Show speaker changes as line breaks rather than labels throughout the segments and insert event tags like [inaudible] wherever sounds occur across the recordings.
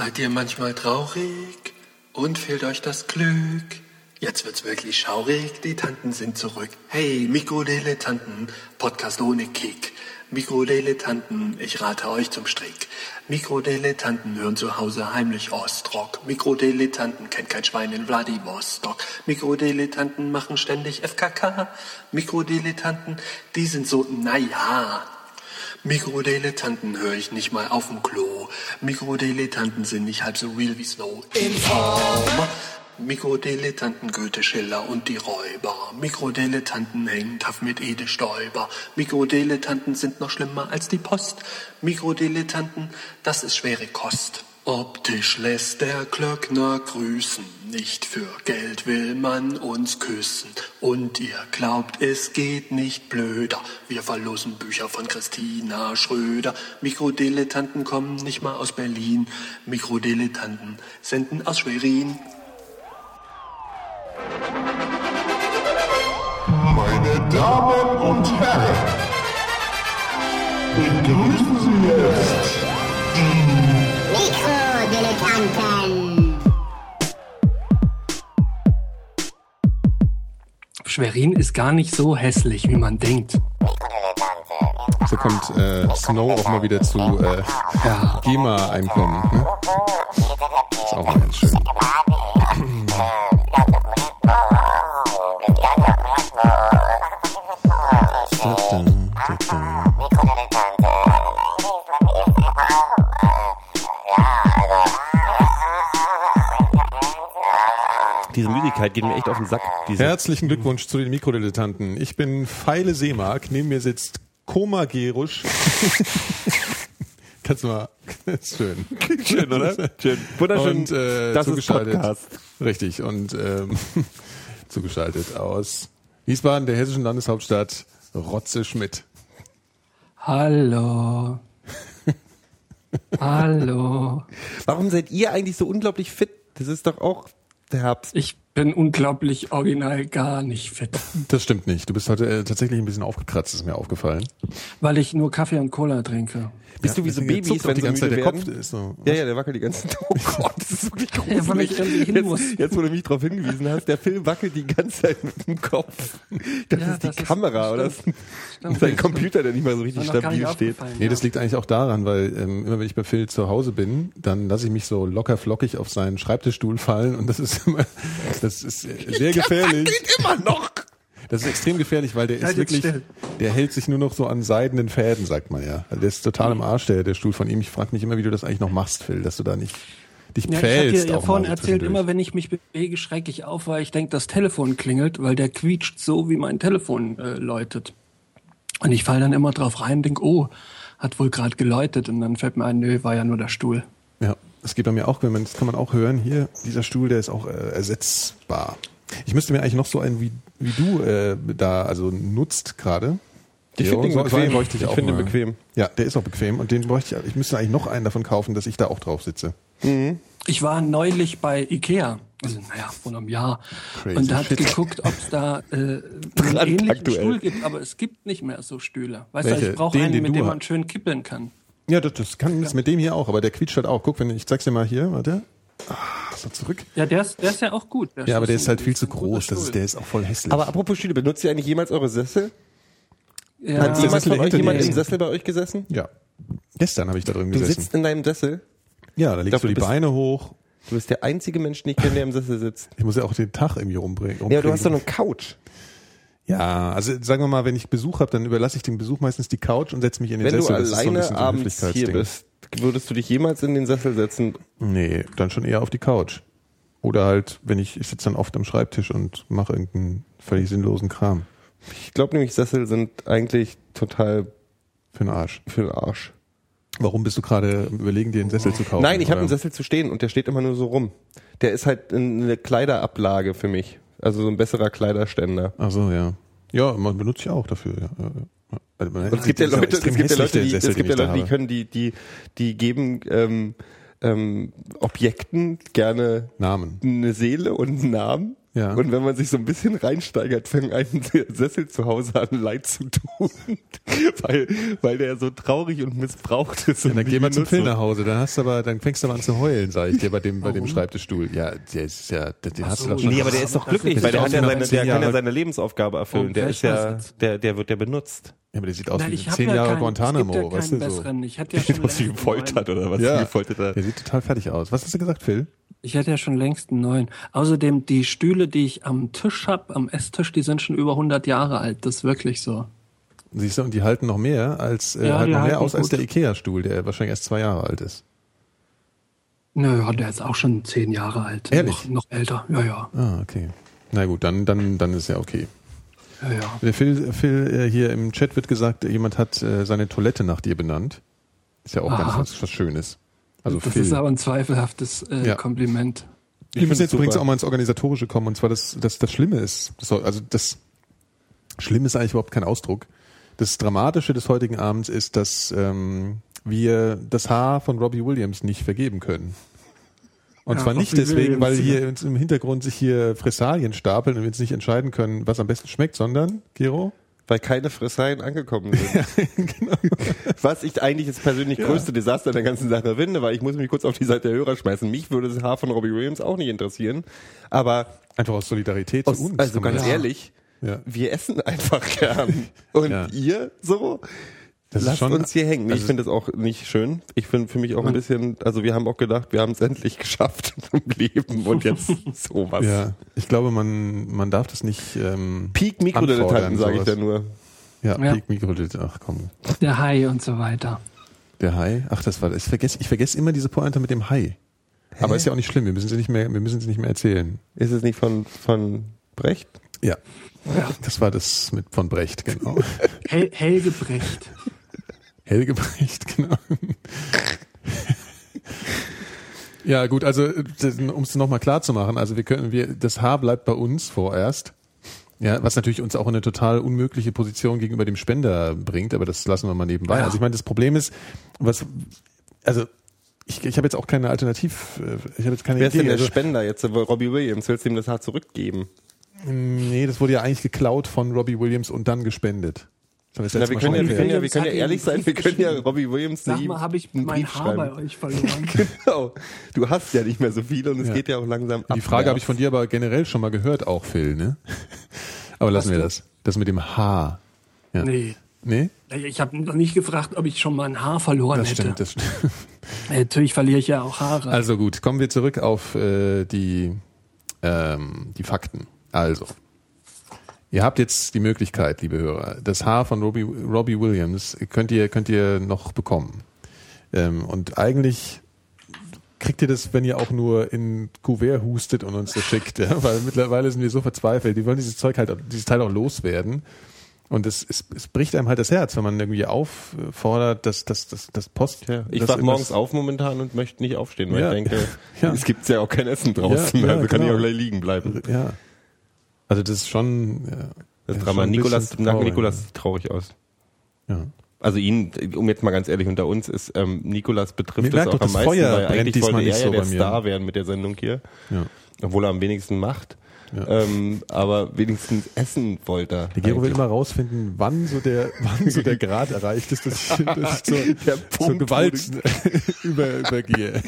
Seid ihr manchmal traurig und fehlt euch das Glück? Jetzt wird's wirklich schaurig, die Tanten sind zurück. Hey, Mikrodilettanten, Podcast ohne Kick. Mikrodilettanten, ich rate euch zum Strick. Mikrodilettanten hören zu Hause heimlich Ostrock. Mikrodilettanten kennt kein Schwein in Vladivostok. Mikrodilettanten machen ständig FKK. Mikrodilettanten, die sind so, naja. Mikrodilettanten höre ich nicht mal auf dem Klo. Mikrodilettanten sind nicht halb so real wie Snow. Informer. Mikrodilettanten Goethe, Schiller und die Räuber. Mikrodilettanten hängen taff mit Ede Stoiber. Mikrodilettanten sind noch schlimmer als die Post. Mikrodilettanten, das ist schwere Kost. Optisch lässt der Klöckner grüßen, nicht für Geld will man uns küssen. Und ihr glaubt, es geht nicht blöder. Wir verlosen Bücher von Christina Schröder. Mikrodilettanten kommen nicht mal aus Berlin. Mikrodilettanten senden aus Schwerin.
Meine Damen und Herren, begrüßen Sie jetzt
Mikrodilettanten.
Schwerin ist gar nicht so hässlich, wie man denkt.
So kommt äh, Snow auch mal wieder zu äh,
Ja.
GEMA-Einkommen. Ne? Ist auch mal ganz schön.
Diese Müdigkeit geht mir echt auf den Sack. Diese,
Herzlichen Glückwunsch zu den Mikrodilettanten. Ich bin Feile Seemark. Neben mir sitzt Koma Gerusch. [laughs] Kannst du mal, ist [laughs] schön.
schön, oder? Schön. Wunderschön.
Und äh,
das ist
zugeschaltet.
Podcast.
Richtig. Und ähm, [laughs] zugeschaltet aus Wiesbaden, der hessischen Landeshauptstadt, Rotze Schmidt.
Hallo. Hallo.
Warum seid ihr eigentlich so unglaublich fit? Das ist doch auch der Herbst.
Ich bin unglaublich original gar nicht fit,
Das stimmt nicht. Du bist heute äh, tatsächlich ein bisschen aufgekratzt, ist mir aufgefallen.
weil ich nur Kaffee und Cola trinke.
Bist du wie so Babys, wenn
die
sie
ganze Zeit der Kopf ist so.
Ja, ja, der wackelt die ganze Zeit. Oh [laughs] Gott, das ist wirklich gruselig.
weil ich irgendwie hin muss.
Jetzt, jetzt, wo du mich darauf hingewiesen hast, der Film wackelt die ganze Zeit mit dem Kopf. Das
Ja,
ist die
das ist-
Kamera, oder?
stimmt.
Das ist sein Computer, der nicht mal so richtig
Ist
stabil steht.
Nee,
ja.
das liegt eigentlich auch daran, weil ähm, immer wenn ich bei Phil zu Hause bin, dann lasse ich mich so locker flockig auf seinen Schreibtischstuhl fallen und das ist immer, das ist äh, [laughs] sehr gefährlich.
Geht immer noch!
Das ist extrem gefährlich, weil der [laughs] ist
Halt
wirklich,
still.
der hält sich nur noch so an seidenen Fäden, sagt man ja. Also der ist total im Arsch, der, der Stuhl von ihm. Ich frage mich immer, wie du das eigentlich noch machst, Phil, dass du da nicht dich
Ja, ich
pfählst.
habe dir ja vorhin erzählt, immer wenn ich mich bewege, schrecke ich auf, weil ich denke, das Telefon klingelt, weil der quietscht so, wie mein Telefon äh, läutet. Und ich falle dann immer drauf rein und denke, oh, hat wohl gerade geläutet. Und dann fällt mir ein, nö, war ja nur der Stuhl.
Ja, das geht bei mir auch, wenn man, das kann man auch hören. Hier, dieser Stuhl, der ist auch äh, ersetzbar. Ich müsste mir eigentlich noch so einen wie, wie du äh, da also nutzt gerade.
Ich
Ja,
finde den
so
bequem.
ich
Ich finde den bequem.
Ja, der ist auch bequem und den bräuchte ich. Ich müsste eigentlich noch einen davon kaufen, dass ich da auch drauf sitze.
Ich war neulich bei Ikea, also naja, vor einem Jahr,
Crazy
und hat
shit.
geguckt, ob es da äh, [laughs] einen ähnlichen
Brandaktuell.
Stuhl gibt, aber es gibt nicht mehr so Stühle. Weißt
Welche?
du, ich brauche
Den,
einen,
den
mit dem man schön kippeln kann.
Ja, das, das kann es mit dem hier auch, aber der quietscht halt auch. Guck, wenn ich zeig's dir mal hier, warte. Ah, so zurück.
Ja, der ist, der ist ja auch gut.
Ja, aber der ist halt viel zu groß. Das ist, der ist auch voll hässlich.
Aber apropos Stühle, benutzt ihr eigentlich jemals eure Sessel?
ja,
Hat
Sessel
von euch jemand im Sessel bei euch gesessen?
ja. Gestern habe ich da drin
Du
gesessen.
sitzt in deinem Sessel.
ja, da legst
Dafür
du die
bist-
Beine hoch.
Du bist der einzige Mensch, den ich kenne, der im Sessel sitzt.
Ich muss ja auch den Tag irgendwie rumbringen.
Ja, du hast doch eine Couch.
Ja, also sagen wir mal, wenn ich Besuch habe, dann überlasse ich dem Besuch meistens die Couch und setze mich in den
Wenn du
Sessel. Das ist so ein
alleine abends hier bist, würdest du dich jemals in den Sessel setzen?
Nee, dann schon eher auf die Couch. Oder halt, wenn ich, ich sitze dann oft am Schreibtisch und mache irgendeinen völlig sinnlosen Kram.
Ich glaube nämlich, Sessel sind eigentlich total
Für den Arsch.
für den Arsch.
Warum bist du gerade überlegen, dir einen Sessel zu kaufen?
Nein, ich habe einen Sessel zu stehen und der steht immer nur so rum. Der ist halt eine Kleiderablage für mich. Also so ein besserer Kleiderständer.
Ach so, ja. Ja, man benutzt ja auch dafür, ja. Also man-
Und es gibt ja Leute, es gibt ja Leute,
der
die,
Sessel,
es gibt ja Leute, die können, die, die, die geben ähm, ähm, Objekten gerne.
Namen.
eine Seele und einen Namen.
Ja.
Und wenn man sich so ein bisschen reinsteigert, fängt einen Sessel zu Hause an leid zu tun, [laughs] weil, weil der so traurig und missbraucht ist.
Ja,
und
dann geh mal zum
Benutzung.
nach Hause, dann hast du aber, dann fängst du aber an zu heulen, sag ich dir, bei dem, bei dem Schreibtischstuhl. Ja, der ist ja, den den hast du
so.
doch schon.
Nee, aber der ist doch glücklich, weil der hat ja seine, der kann ja seine Lebensaufgabe erfüllen.
Und
Der ist ja, der, der wird ja benutzt.
Ja, aber der sieht aus
Nein,
wie
ich habe
zehn
ja
Jahre
keinen,
Guantanamo,
es gibt ja
weißt
keinen
du so.
besseren. Ich hatte [laughs] ja schon
Was wie
längst
gefoltert oder was?
Ja.
Wie gefoltert er?
Der sieht total fertig aus. Was hast du gesagt, Phil?
Ich hätte ja schon längst einen neuen. Außerdem, die Stühle, die ich am Tisch hab, am Esstisch, die sind schon über 100 Jahre alt. Das ist wirklich so.
Siehst du, und die halten noch mehr als, äh,
Ja,
halten noch mehr
halten
aus als
gut.
der Ikea-Stuhl, der wahrscheinlich erst zwei Jahre alt ist.
Naja, der ist auch schon zehn Jahre alt.
Ehrlich?
Noch, noch älter. Ja, ja.
Ah, okay. Na gut, dann, dann, dann ist ja okay.
Ja, ja.
Der Phil, Phil äh, hier im Chat wird gesagt, jemand hat äh, seine Toilette nach dir benannt. Ist ja auch ganz
Aha.
was, was Schönes. Also
das
Phil.
ist aber ein zweifelhaftes äh,
Ja.
Kompliment.
Wir müssen jetzt
super.
übrigens auch mal ins Organisatorische kommen und zwar das, das, das Schlimme ist, das, soll- also das Schlimme ist eigentlich überhaupt kein Ausdruck. Das Dramatische des heutigen Abends ist, dass ähm, wir das Haar von Robbie Williams nicht vergeben können. Und
Ja,
zwar nicht deswegen, weil hier uns im Hintergrund sich hier Fressalien stapeln und wir jetzt nicht entscheiden können, was am besten schmeckt, sondern, Gero?
Weil keine Fressalien angekommen sind. [laughs]
genau.
Was ich eigentlich das persönlich größte Desaster der ganzen Sache finde, weil ich muss mich kurz auf die Seite der Hörer schmeißen. Mich würde das Haar von Robbie Williams auch nicht interessieren. Aber
Einfach aus Solidarität
aus,
zu uns.
also ganz
das-
ehrlich,
Ja.
wir essen einfach gern. [laughs] Und
Ja.
ihr so?
Das
Lasst
schon-
uns hier hängen. Nee,
also-
ich finde das auch nicht schön. Ich finde für mich auch ein bisschen, also wir haben auch gedacht, wir haben es endlich [laughs] geschafft im Leben und jetzt [laughs] sowas.
Ja, ich glaube, man, man darf das nicht ähm,
Peak Mikrodilettanten, sage ich da nur.
Ja,
Ja.
Peak Mikrodilettanten. Ach komm,
Der Hai und so weiter.
der Hai. Ach, das war das. Ich vergesse, ich vergesse immer diese Pointe mit dem Hai. Aber ist ja auch nicht schlimm. Wir müssen sie nicht mehr, wir müssen sie nicht mehr erzählen.
Ist es nicht von, von Brecht?
Ja. Das war das mit von Brecht, genau.
Hel Helge Brecht. [laughs]
Helge Brecht, [laughs] genau. ja, gut, also um es nochmal klar zu machen, also wir können, wir, das Haar bleibt bei uns vorerst. Ja, was natürlich uns auch in eine total unmögliche Position gegenüber dem Spender bringt, aber das lassen wir mal nebenbei.
Ja.
Also ich meine, das Problem ist, was, also ich, ich habe jetzt auch keine Alternativ, äh, ich habe jetzt keine
Wer ist denn
Idee.
der
Also,
Spender jetzt? Robbie Williams. Willst du ihm das Haar zurückgeben?
nee, das wurde ja eigentlich geklaut von Robbie Williams und dann gespendet.
Na,
letztes
wir können, ja, wir können ja, wir können ja ehrlich sein, wir können ja. Robbie Williams
Sag mal, habe ich
einen
mein
Brief
Haar bei euch verloren? [laughs] [laughs]
Genau. Du hast ja nicht mehr so viel und es
Ja.
geht ja auch langsam ab.
Die Frage habe ich von dir aber generell schon mal gehört, auch Phil, ne? Aber lassen wir das. Das mit dem Haar. Ja.
nee.
Nee?
Ich habe noch nicht gefragt, ob ich schon mal ein Haar verloren
Das
hätte.
stimmt, das stimmt. [laughs]
Natürlich verliere ich ja auch Haare.
Also gut, kommen wir zurück auf äh, die, ähm, die Fakten. Also, ihr habt jetzt die Möglichkeit, liebe Hörer, das Haar von Robbie, Robbie Williams könnt ihr, könnt ihr noch bekommen. Ähm, und eigentlich kriegt ihr das, wenn ihr auch nur in Kuvert hustet und uns das schickt, ja? weil mittlerweile sind wir so verzweifelt. Die wollen dieses Zeug halt, dieses Teil auch loswerden. Und es, es, es bricht einem halt das Herz, wenn man irgendwie auffordert, dass das, das, das Post.
Ja, ich wach morgens auf momentan und möchte nicht aufstehen, weil
Ja.
ich denke, [laughs]
Ja.
es gibt ja auch kein Essen draußen,
Ja,
also kann ich
genau.
auch gleich liegen bleiben.
Ja. Also das ist schon. Ja,
Das
ja,
Drama.
schon
Nikolas,
traurig.
Nikolas sieht traurig aus.
Ja.
Also ihn, um jetzt mal ganz ehrlich unter uns ist, ähm, Nikolas betrifft
merkt
auch
doch,
am
das
meisten,
Feuer
weil eigentlich wollte er ja
so
der. Star werden mit der Sendung hier,
Ja.
obwohl er am wenigsten macht.
Ja.
Ähm, aber wenigstens essen wollte er.
Der Gero will immer rausfinden, wann so der, wann so der Grad [laughs] erreicht ist, dass ich, dass ich zur,
Der
zur
Punkt,
Gewalt
wo [laughs]
über, übergehe.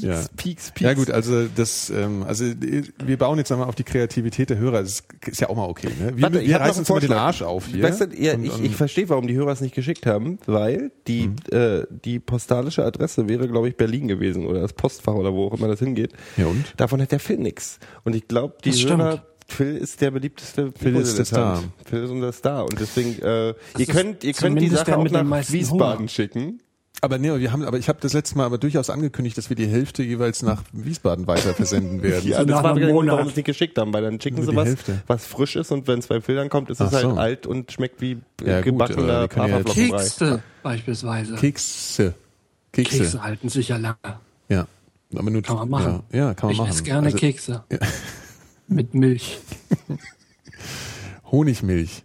ja.
Peaks, Peaks.
ja gut, also das, ähm, also wir bauen jetzt einmal auf die Kreativität der Hörer. Das ist ja auch mal okay. Ne? Wir,
Warte,
wir reißen uns immer den. Arsch auf hier.
Weißt du, ja,
Und-
ich,
und-
ich verstehe, warum die Hörer es nicht geschickt haben, weil die,
Mhm.
äh, die postalische Adresse wäre, glaube ich, Berlin gewesen oder das Postfach oder wo auch immer das hingeht.
Ja, und?
Davon hat Phil nix. Und ich glaube, die
Das
Hörer,
stimmt.
Phil ist der beliebteste
Phil ist der Star.
Phil ist unser Star. Und deswegen, äh, ihr könnt, ihr könnt die Sache auch nach Wiesbaden
Hunger.
schicken.
aber nee, wir haben, aber ich habe das letzte Mal aber durchaus angekündigt, dass wir die Hälfte jeweils nach Wiesbaden weiter versenden [laughs] werden.
Ja, das
nach
war
einem
der Grund,
Monat.
warum sie es nicht geschickt haben, weil dann schicken sie was,
Hälfte.
was frisch ist und wenn es bei Phil kommt, ist
Ach
es halt
so.
alt und schmeckt wie äh,
Ja, gut,
gebackener
aber die können ja.
Kekse beispielsweise.
Kekse. Kekse.
Kekse halten sich ja lange.
Ja. Aber nur,
Kann man machen.
Ja, ja kann man
ich
machen.
esse gerne
Also,
Kekse. [laughs] Mit Milch. [laughs]
Honigmilch.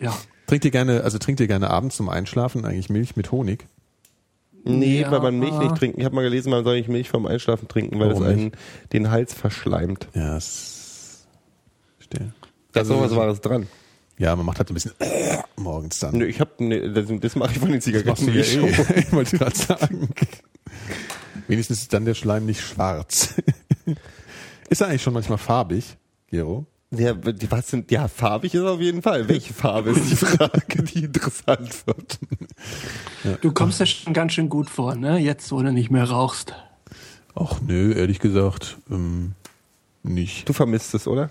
Ja.
Trinkt ihr gerne, also trinkt ihr gerne abends zum Einschlafen eigentlich Milch mit Honig?
Nee,
Ja.
weil man Milch nicht trinken. Ich habe mal gelesen, man soll nicht Milch vorm Einschlafen trinken, weil
Warum
das einen den Hals verschleimt.
Ja, es still.
Da ist noch was Wahres dran.
Ja, man macht halt so ein bisschen äh, [laughs] morgens dann.
Nö, ich hab, ne, das, das mache ich von den Zigaretten
Machst du ja
nicht
eh.
schon.
Ich wollte gerade sagen. Wenigstens ist dann der Schleim nicht schwarz. [laughs] ist er eigentlich schon manchmal farbig, Gero?
Ja, die- was sind, ja, farbig ist auf jeden Fall. Welche Farbe ist die Frage, die interessant wird?
Du kommst ja schon ganz schön gut vor, ne? Jetzt, wo du nicht mehr rauchst.
Ach nö, ehrlich gesagt, ähm, nicht.
Du vermisst es, oder?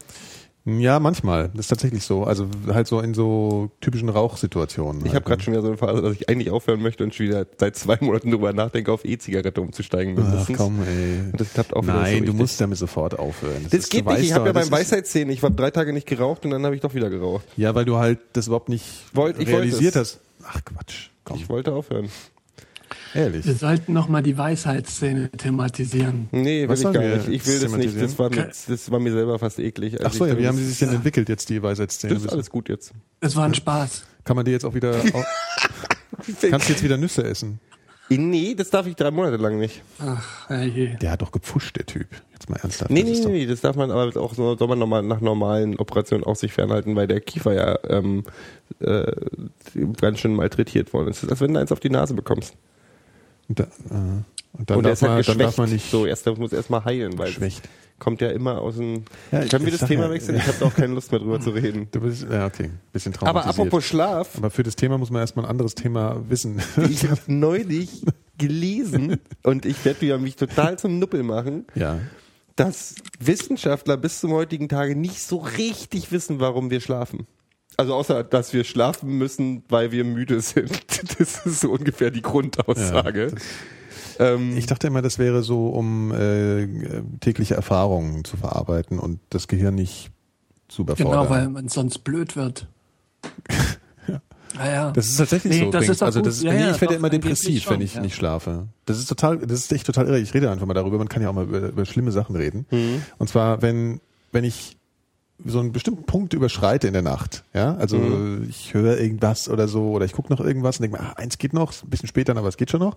Ja, manchmal. Das ist tatsächlich so. Also halt so in so typischen Rauchsituationen.
Ich
halt.
habe gerade schon wieder so eine Phase, dass ich eigentlich aufhören möchte und schon wieder seit zwei Monaten drüber nachdenke, auf E-Zigarette umzusteigen.
Ach komm, ey.
Und das klappt auch wieder so
Nein, du musst damit sofort aufhören.
Das
ist-
geht nicht. Ich habe ja beim
das
Weisheitszähnen, ich war drei Tage nicht geraucht und dann habe ich doch wieder geraucht.
Ja, weil du halt das überhaupt nicht
Wollt-
realisiert hast. Ach Quatsch, komm,
Ich wollte aufhören.
Ehrlich.
Wir sollten noch mal die Weisheitsszene thematisieren.
Nee, will
Was
ich gar nicht. Ich will das nicht.
thematisieren?
Das war, mir, das war mir selber fast eklig. als
Ach so, ja, wie haben sie sich denn entwickelt jetzt, die Weisheitszähne?
Das ist alles gut jetzt.
Es war ein Spaß.
Kann man die jetzt auch wieder... Auch, [laughs] kannst du jetzt wieder Nüsse essen?
Nee, das darf ich drei Monate lang nicht.
Ach, herrje.
Der hat doch gepfuscht, der Typ. Jetzt mal ernsthaft.
Nee,
das
nee, nee, nee, das darf man aber auch so, soll man nochmal nach normalen Operationen auch sich fernhalten, weil der Kiefer ja ähm, äh, ganz schön malträtiert worden ist. Das ist, als wenn du eins auf die Nase bekommst.
Und, da, äh, und dann,
Und
darf
ist halt
man, dann
geschwächt.
darf man nicht...
so, erst, das muss erst mal heilen, weil
Geschwächt.
kommt ja immer aus dem.
Ja,
Können wir das Thema
ja,
wechseln? Ich habe da auch keine Lust mehr drüber zu reden.
Du bist, ja, okay, bisschen
Aber
traumatisiert.
apropos Schlaf,
Aber für das Thema muss man erstmal ein anderes Thema wissen. [laughs]
ich habe neulich gelesen und ich werde ja mich total zum Nuppel machen,
ja.
dass Wissenschaftler bis zum heutigen Tage nicht so richtig wissen, warum wir schlafen. Also außer, dass wir schlafen müssen, weil wir müde sind. [laughs] Das ist so ungefähr die Grundaussage. ähm,
Ich dachte immer, das wäre so, um äh, tägliche Erfahrungen zu verarbeiten und das Gehirn nicht zu überfordern.
Genau, weil man sonst blöd wird. [laughs] ja. ja.
Das ist tatsächlich
Nee,
so.
das ist
also
gut.
das ist,
Ja,
nee,
ja,
ich werde
doch,
immer depressiv,
schon,
wenn ich
ja.
nicht schlafe. Das ist total, das ist echt total irre. Ich rede einfach mal darüber. Man kann ja auch mal über, über schlimme Sachen reden.
Mhm.
Und zwar, wenn wenn ich so einen bestimmten Punkt überschreite in der Nacht, ja, also
Mhm.
ich höre irgendwas oder so oder ich gucke noch irgendwas und denke mir, ah, eins geht noch, ein bisschen später, aber es geht schon noch.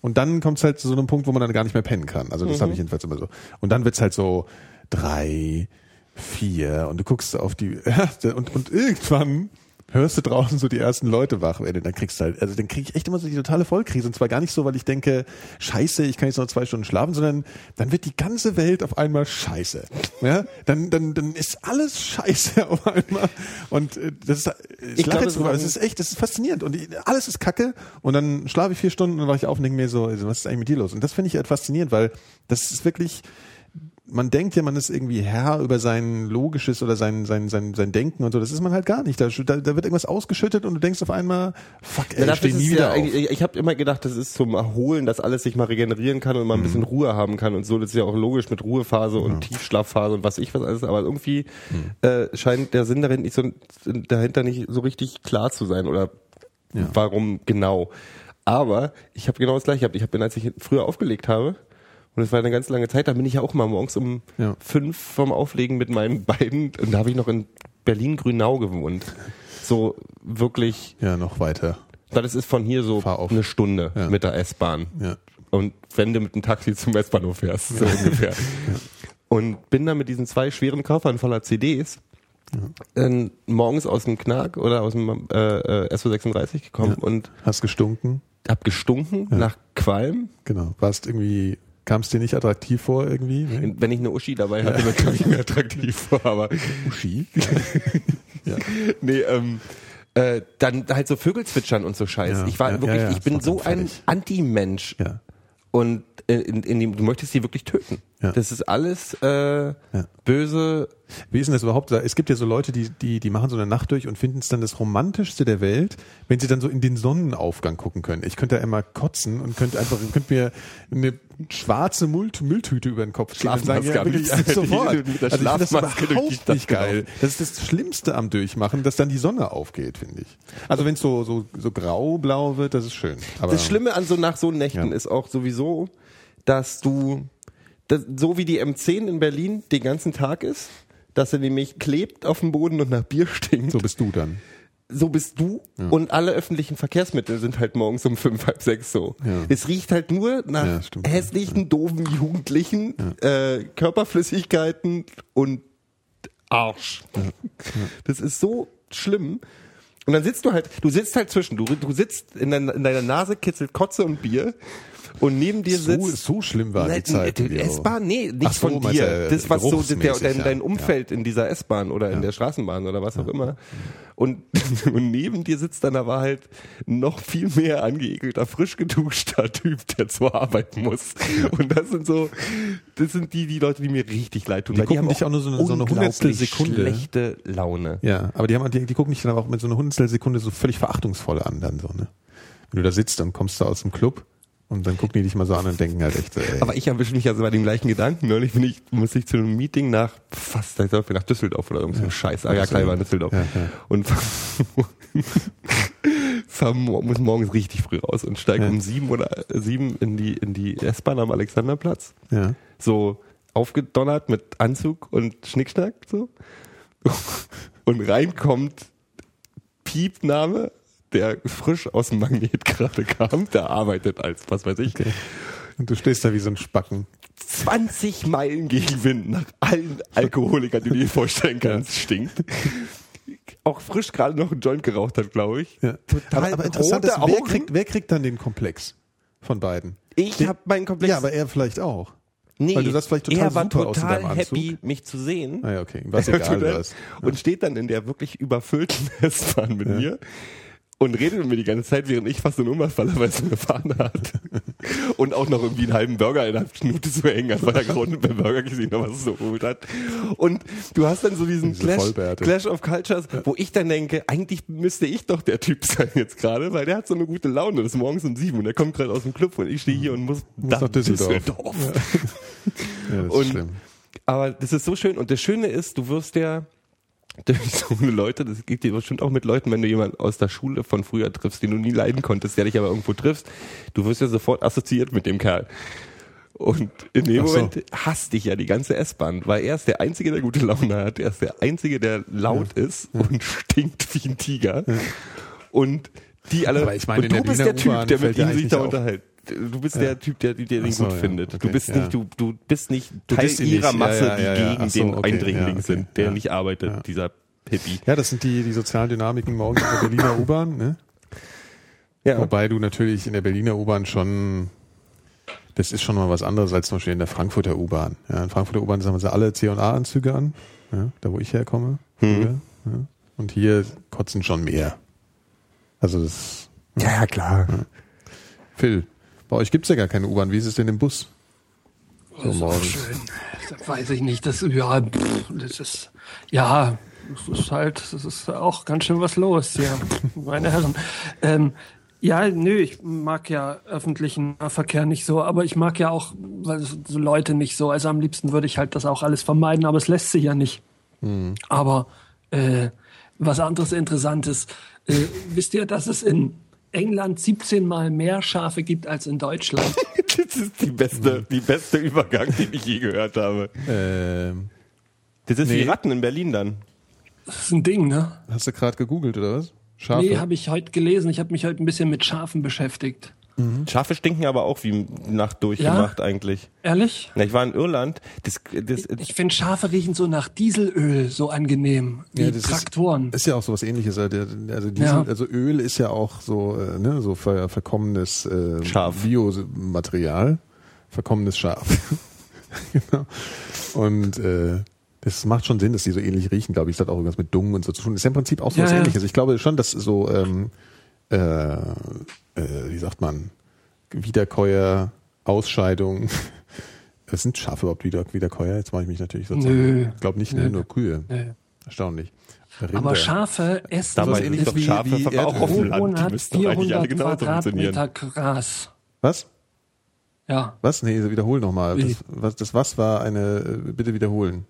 Und dann kommt es halt zu so einem Punkt, wo man dann gar nicht mehr pennen kann. Also das habe ich jedenfalls immer so. Und dann wird's halt so drei, vier und du guckst auf die [laughs] und, und irgendwann hörst du draußen so die ersten Leute wach werden. Dann kriegst du halt, also dann krieg ich echt immer so die totale Vollkrise. Und zwar gar nicht so, weil ich denke, scheiße, ich kann jetzt noch zwei Stunden schlafen, sondern dann wird die ganze Welt auf einmal scheiße. Ja? Dann, dann, dann ist alles scheiße [laughs] auf einmal. Und äh, das ist, ich,
Ich
lache
glaube,
jetzt
es
drüber,
war
es ist echt, das ist faszinierend. Und alles ist kacke. Und dann schlafe ich vier Stunden und dann wache ich auf und denke mir so, also was ist eigentlich mit dir los? Und das finde ich halt faszinierend, weil das ist wirklich, man denkt ja, man ist irgendwie Herr über sein logisches oder sein, sein, sein, sein Denken und so. Das ist man halt gar nicht. Da, da, da wird irgendwas ausgeschüttet und du denkst auf einmal, fuck, ey,
Ja,
ich
ist
nie wieder
ja
auf.
eigentlich- ich habe immer gedacht, das ist zum Erholen, dass alles sich mal regenerieren kann und man ein bisschen Ruhe haben kann und so. Das ist ja auch logisch mit Ruhephase und Tiefschlafphase und was ich was alles. Aber irgendwie äh, scheint der Sinn darin nicht so, dahinter nicht so richtig klar zu sein oder warum genau. Aber ich habe genau das gleiche gehabt. Ich habe, als ich früher aufgelegt habe, und es war eine ganz lange Zeit, da bin ich ja auch mal morgens um
Ja.
fünf vom Auflegen mit meinen beiden, und da habe ich noch in Berlin-Grünau gewohnt. So wirklich
Ja, noch weiter.
das ist von hier so eine Stunde
Ja.
mit der S-Bahn.
Ja.
Und wenn du mit dem Taxi zum S-Bahnhof fährst, so ungefähr. [laughs] Und bin dann mit diesen zwei schweren Koffern voller CDs äh, morgens aus dem Knack oder aus dem äh, äh, SO36 gekommen und
Hast gestunken.
hab gestunken nach Qualm.
Genau. Warst irgendwie, kam es dir nicht attraktiv vor irgendwie? Nee?
Wenn ich eine Uschi dabei hatte, dann kam ich mir attraktiv vor, aber
Uschi? [laughs] ja.
nee, ähm, äh, dann halt so Vögel zwitschern und so Scheiß. Ich war wirklich, ich bin so ein. Anti-Mensch.
Ja.
Und in, in, in dem, du möchtest sie wirklich töten.
Ja.
Das ist alles äh, böse.
Wie ist denn das überhaupt? Es gibt ja so Leute, die, die, die machen so eine Nacht durch und finden es dann das Romantischste der Welt, wenn sie dann so in den Sonnenaufgang gucken können. Ich könnte ja immer kotzen und könnte einfach, könnte mir eine schwarze Müll, Mülltüte über den Kopf und sagen,
Schlafmaske
ja,
liebsten.
sofort.
Mit der
Also das
Schlafmaske die
überhaupt nicht geil. Das ist das Schlimmste am Durchmachen, dass dann die Sonne aufgeht, finde ich. Also wenn es so, so, so grau-blau wird, das ist schön. Aber
Das Schlimme an so nach so Nächten
Ja.
ist auch sowieso, dass du das, so wie die M10 in Berlin den ganzen Tag ist, dass er nämlich klebt auf dem Boden und nach Bier stinkt.
so bist du dann.
so bist du und alle öffentlichen Verkehrsmittel sind halt morgens um fünf, halb sechs so.
Ja.
Es riecht halt nur nach
Ja, stimmt.
hässlichen, doofen Jugendlichen, äh, Körperflüssigkeiten und Arsch. Das ist so schlimm. Und dann sitzt du halt, du sitzt halt zwischen, du, du sitzt in, deiner- in deiner Nase kitzelt Kotze und Bier und neben dir
So,
sitzt
so schlimm war die Zeit.
die S-Bahn, nee, nicht
so,
von dir.
äh,
das, was so der, dein,
ja.
dein Umfeld in dieser S-Bahn oder in der Straßenbahn oder was auch immer. Und, [laughs] und neben dir sitzt dann aber halt noch viel mehr angeekelter, frisch geduschter Typ, der zur Arbeit muss. Und das sind so, das sind die, die Leute, die mir richtig leid tun.
Die gucken
haben
dich auch nur so eine- so eine Hundertstel Sekunde.
schlechte Laune.
Ja, aber die haben die, die gucken dich dann aber auch mit so einer Hundertstelsekunde so völlig verachtungsvoll an dann so, ne? Wenn du da sitzt, dann kommst du aus dem Club und dann gucken die dich mal so an und denken halt echt so, ey.
Aber ich erwische mich also bei dem gleichen Gedanken. Neulich bin ich, muss ich zu einem Meeting nach fast, nach Düsseldorf oder irgend so ein Scheiß. Ah ja, klar, war in Düsseldorf.
Ja, ja.
Und [laughs] muss morgens richtig früh raus und steige
Ja.
um sieben oder sieben in die, in die S-Bahn am Alexanderplatz.
ja.
So aufgedonnert mit Anzug und Schnickschnack, so. [laughs] Und reinkommt Piepname, der frisch aus dem Magnet gerade kam, der arbeitet als, was weiß ich,
Und du stehst da wie so ein Spacken.
20 Meilen gegen Wind nach allen Alkoholikern, die du dir vorstellen kannst, stinkt. Auch frisch gerade noch einen Joint geraucht hat, glaube ich.
Ja.
Total
aber, aber interessant ist, wer kriegt, wer kriegt dann den Komplex von beiden?
Ich habe meinen Komplex.
Ja, aber er vielleicht auch.
nee,
weil du das vielleicht total
er war
super
total happy, mich zu sehen.
Ah ja, okay. Was [laughs] egal was.
Und steht dann in der wirklich überfüllten [laughs] S-Bahn mit mir und redet mit mir die ganze Zeit, während ich fast einen Unfall falle, weil es gefahren hat. und auch noch irgendwie einen halben Burger in einer Minute zu hängen hat, weil er gerade beim Burger gesehen hat, was es so gut hat. Und du hast dann so diesen
Diese
Clash,
Vollbärte.
Clash of Cultures, wo ich dann denke, eigentlich müsste ich doch der Typ sein jetzt gerade, weil der hat so eine gute Laune. Das ist morgens um sieben und er kommt gerade aus dem Club und ich stehe hier und muss,
Muss nach Düsseldorf. [laughs] Ja, das ist
Und-
schlimm.
aber das ist so schön. Und das Schöne ist, du wirst ja [laughs] so eine Leute, das geht dir bestimmt auch mit Leuten, wenn du jemanden aus der Schule von früher triffst, den du nie leiden konntest, der dich aber irgendwo triffst, du wirst ja sofort assoziiert mit dem Kerl. Und in dem
so.
Moment hasst dich ja die ganze S-Bahn, weil er ist der Einzige, der gute Laune hat, er ist der Einzige, der laut ist und [laughs] stinkt wie ein Tiger. Und die alle,
Aber ich meine,
und du
der
bist der Typ, der mit
ja
ihm sich da unterhält. Du bist der Typ, der, der den
so,
gut
ja.
findet. Du
Okay,
bist
ja.
nicht, du, du bist nicht
Du
Teil
bist
ihrer
nicht.
Masse,
Ja, ja, ja,
die
ja.
gegen
so,
den
okay,
Eindringling
ja, okay,
sind, der
ja.
nicht arbeitet,
Ja.
dieser Hippie.
Ja, das sind die, die sozialen Dynamiken morgens in der Berliner [coughs] U-Bahn, ne?
Ja.
Wobei du natürlich in der Berliner U-Bahn schon, das ist schon mal was anderes als zum Beispiel in der Frankfurter U-Bahn. Ja, in Frankfurter U-Bahn haben sie alle C&A-Anzüge an, ja, da wo ich herkomme. früher, Ja. Und hier kotzen schon mehr. Also das,
ja, ja, klar.
Phil, bei euch gibt's ja gar keine U-Bahn. Wie ist es denn im Bus? So
Das
morgens.
schön. Das weiß ich nicht. Das, ja, das ist, ja, das ist halt, das ist auch ganz schön was los hier, [laughs] meine Herren. Ähm, ja, nö, ich mag ja öffentlichen Verkehr nicht so, aber ich mag ja auch so Leute nicht so. Also am liebsten würde ich halt das auch alles vermeiden, aber es lässt sich ja nicht. Aber äh, was anderes Interessantes. Äh, wisst ihr, dass es in England 17 Mal mehr Schafe gibt als in Deutschland? [laughs]
Das ist die beste, die beste Übergang, den ich je gehört habe.
Ähm,
Das ist
Nee.
wie Ratten in Berlin dann.
Das ist ein Ding, ne?
hast du gerade gegoogelt oder was? Schafe?
Nee, habe ich heute gelesen. Ich habe mich heute ein bisschen mit Schafen beschäftigt.
Schafe stinken aber auch wie Nacht durchgemacht eigentlich.
Ehrlich?
Na, ich war in Irland. Das, das,
Ich finde Schafe riechen so nach Dieselöl so angenehm wie
Ja, das
Traktoren.
Ist, ist ja auch sowas ähnliches. Also, also, Diesel,
Ja.
also Öl ist ja auch so, äh, ne, so ver, verkommenes äh,
Schaf.
Biomaterial. Verkommenes Schaf. [laughs] genau. Und äh, das macht schon Sinn, dass die so ähnlich riechen, glaube ich. Das hat auch irgendwas mit Dung und so zu tun. Das ist ja im Prinzip auch so
Ja,
was
ja.
ähnliches. Ich glaube schon, dass so, ähm, äh, äh, wie sagt man, Wiederkäuer, Ausscheidung. [laughs] Das sind Schafe überhaupt wieder, Wiederkäuer? Jetzt mache ich mich natürlich so
Nö.
Ich glaube nicht, ne?
Nö.
nur Kühe.
Nee.
Erstaunlich. Rinder.
Aber Schafe essen
dabei
ähnlich
doch Schafe
wie
auch auf dem Land. Die müssten doch eigentlich alle
400
genauso funktionieren.
Gras.
Was?
Ja,
Was? Nee, wiederhol nochmal. Das, was, das was war eine, äh, bitte wiederholen.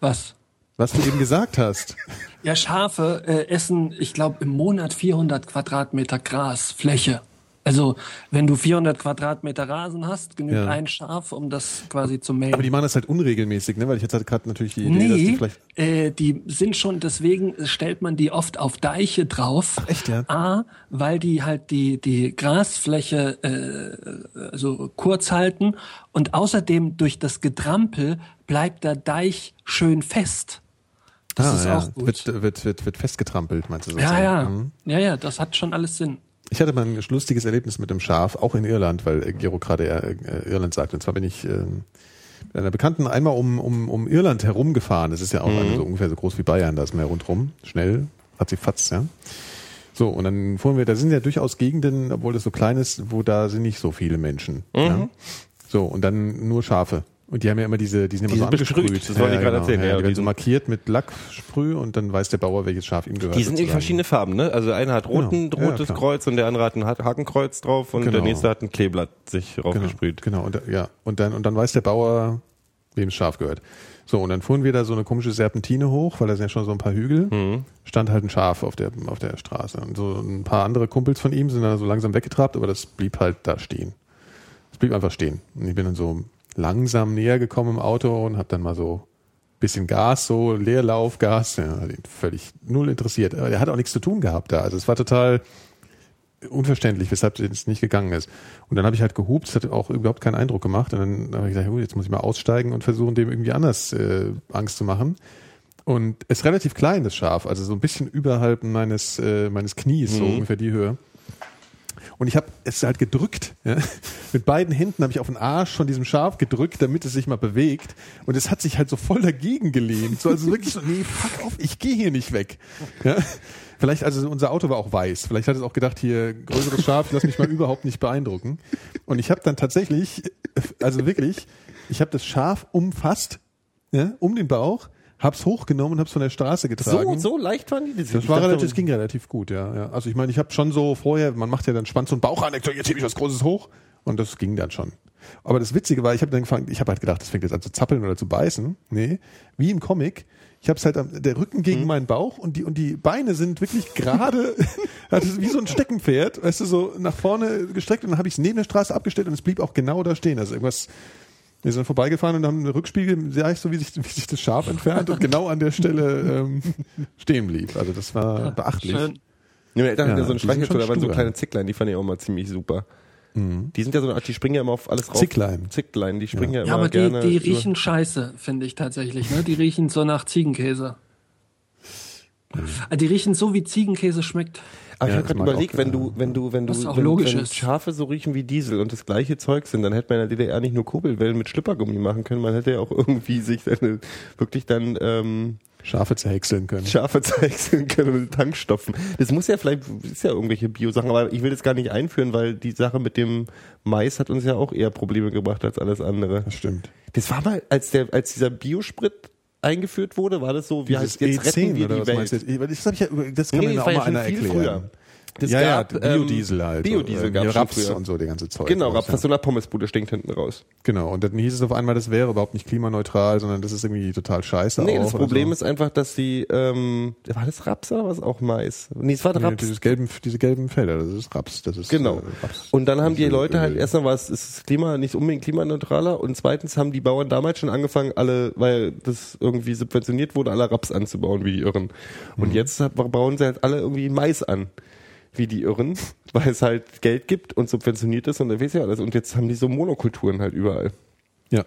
was?
Was du eben gesagt hast.
Ja, Schafe äh, essen, ich glaube, im Monat 400 Quadratmeter Grasfläche. Also, wenn du 400 Quadratmeter Rasen hast, genügt
Ja.
ein Schaf, um das quasi zu mähen.
Aber die machen das halt unregelmäßig, ne? Weil ich jetzt hatte gerade natürlich die Idee, dass die
Nee,
vielleicht.
äh, die sind schon, deswegen stellt man die oft auf Deiche drauf.
echt, ja?
A, weil die halt die, die Grasfläche äh, also kurz halten und außerdem durch das Getrampel bleibt der Deich schön fest. Das
ah,
ist
ja.
auch gut.
Wird, wird, wird, wird festgetrampelt, meinst du so?
ja, ja,
Mhm.
ja, ja, das hat schon alles Sinn.
Ich hatte mal ein lustiges Erlebnis mit dem Schaf, auch in Irland, weil äh, Gero gerade äh, Irland sagt. Und zwar bin ich ähm, mit einer Bekannten einmal um, um, um Irland herumgefahren. Das ist ja auch also so ungefähr so groß wie Bayern, da ist mehr rundrum. Schnell, hat sie fatz, ja. So, und dann fuhren wir, da sind ja durchaus Gegenden, obwohl das so klein ist, wo da sind nicht so viele Menschen. Ja? So, und dann nur Schafe. Und die haben ja immer diese, die sind immer
Die
so
besprüht, das wollte ich gerade erzählen,
Ja,
ja,
die werden so
sind-
markiert mit Lacksprüh und dann weiß der Bauer, welches Schaf ihm gehört.
Die sind in verschiedene Farben, ne? Also einer hat roten,
Genau.
Rotes. Kreuz und der andere hat ein Ha- Hakenkreuz drauf und der
Genau.
nächste hat ein Kleeblatt sich
Genau,
raufgesprüht.
genau und, ja, und dann und dann weiß der Bauer, wem das Schaf gehört. So und dann fuhren wir da so eine komische Serpentine hoch, weil da sind ja schon so ein paar Hügel.
Mhm.
Stand halt ein Schaf auf der auf der Straße und so ein paar andere Kumpels von ihm sind dann so langsam weggetrabt, aber das blieb halt da stehen. Es blieb einfach stehen und ich bin dann so langsam näher gekommen im Auto und habe dann mal so bisschen Gas, so Leerlaufgas, ja, hat ihn völlig null interessiert. Aber der hat auch nichts zu tun gehabt da. Also es war total unverständlich, weshalb es nicht gegangen ist. Und dann habe ich halt gehupt, es hat auch überhaupt keinen Eindruck gemacht. Und dann habe ich gesagt, gut, jetzt muss ich mal aussteigen und versuchen, dem irgendwie anders äh, Angst zu machen. Und es ist relativ klein, das Schaf, also so ein bisschen überhalb meines, äh, meines Knies, so ungefähr die Höhe. Und ich habe es halt gedrückt. Ja? Mit beiden Händen habe ich auf den Arsch von diesem Schaf gedrückt, damit es sich mal bewegt. Und es hat sich halt so voll dagegen gelehnt. So, also wirklich so, nee, fuck auf, ich gehe hier nicht weg. Ja? Vielleicht, also unser Auto war auch weiß. Vielleicht hat es auch gedacht, hier größeres Schaf, lass mich mal überhaupt nicht beeindrucken. Und ich habe dann tatsächlich, also wirklich, ich habe das Schaf umfasst, ja, um den Bauch, hab's hochgenommen und hab's von der Straße getragen.
So, so leicht waren die?
Das war relativ, das ging relativ gut, ja, ja. Also ich meine, ich habe schon so vorher, man macht ja dann Schwanz und Bauch an, denkt so, jetzt hebe ich was Großes hoch und das ging dann schon. Aber das Witzige war, ich habe dann gefangen, ich habe halt gedacht, das fängt jetzt an zu zappeln oder zu beißen. Nee, wie im Comic. Ich habe es halt am, der Rücken gegen meinen Bauch und die und die Beine sind wirklich gerade, das [laughs] ist [laughs] wie so ein Steckenpferd, weißt du, so nach vorne gestreckt und dann habe ich es neben der Straße abgestellt und es blieb auch genau da stehen. Also irgendwas wir sind vorbeigefahren und haben einen Rückspiegel, sah ich so, wie sich, wie sich das Schaf entfernt und genau an der Stelle ähm, stehen blieb. Also das war beachtlich.
Schön.
Ja, meine Eltern hatten
Ja,
ja so einen Streichholz, da waren so kleine Zicklein, die fand ich auch mal ziemlich super. Die sind ja so eine Art, die springen ja immer auf alles rauf.
Zicklein.
Zicklein, die springen ja, immer
Ja, aber die,
gerne.
die
über-
riechen scheiße, finde ich tatsächlich. Ne? Die riechen so nach Ziegenkäse. Also Die riechen so, wie Ziegenkäse schmeckt.
Aber
Ja,
ich habe gerade überlegt, wenn du, wenn du, wenn du, wenn, wenn. Schafe so riechen wie Diesel und das gleiche Zeug sind, dann hätte man in der DDR nicht nur Kurbelwellen mit Schlippergummi machen können, man hätte ja auch irgendwie sich dann, wirklich dann ähm,
Schafe zerhäckseln können.
Schafe [laughs] zeichseln können und Tankstoffen. Das muss ja vielleicht, ist ja irgendwelche Bio-Sachen, aber ich will das gar nicht einführen, weil die Sache mit dem Mais hat uns ja auch eher Probleme gebracht als alles andere.
Das stimmt.
Das war mal, als der, als dieser Biosprit eingeführt wurde, war das so, wie heißt jetzt retten wir
oder
die Welt.
Das, ich ja, das kann
Nee,
mir
das
auch mal einer erklären.
früher. Das
ja,
gab,
ja,
ähm,
Biodiesel halt.
Biodiesel gab's schon
Raps
früher.
und so, der ganze Zeug.
Genau,
raus,
Raps aus so einer Pommesbude stinkt hinten raus.
Genau, und dann hieß es auf einmal, das wäre überhaupt nicht klimaneutral, sondern das ist irgendwie total scheiße
Nee, das Problem
so.
ist einfach, dass die, ähm, war das Raps oder was auch Mais? Nee, es war
Nee,
Raps.
dieses gelben, diese gelben Felder, das ist Raps. Das ist,
Genau.
Äh, Raps.
Und dann haben die Leute halt erstmal was, ist das Klima nicht unbedingt klimaneutraler und zweitens haben die Bauern damals schon angefangen, alle, weil das irgendwie subventioniert wurde, alle Raps anzubauen wie die Irren. Und
Mhm.
jetzt bauen sie halt alle irgendwie Mais an wie die Irren, [laughs] weil es halt Geld gibt und subventioniert ist und da weiß ja alles. Und jetzt haben die so Monokulturen halt überall.
Ja.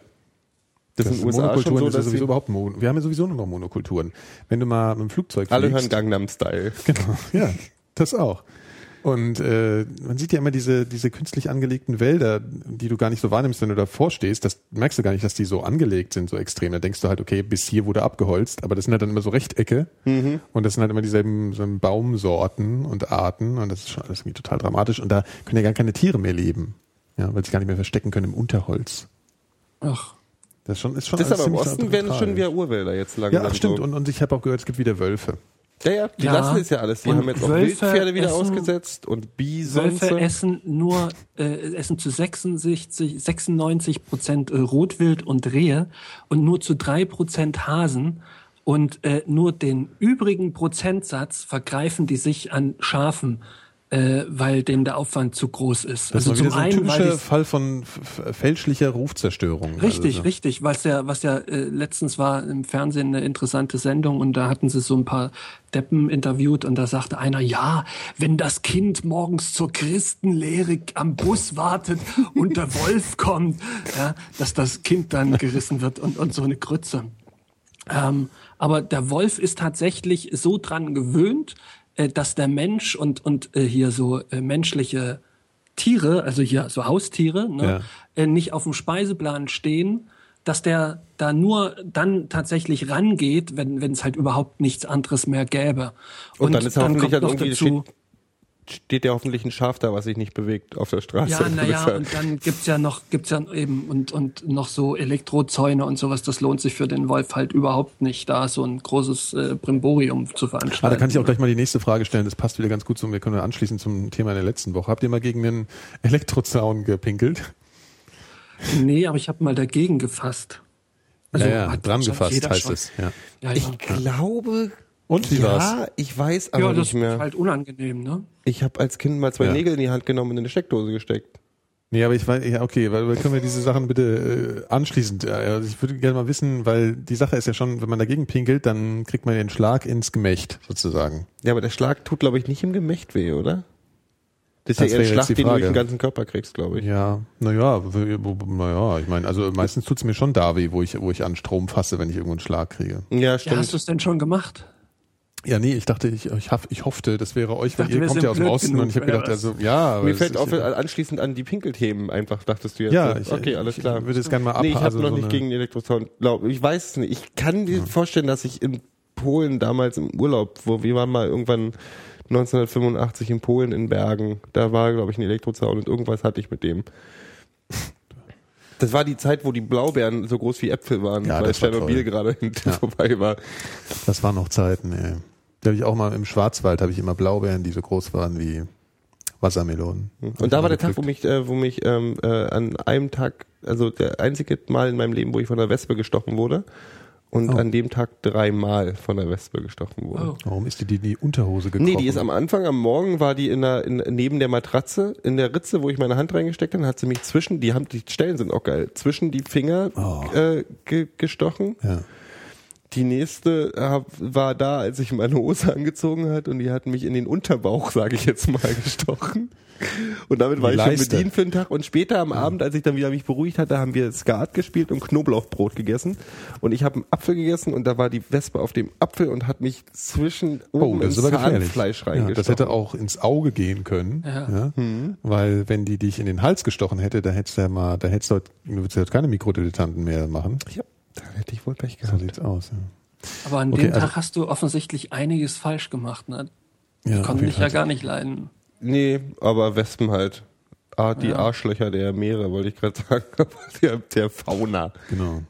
Das,
Das
ist in den USA schon
Monokulturen
so,
ist ja sowieso überhaupt Mon Wir haben ja sowieso nur noch Monokulturen. Wenn du mal mit dem Flugzeug
alle hören
fliegst,
Gangnam-Style.
Genau, ja, das auch. Und äh, man sieht ja immer diese, diese künstlich angelegten Wälder, die du gar nicht so wahrnimmst, wenn du davor stehst. Das merkst du gar nicht, dass die so angelegt sind, so extrem. Da denkst du halt, okay, bis hier wurde abgeholzt, aber das sind halt dann immer so Rechtecke und das sind halt immer dieselben so Baumsorten und Arten und das ist schon alles irgendwie total dramatisch. Und da können ja gar keine Tiere mehr leben, ja, weil sie gar nicht mehr verstecken können im Unterholz.
Ach,
Das ist schon, ist schon
Das aber im Osten werden schon wieder Urwälder jetzt langsam.
Ja, ach, stimmt.
So.
Und, und ich habe auch gehört, es gibt wieder Wölfe.
Ja, ja, die
Ja.
lassen es ja alles. Die
Und
haben jetzt auch
Wölfe
Wildpferde wieder
essen-
ausgesetzt und Bisonze.
Wölfe essen nur, äh, essen zu 66, 96 Prozent äh, Rotwild und Rehe und nur zu drei Prozent Hasen. Und äh, nur den übrigen Prozentsatz vergreifen die sich an Schafen. Äh, weil dem der Aufwand zu groß ist.
Das
also
ist
zum
so ein
einen,
typischer Fall von fälschlicher Rufzerstörung.
Richtig,
also,
richtig, was ja, was ja äh, letztens war im Fernsehen eine interessante Sendung und da hatten sie so ein paar Deppen interviewt und da sagte einer, ja, wenn das Kind morgens zur Christenlehre am Bus wartet und der Wolf kommt, ja, dass das Kind dann gerissen wird und, und so eine Grütze. Ähm, aber der Wolf ist tatsächlich so dran gewöhnt, äh, dass der Mensch und, und äh, hier so äh, menschliche Tiere, also hier so Haustiere, ne, äh, nicht auf dem Speiseplan stehen, dass der da nur dann tatsächlich rangeht, wenn es halt überhaupt nichts anderes mehr gäbe.
Und, dann ist ja dann
noch
irgendwie steht, steht ja hoffentlich ein Schaf da, was sich nicht bewegt auf der Straße.
Ja, naja, [laughs] und dann gibt's ja noch, gibt's ja eben und, und noch so Elektrozäune und sowas, das lohnt sich für den Wolf halt überhaupt nicht, da so ein großes äh, Brimborium zu veranstalten.
Ah, da kann ich auch gleich mal die nächste Frage stellen. Das passt wieder ganz gut zum, wir können anschließen zum Thema der letzten Woche. Habt ihr mal gegen einen Elektrozaun gepinkelt?
Nee, aber ich habe mal dagegen gefasst. Also
ja, ja,
hat
dran gefasst heißt
schon.
es. Ja.
Ja, ja.
Ich glaube.
Und wie
ja,
war's?
ich weiß aber
ja, das
nicht mehr.
ist halt unangenehm, ne?
Ich habe als Kind mal zwei
Ja.
Nägel in die Hand genommen und in eine Steckdose gesteckt.
Nee, aber ich weiß, ja, okay, weil können wir diese Sachen bitte äh, anschließend, äh, also ich würde gerne mal wissen, weil die Sache ist ja schon, wenn man dagegen pinkelt, dann kriegt man den Schlag ins Gemächt, sozusagen.
Ja, aber der Schlag tut, glaube ich, nicht im Gemächt weh, oder? Das ist
Das
ja eher ein Schlag, den du durch den ganzen Körper kriegst, glaube ich.
Ja, naja, naja, ich meine, also meistens tut's mir schon da weh, wo ich, wo ich an Strom fasse, wenn ich irgendwo einen Schlag kriege.
Ja,
Ja,
stimmt.
hast du es denn schon gemacht?
Ja, nee, ich dachte, ich, ich, hoff, ich hoffte, das wäre euch, weil
dachte,
ihr kommt ja aus dem Osten
genug,
und ich habe gedacht, also ja,
Mir fällt auf,
ja-
anschließend an die Pinkelthemen einfach, dachtest du jetzt.
Ja,
so.
ich-
okay, alles
ich
klar.
würde es gerne mal
Nee, ich habe
also
noch
so
nicht gegen Elektrozaun. Glaub, ich weiß es nicht. Ich kann mir vorstellen, dass ich in Polen damals im Urlaub, wo wir waren mal irgendwann 1985 in Polen in Bergen, da war, glaube ich, ein Elektrozaun und irgendwas hatte ich mit dem. Das war die Zeit, wo die Blaubeeren so groß wie Äpfel waren,
Ja,
weil
das war
Tschernobyl gerade [laughs] hinten vorbei war.
Das waren noch Zeiten, ey. Da habe ich auch mal im Schwarzwald habe ich immer Blaubeeren, die so groß waren wie Wassermelonen. Hab
Und da war der Tag, wo mich, äh, wo mich ähm, äh, an einem Tag, also der einzige Mal in meinem Leben, wo ich von der Wespe gestochen wurde. Und
Oh.
an dem Tag dreimal von der Wespe gestochen wurde.
Oh.
Warum ist die die in die Unterhose gekrochen?
Nee, die ist am Anfang, am Morgen war die in der, in, neben der Matratze, in der Ritze, wo ich meine Hand reingesteckt habe, hat sie mich zwischen, die haben, die Stellen sind auch geil, zwischen die Finger
Oh.
äh, ge, gestochen.
Ja.
Die nächste äh, war da, als ich meine Hose angezogen hat und die hat mich in den Unterbauch, sage ich jetzt mal, [laughs] gestochen. Und damit war
Die
ich schon bedient für den Tag. Und später am Abend, als ich dann wieder mich beruhigt hatte, haben wir Skat gespielt und Knoblauchbrot gegessen. Und ich habe einen Apfel gegessen und da war die Wespe auf dem Apfel und hat mich zwischen
Oh,
oben
das
ins. Zahnfleisch
Ja,
reingestochen.
das hätte auch ins Auge gehen können,
Ja.
weil wenn die dich in den Hals gestochen hätte, da hättest du ja mal, da hättest du, heute- du würdest ja heute keine Mikrodilettanten mehr machen.
ja, da hätte ich wohl Pech
So
gehabt.
sieht's aus. Ja.
Aber an
Okay,
dem
also-
Tag hast du offensichtlich einiges falsch gemacht, ne?
Ja,
Ich
auf
konnte dich ja gar nicht leiden.
Nee, aber Wespen halt. Ah, die Arschlöcher der Meere, wollte ich gerade sagen. [laughs] Der, der Fauna.
Genau.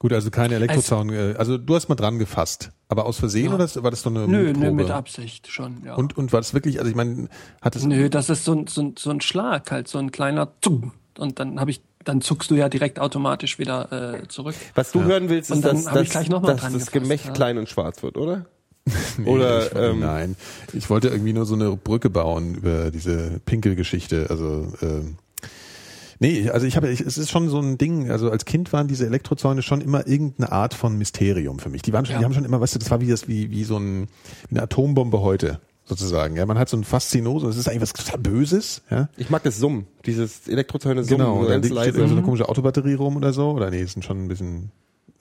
Gut, also keine Elektrozaun. äh, Also du hast mal dran gefasst, aber aus Versehen
Ja.
oder war das so eine
Nö,
Mutprobe?
nö, mit Absicht schon, ja.
Und und war das wirklich? Also ich meine, hat es
Nö, das ist so ein, so ein, so ein Schlag, halt so ein kleiner Zung. Und dann habe ich, dann zuckst du ja direkt automatisch wieder äh, zurück.
Was du hören willst, ist,
Und dann
dass, dass,
gleich noch mal
dass das Gemächt
ja.
klein und schwarz wird, oder? [laughs]
Nee,
Oder,
ich,
ähm,
nein, ich wollte irgendwie nur so eine Brücke bauen über diese Pinkelgeschichte. Also ähm, nee, also ich habe, ich, es ist schon so ein Ding. Also als Kind waren diese Elektrozäune schon immer irgendeine Art von Mysterium für mich. Die waren schon,
Ja.
die haben schon immer, weißt du, das war wie das wie wie so ein, wie eine Atombombe heute sozusagen. Ja, man hat so ein Faszinose. Das ist eigentlich was total Böses. Ja.
Ich mag das Summen, dieses Elektrozäune Summen,
Genau, da
ganz
liegt
leise.
so eine komische Autobatterie rum oder so. Oder nee, sind schon ein bisschen,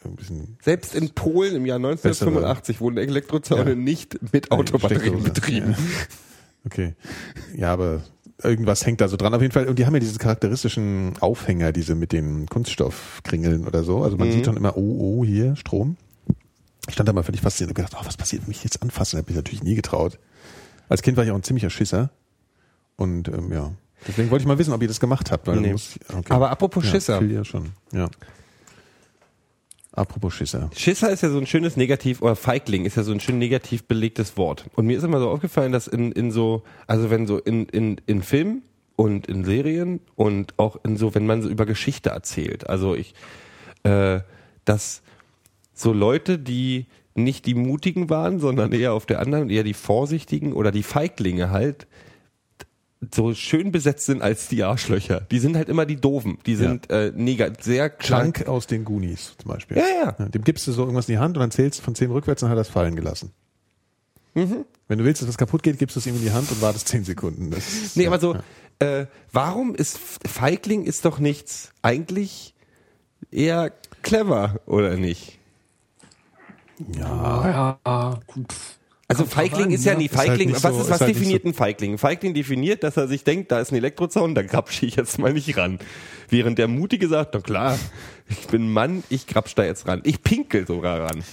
ein bisschen
Selbst in Polen im Jahr 1985 wurden Elektrozäune
Ja.
nicht mit Autobatterien betrieben.
Ja. Okay. Ja, aber irgendwas hängt da so dran auf jeden Fall. Und die haben ja diese charakteristischen Aufhänger, diese mit den Kunststoffkringeln oder so. Also man sieht schon immer, oh, oh, hier, Strom. Ich stand da mal völlig fasziniert und gedacht, oh, was passiert, wenn ich jetzt anfasse? Da habe ich natürlich nie getraut. Als Kind war ich auch ein ziemlicher Schisser. Und ähm, ja, deswegen wollte ich mal wissen, ob ihr das gemacht habt. Weil
Nee.
muss, okay.
Aber apropos
ja,
Schisser.
Ja, schon. Ja. Apropos Schisser.
Schisser ist ja so ein schönes Negativ, oder Feigling ist ja so ein schön negativ belegtes Wort. Und mir ist immer so aufgefallen, dass in, in so, also wenn so in, in, in Filmen und in Serien und auch in so, wenn man so über Geschichte erzählt, also ich, äh, dass so Leute, die nicht die Mutigen waren, sondern eher auf der anderen, eher die Vorsichtigen oder die Feiglinge halt, so schön besetzt sind als die Arschlöcher. Die sind halt immer die Doofen. Die sind äh, neger sehr krank.
Chunk aus den Goonies zum Beispiel.
Ja, ja.
Dem gibst du so irgendwas in die Hand und dann zählst du von zehn rückwärts und hat er es fallen gelassen.
Mhm.
Wenn du willst, dass was kaputt geht, gibst du es ihm in die Hand und wartest zehn Sekunden. Das
Nee,
ja,
aber so,
ja.
äh, warum ist Feigling ist doch nichts eigentlich eher clever, oder nicht?
Ja, gut.
Also
Kommt
Feigling
an,
ist ja
ne?
nie
Ist halt
Feigling.
nicht
was
so-
ist, was
ist halt
definiert
so-
ein Feigling? Ein Feigling definiert, dass er sich denkt, da ist ein Elektrozaun, da grapsche ich jetzt mal nicht ran. Während der Mutige sagt, na klar, ich bin ein Mann, ich grapsch da jetzt ran. Ich pinkel sogar ran.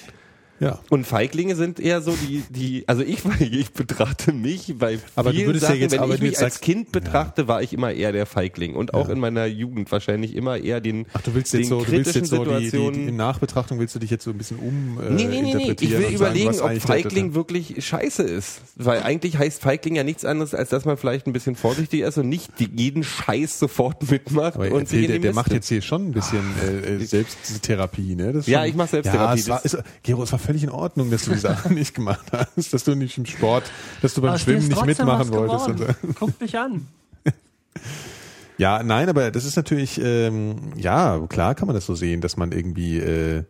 Ja.
Und Feiglinge sind eher so die, die, also ich, [laughs] ich betrachte mich bei
Aber du
vielen
ja
Sachen,
jetzt-
wenn ich
du
mich als
sagst-
Kind betrachte, war ich immer eher der Feigling und auch in meiner Jugend wahrscheinlich immer eher den,
Ach, du willst jetzt so, du willst jetzt so die, die, die, in Nachbetrachtung willst du dich jetzt so ein bisschen um äh,
Nee, nee, nee, nee. Ich will
sagen,
überlegen,
was
ob Feigling wirklich scheiße ist. Weil eigentlich heißt Feigling ja nichts anderes, als dass man vielleicht ein bisschen vorsichtiger ist und nicht jeden Scheiß sofort [laughs] mitmacht
Aber
und sich
erzähl,
in
der, der macht jetzt hier schon ein bisschen äh, äh, Selbsttherapie, ne?
Ja, ich mach Selbsttherapie,
Ja, es war, ist, Gero, es war völlig in Ordnung, dass du die Sachen [laughs] nicht gemacht hast, dass du nicht im Sport, dass du beim
dir
Schwimmen nicht mitmachen wolltest. Und
geworden.
so.
Guck dich an. [laughs]
Ja, nein, aber das ist natürlich, ähm, ja, klar kann man das so sehen, dass man irgendwie, äh,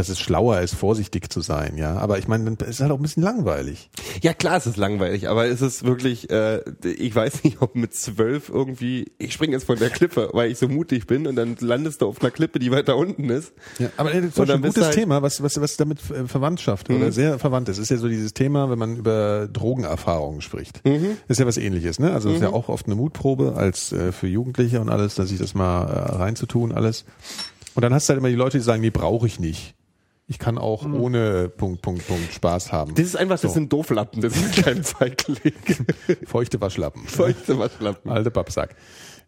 dass es schlauer ist, vorsichtig zu sein, ja. Aber ich meine, dann ist es halt auch ein bisschen langweilig.
Ja, klar, es ist langweilig, aber es ist wirklich, äh, ich weiß nicht, ob mit zwölf irgendwie, ich springe jetzt von der Klippe, weil ich so mutig bin und dann landest du auf einer Klippe, die weiter unten ist.
Ja, aber Beispiel
dann
ein gutes
halt-
Thema, was, was, was damit äh, Verwandtschaft oder sehr verwandt ist, ist ja so dieses Thema, wenn man über Drogenerfahrungen spricht. Das ist ja was ähnliches, ne? Also das ist ja auch oft eine Mutprobe als äh, für Jugendliche und alles, dass sich das mal äh, reinzutun, alles. Und dann hast du halt immer die Leute, die sagen, nee, brauche ich nicht. Ich kann auch ohne Punkt, Punkt, Punkt Spaß haben.
Das ist einfach, das sind Dooflappen, das ist kein Feigling. [laughs]
Feuchte Waschlappen.
Feuchte Waschlappen.
Alte Pappsack.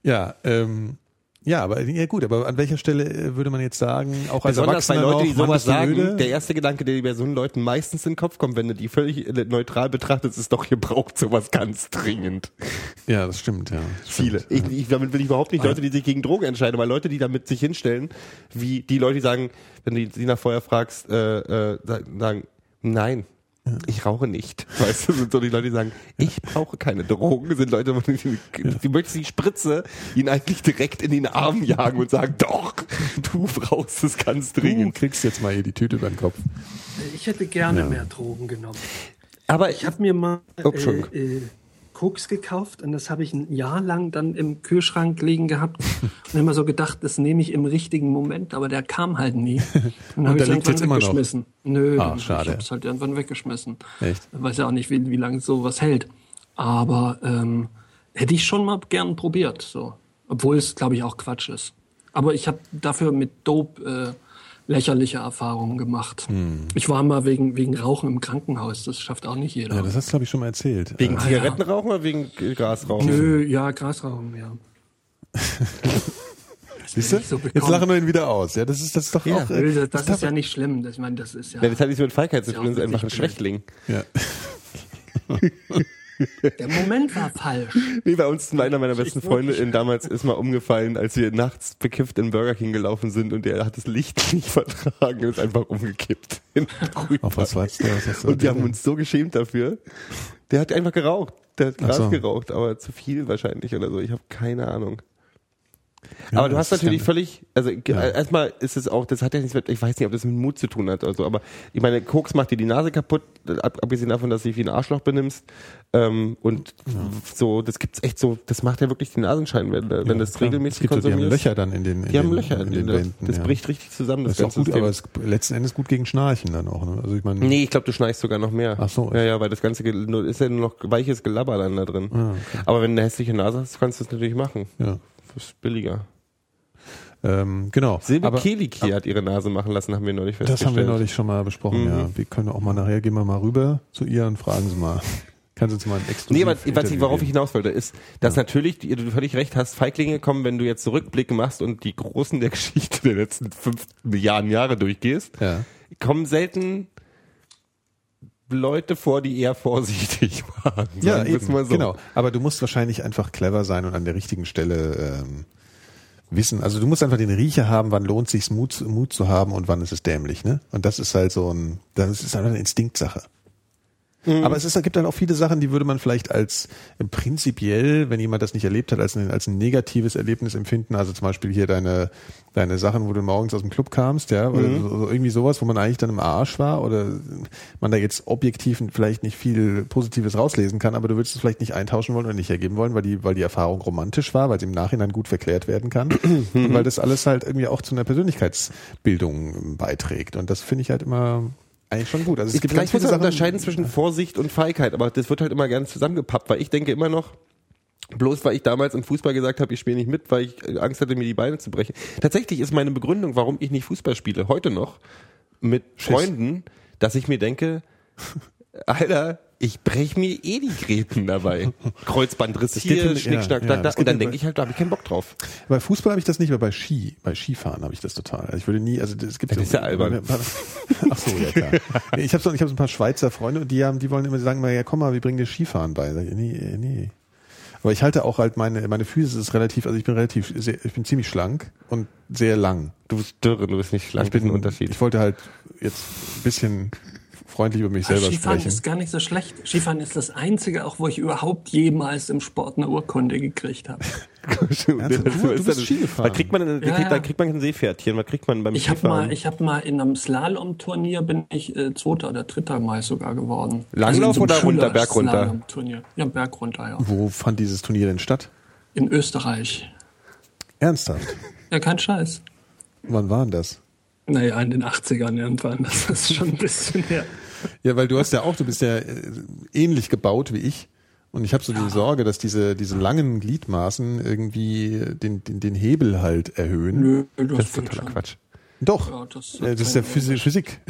Ja, ähm, ja, aber ja gut, aber an welcher Stelle äh, würde man jetzt sagen, auch als
Besonders bei
Erwachsener
Leuten, die
noch, Mann,
sowas sagen,
müde?
der erste Gedanke, der bei so Leuten meistens in den Kopf kommt, wenn du die völlig äh, neutral betrachtest, ist doch, ihr braucht sowas ganz dringend.
Ja, das stimmt, ja. Das
Viele.
Stimmt.
Ich, ich, damit will ich überhaupt nicht Leute, die sich gegen Drogen entscheiden, aber Leute, die damit sich hinstellen, wie die Leute, die sagen, wenn du sie nach vorher fragst, äh, äh, sagen, sagen, Ich rauche nicht. [laughs] Weißt du, sind so die Leute, die sagen, ich brauche keine Drogen, sind Leute, die, die möchten die Spritze ihnen eigentlich direkt in den Arm jagen und sagen, doch, du brauchst es ganz
Du
dringend.
kriegst jetzt mal hier die Tüte über den Kopf.
Ich hätte gerne mehr Drogen genommen.
Aber
Ich habe mir mal
Oh,
äh, äh, Koks gekauft und das habe ich ein Jahr lang dann im Kühlschrank liegen gehabt und immer so gedacht, das nehme ich im richtigen Moment, aber der kam halt nie. [laughs] Dann habe
der
ich
liegt jetzt immer noch?
weggeschmissen. Nö,
Ah, schade.
ich habe es halt irgendwann weggeschmissen.
Echt?
Ich weiß ja auch nicht, wie, wie lange sowas hält. Aber ähm, hätte ich schon mal gern probiert, so. Obwohl es, glaube ich, auch Quatsch ist. Aber ich habe dafür mit Dope äh, lächerliche Erfahrungen gemacht.
Hm.
Ich war mal wegen, wegen Rauchen im Krankenhaus, das schafft auch nicht jeder.
Ja, das hast du, glaube ich, schon mal erzählt.
wegen
Äh,
Zigarettenrauchen oder wegen Grasrauchen?
Nö, ja, Grasrauchen, ja. [laughs]
siehst du?
so
Jetzt lachen wir ihn wieder aus. Ja, das ist, das ist doch
Ja.
auch. Äh,
das, das
darf-
ist ja nicht schlimm. Das, ich meine, das ist ja.
Ja, das hat nichts mit Feigheit zu
Ja,
tun, das ist einfach ein. Schwächling.
ja. [laughs] [laughs]
Der Moment war falsch.
Nee, bei uns einer meiner besten
Ich-
Freunde in damals ist mal umgefallen, als wir nachts bekifft in Burger King gelaufen sind und der hat das Licht [laughs] nicht vertragen und ist einfach umgekippt. [laughs]
Auf was warst du? Was hast du
Und wir haben uns so geschämt dafür. Der hat einfach geraucht. Der hat Gras
so.
geraucht, aber zu viel wahrscheinlich oder so. Ich habe keine Ahnung.
Ja,
aber du
das
hast natürlich
kann-
völlig, also ge- erstmal ist es auch, das hat ja nichts mit, ich weiß nicht, ob das mit Mut zu tun hat oder so, aber ich meine, Koks macht dir die Nase kaputt, ab, abgesehen davon, dass du dich wie ein Arschloch benimmst. Ähm, und so, das gibt's echt so, das macht ja wirklich die Nasenschein, wenn, wenn
Ja,
das
klar.
regelmäßig
es gibt so, Die haben
konsumierst.
Löcher dann in den, in
die haben
den,
Löcher
in den
das,
Wänden.
das
ja.
bricht richtig zusammen, das,
Das ist auch
ganze
gut, aber
System.
es ist letzten Endes gut gegen Schnarchen dann auch. Ne? Also ich meine,
Nee, ich glaube, du schnarchst sogar noch mehr.
Ach so,
Ja, ja, weil das Ganze ist ja nur noch weiches Gelabber dann da drin.
Ah,
Aber wenn du eine hässliche Nase hast, kannst du es natürlich machen.
ja.
Das ist billiger.
Ähm, genau.
Silbe
Aber-
Keliki hat ihre Nase machen lassen, haben wir neulich
Das
festgestellt.
haben wir neulich schon mal besprochen,
Mhm.
ja. Wir können auch mal nachher, gehen wir mal rüber zu ihr und fragen sie mal. [laughs] Kannst du uns mal ein exklusiv
Nee, aber was ich, worauf ich hinaus wollte, ist, dass natürlich, die, du völlig recht hast, Feiglinge kommen, wenn du jetzt Rückblicke machst und die Großen der [laughs] Geschichte der letzten fünf Milliarden Jahre durchgehst,
Ja.
kommen selten Leute vor, die eher vorsichtig [laughs] waren.
Ja, eben,
mal so.
genau. Aber du musst wahrscheinlich einfach clever sein und an der richtigen Stelle ähm, wissen. Also du musst einfach den Riecher haben, wann lohnt sich Mut, Mut zu haben und wann ist es dämlich, ne? Und das ist halt so ein, das ist einfach eine Instinktsache. Aber es ist, gibt dann auch viele Sachen, die würde man vielleicht als äh, prinzipiell, wenn jemand das nicht erlebt hat, als ein, als ein negatives Erlebnis empfinden. Also zum Beispiel hier deine, deine Sachen, wo du morgens aus dem Club kamst, ja, oder so, so irgendwie sowas, wo man eigentlich dann im Arsch war oder man da jetzt objektiv vielleicht nicht viel Positives rauslesen kann, aber du würdest es vielleicht nicht eintauschen wollen oder nicht ergeben wollen, weil die, weil die Erfahrung romantisch war, weil sie im Nachhinein gut verklärt werden kann [clears throat] und weil das alles halt irgendwie auch zu einer Persönlichkeitsbildung beiträgt. Und das finde ich halt immer eigentlich schon gut. Also es gibt ganz
Vielleicht muss man
Sachen,
unterscheiden zwischen Vorsicht und Feigheit, aber das wird halt immer gern zusammengepappt, weil ich denke immer noch, bloß weil ich damals im Fußball gesagt habe, ich spiele nicht mit, weil ich Angst hatte, mir die Beine zu brechen. Tatsächlich ist meine Begründung, warum ich nicht Fußball spiele, heute noch mit Freunden, dass ich mir denke, Alter, ich brech mir eh die Gräten dabei. [laughs] Kreuzbandriss
geht
hier, Schnick,
ja,
Schnack,
ja,
Schnack,
das
da. Und dann denke ich halt, da habe ich keinen Bock drauf.
Bei Fußball habe ich das nicht, aber bei Ski, bei Skifahren habe ich das total. Also ich würde nie, also es gibt
Das ist ja albern. [laughs]
Ach so, ja klar. [laughs] Ich habe so, ich habe so ein paar Schweizer Freunde und die haben, die wollen immer, sagen immer, ja komm mal, wir bringen dir Skifahren bei. Sag ich, nee, äh, nee. Aber ich halte auch halt meine, meine Füße ist relativ, also ich bin relativ, sehr, ich bin ziemlich schlank und sehr lang.
Du bist dürre, du bist nicht schlank,
Ich bin
ein Unterschied.
Ich wollte halt jetzt ein bisschen freundlich über mich selber
Skifahren
sprechen.
ist gar nicht so schlecht. Skifahren ist das Einzige, auch wo ich überhaupt jemals im Sport eine Urkunde gekriegt habe. [laughs]
Da kriegt man,
Ja,
da
ja.
kriegt man ein Seepferdchen, was kriegt man beim
Ich habe
Skifahren?
mal, ich habe mal in einem Slalom-Turnier bin ich äh, Zweiter oder Dritter Mal sogar geworden.
Langlauf
Also
oder
einem
runter, Berg runter?
Ja, Berg runter, ja.
Wo fand dieses Turnier denn statt?
In Österreich.
Ernsthaft?
Ja, kein Scheiß.
Wann war denn das?
Naja, in den 80ern irgendwann. Das ist schon ein bisschen her.
Ja, weil du hast ja auch, du bist ja äh, ähnlich gebaut wie ich. Und ich habe so die Sorge, dass diese, diese langen Gliedmaßen irgendwie den, den, den Hebel halt erhöhen.
Nö, das,
das ist totaler
schon.
Quatsch.
Doch.
Ja, das-
Äh, das ist ja Physi Physik.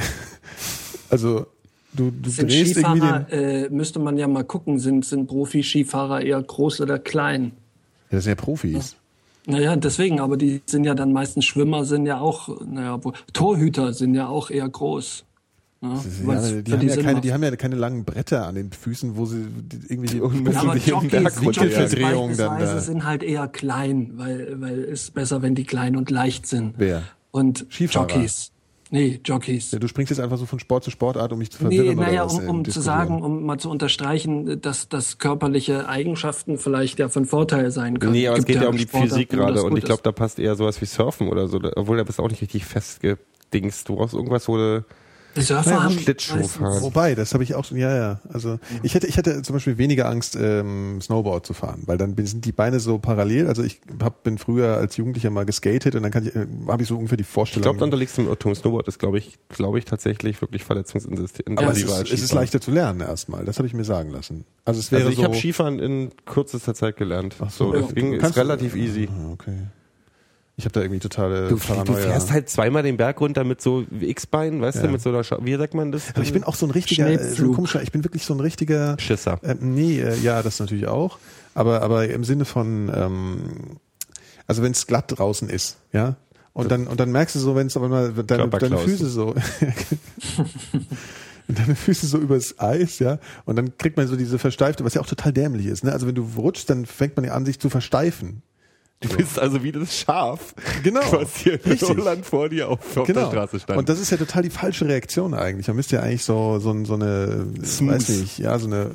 Also du, du
Sind
drehst irgendwie
Skifahrer,
den.
äh, müsste man ja mal gucken, sind, sind Profi-Skifahrer eher groß oder klein?
Ja, das sind ja Profis.
Naja, deswegen, aber die sind ja dann meistens Schwimmer, sind ja auch, naja, Torhüter sind ja auch eher groß. Ne?
Ja,
Weil's
die, haben ja keine, die haben ja keine langen Bretter an den Füßen, wo sie die- irgendwie die [laughs]
Ja, Jockeys
Verdrehung dann da.
sind halt eher klein, weil, weil es ist besser, wenn die klein und leicht sind.
Wer?
Und
Skifahrer?
Jockeys. Nee, Jockeys.
Ja, du springst jetzt einfach so von Sport zu Sportart, um mich zu
Nee,
verwirren
naja,
oder was?
um,
in
um zu sagen, um mal zu unterstreichen, dass, dass körperliche Eigenschaften vielleicht ja von Vorteil sein können.
Nee, aber es
Gibt
geht ja um die
Sportarten,
Physik gerade und ich glaube, da passt eher sowas wie Surfen oder so, obwohl da bist du auch nicht richtig festgedingst. Du brauchst irgendwas, wo du
Die Surfer haben
Schlittschuh
meistens-
fahren.
Wobei, das habe ich auch, ja, ja. Also ich hätte, ich hätte zum Beispiel weniger Angst, ähm, Snowboard zu fahren, weil dann sind die Beine so parallel. Also ich hab, bin früher als Jugendlicher mal geskatet und dann kann ich, äh, habe ich so ungefähr die
Ich
Vorstellung.
glaube, dann unterliegst du im Irrtum. Snowboard ist, glaube ich, glaube ich, tatsächlich wirklich verletzungsintensiv.
aber es, ist, es ist leichter zu lernen erstmal. Das habe ich mir sagen lassen. Also es wäre
Also ich
so.
habe Skifahren in kürzester Zeit gelernt.
so,
so, das
ja.
ging, ist relativ easy.
Ah, okay. Ich habe da irgendwie totale
Du,
Paranoia.
du fährst halt zweimal den Berg runter mit so X-Beinen, weißt
Ja.
du, mit so einer, Scha wie sagt man das?
aber ich bin auch so ein richtiger, äh, so ein komischer, ich bin wirklich so ein richtiger
Schisser.
Ähm, nee, äh, ja, das natürlich auch. Aber, aber im Sinne von, ähm, also wenn es glatt draußen ist, ja. Und dann, und dann merkst du so, wenn es aber mal deine, deine. Füße so, [laughs] deine Füße so übers Eis, ja. Und dann kriegt man so diese versteifte, was ja auch total dämlich ist, ne? Also wenn du rutschst, dann fängt man ja an, sich zu versteifen.
Du bist also wie das Schaf.
Genau.
Was hier in
Richtig.
Holland vor dir auf, auf der
Genau.
Straße stand.
Und das ist ja total die falsche Reaktion eigentlich. Man müsste ja eigentlich so, so, so eine,
Smooth.
weiß nicht, ja, so eine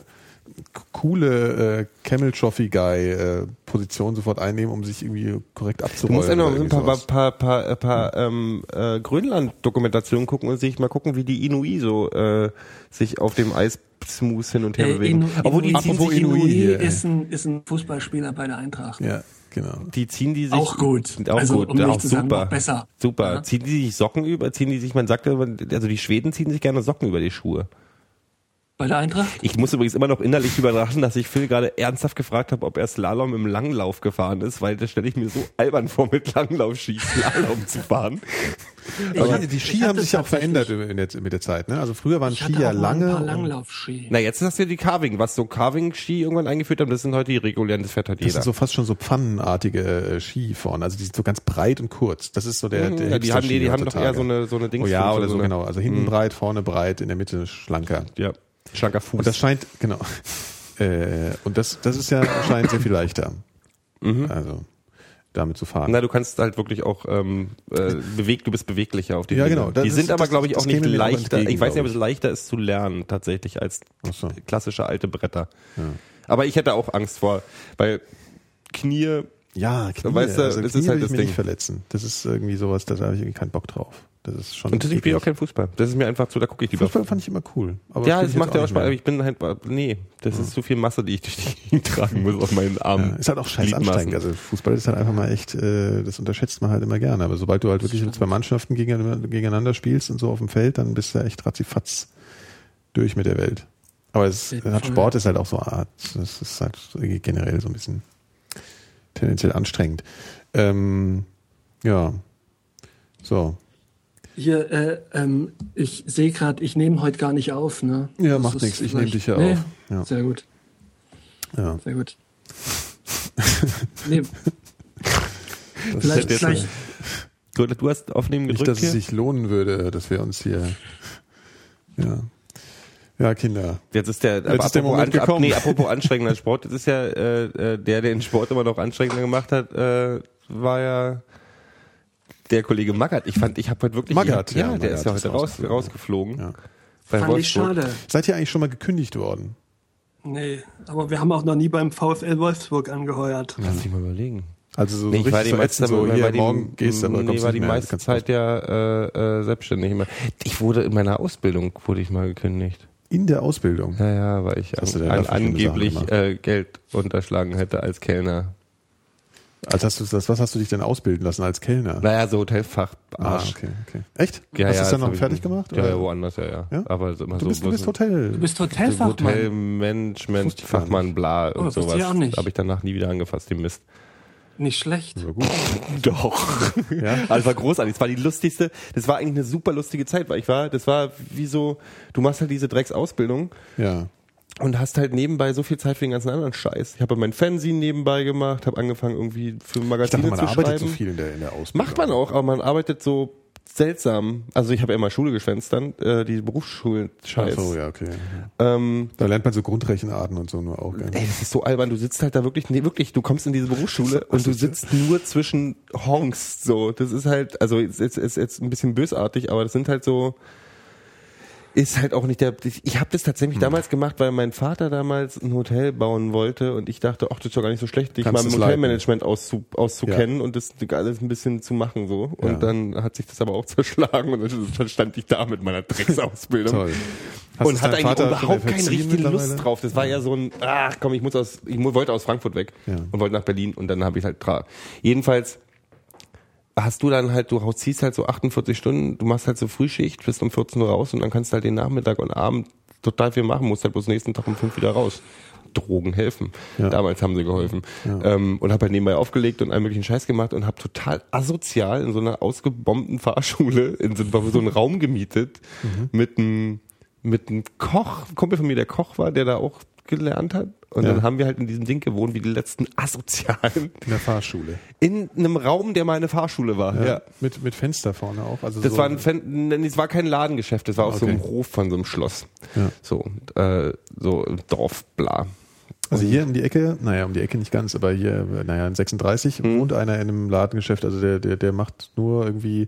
coole äh, Camel Trophy Guy äh, Position sofort einnehmen, um sich irgendwie korrekt
Du
abzurollen.
musst ja noch ein paar, paar,
sowas.
paar, paar, äh, paar ähm, äh, Grönland-Dokumentationen gucken und sich mal gucken, wie die Inuit so äh, sich auf dem Eis smooth hin und her
Äh,
bewegen.
Inu-
Obwohl die
Inuit
hier, ey.
ist ein, ist ein Fußballspieler bei der Eintracht.
Ja, genau.
die ziehen die sich
Auch gut.
Auch
Also,
gut,
um nicht
auch
zu sagen,
super.
noch besser.
Super.
Ja.
Ziehen die sich Socken über, ziehen die sich, man sagt, ja, also die Schweden ziehen sich gerne Socken über die Schuhe.
Bei der Eintracht?
Ich muss übrigens immer noch innerlich überraschen, dass ich Phil gerade ernsthaft gefragt habe, ob er Slalom im Langlauf gefahren ist, weil das stelle ich mir so albern vor, mit Langlaufski Slalom zu fahren.
Aber
Ich-
die Ski
hab
haben
das
sich ja auch verändert in der, mit der Zeit. Ne? Also früher waren
Ich
Ski ja lange.
ein Langlaufski.
Na, jetzt hast du ja die Carving, was so Carving-Ski irgendwann eingeführt haben, das sind heute die regulären, das fährt halt
Das
jeder.
sind so fast schon so pfannenartige äh, Ski vorne. Also die sind so ganz breit und kurz. Das ist so der, der
Mhm. ja, die haben, die, die haben doch eher so eine, so eine Dings.
Oh ja, oder
so
so,
eine,
genau. Also hinten breit, vorne breit, in der Mitte schlanker.
Ja, schlanker Fuß.
Und das scheint, genau. [laughs] Äh, und das, das ist ja anscheinend sehr viel leichter.
Mhm.
Also, damit zu fahren.
Na, du kannst halt wirklich auch ähm, äh, bewegt, du bist beweglicher auf den
Ja, genau.
Die
ist-
sind aber,
das-
glaube ich, auch nicht
aber
leichter.
entgegen,
ich weiß nicht, ob es leichter ist zu lernen tatsächlich als
so.
klassische alte Bretter. Aber ich hätte auch Angst vor, weil Knie
Ja, Knie,
Weißt du,
also
das
Knie
ist halt
will ich
das Ding.
nicht verletzen. Das ist irgendwie sowas, da habe ich irgendwie keinen Bock drauf. Das ist schon.
und ich spiele auch kein Fußball. Das ist mir einfach zu, da gucke ich lieber.
Fußball fand ich immer cool. Aber
ja, das macht ja auch Spaß, aber ich bin halt, nee, das ist zu viel Masse, die ich durch die Gegend tragen muss auf meinen Armen.
Ja, ist halt auch scheiß anstrengend. Also Fußball ist halt einfach mal echt, äh, das unterschätzt man halt immer gerne. Aber sobald du halt wirklich mit zwei Mannschaften gegeneinander, gegeneinander spielst und so auf dem Feld, dann bist du echt ratzifatz durch mit der Welt. Aber es. Sport ist halt auch so eine Art, das ist halt generell so ein bisschen tendenziell anstrengend. Ähm, ja. So.
Hier, äh, ähm, ich sehe gerade, ich nehme heute gar nicht auf, ne?
Ja,
Das
macht nichts, ich nehm
vielleicht-
dich ja
nee,
auf. Ja.
Sehr gut,
Ja.
sehr gut. [laughs] nee,
Das
vielleicht, vielleicht,
Du, du hast aufnehmen
Nicht,
gedrückt
dass es sich lohnen würde, dass wir uns hier, ja. Ja, Kinder.
Jetzt ist der,
Jetzt ist der Moment
an, ab,
gekommen.
nee, apropos [laughs] anstrengender Sport, das ist ja äh, äh, der, der den Sport immer noch anstrengender gemacht hat, äh, war ja der Kollege Magath. Ich fand, ich habe heute wirklich,
Magath,
ja,
ja,
der
Magath
ist ja
ist
heute raus,
rausgeflogen.
rausgeflogen.
Ja.
Bei
fand ich
Wolfsburg.
schade.
Seid ihr eigentlich schon mal gekündigt worden?
Nee, aber wir haben auch noch nie beim VfL Wolfsburg angeheuert.
Lass mich mal überlegen.
Also so,
Nee, ich war die
so
meiste,
so
war
hier,
die,
morgen gehst du, aber
nee, war die
mehr.
meiste Zeit ja äh, äh, selbstständig immer. Ich wurde in meiner Ausbildung wurde ich mal gekündigt.
In der Ausbildung.
Ja, ja, weil ich an, an, angeblich äh, Geld unterschlagen hätte als Kellner.
Als hast du das, was hast du dich denn ausbilden lassen als Kellner?
Naja, so Hotelfach.
Ah, okay, okay. Echt?
Ja,
hast
ja,
du es dann
das
noch
ich-
fertig gemacht?
Ja,
oder?
ja, woanders, ja, ja.
Ja?
Aber so immer
Du
so
bist, du bist Hotel.
Du bist Hotelfachmann.
Hotelmanagement, Fachmann, bla
Oh,
und
das wusste
sowas.
ich auch nicht.
Habe ich danach nie wieder angefasst, den Mist.
Nicht schlecht.
Ja, gut. [laughs]
Doch. [laughs]
Ja?
Also war großartig. Es war die lustigste, das war eigentlich eine super lustige Zeit, weil ich war, das war wie so, du machst halt diese Drecksausbildung
Ja.
Und hast halt nebenbei so viel Zeit für den ganzen anderen Scheiß. Ich habe mein Fernsehen nebenbei gemacht, habe angefangen irgendwie für
Ich
Magazine
dachte, man
zu
arbeitet
schreiben.
so viel in der, in der Ausbildung.
Macht man auch, aber man arbeitet so seltsam. Also ich habe ja immer Schule geschwänzt dann, äh, die Berufsschulen-Scheiß.
Ach so, ja, okay.
ähm,
Da lernt man so Grundrechenarten und so nur auch. Gell?
Ey, das ist so albern. Du sitzt halt da wirklich, nee, wirklich, du kommst in diese Berufsschule und du sitzt nur zwischen Honks, so. Das ist halt, also, jetzt ist, ist jetzt ein bisschen bösartig, aber das sind halt so, ist halt auch nicht der, ich habe das tatsächlich damals gemacht, weil mein Vater damals ein Hotel bauen wollte und ich dachte, ach, das ist doch gar nicht so schlecht, dich
Kannst
mal im Hotelmanagement auszu, auszukennen und das alles ein bisschen zu machen, so. Und
Ja.
dann hat sich das aber auch [laughs] zerschlagen und dann stand ich da mit meiner Drecksausbildung
Toll. Hast
und
es
hat
deinem
eigentlich überhaupt keine richtige? Lust drauf. Das war ja so ein, ach komm, ich muss aus, ich wollte aus Frankfurt weg
Ja.
und wollte nach Berlin und dann habe ich halt. Jedenfalls hast du dann halt, du ziehst halt so 48 Stunden, du machst halt so Frühschicht, bist um 14 Uhr raus und dann kannst du halt den Nachmittag und Abend total viel machen, musst halt bloß nächsten Tag um 5 wieder raus. Drogen helfen.
Ja.
Damals haben sie geholfen. Ähm, und habe halt nebenbei aufgelegt und allen möglichen Scheiß gemacht und habe total asozial in so einer ausgebombten Fahrschule in so, [laughs] so einen Raum gemietet
Mhm.
mit einem mit einem Koch, Kumpel von mir, der Koch war, der da auch gelernt hat. Und
Ja.
dann haben wir halt in diesem Ding gewohnt, wie die letzten [laughs] Asozialen.
In der Fahrschule.
In einem Raum, der mal eine Fahrschule war. Ja.
Mit, mit Fenster vorne auch. Also
Das
so,
war ein Fen es war kein Ladengeschäft, das war auf so einem
Okay.
Hof von so einem Schloss.
Ja.
So, äh, so Dorf, bla.
Also hier um die Ecke, naja, um die Ecke nicht ganz, aber hier, naja, in 36
Mhm.
wohnt einer in einem Ladengeschäft, also der, der, der macht nur irgendwie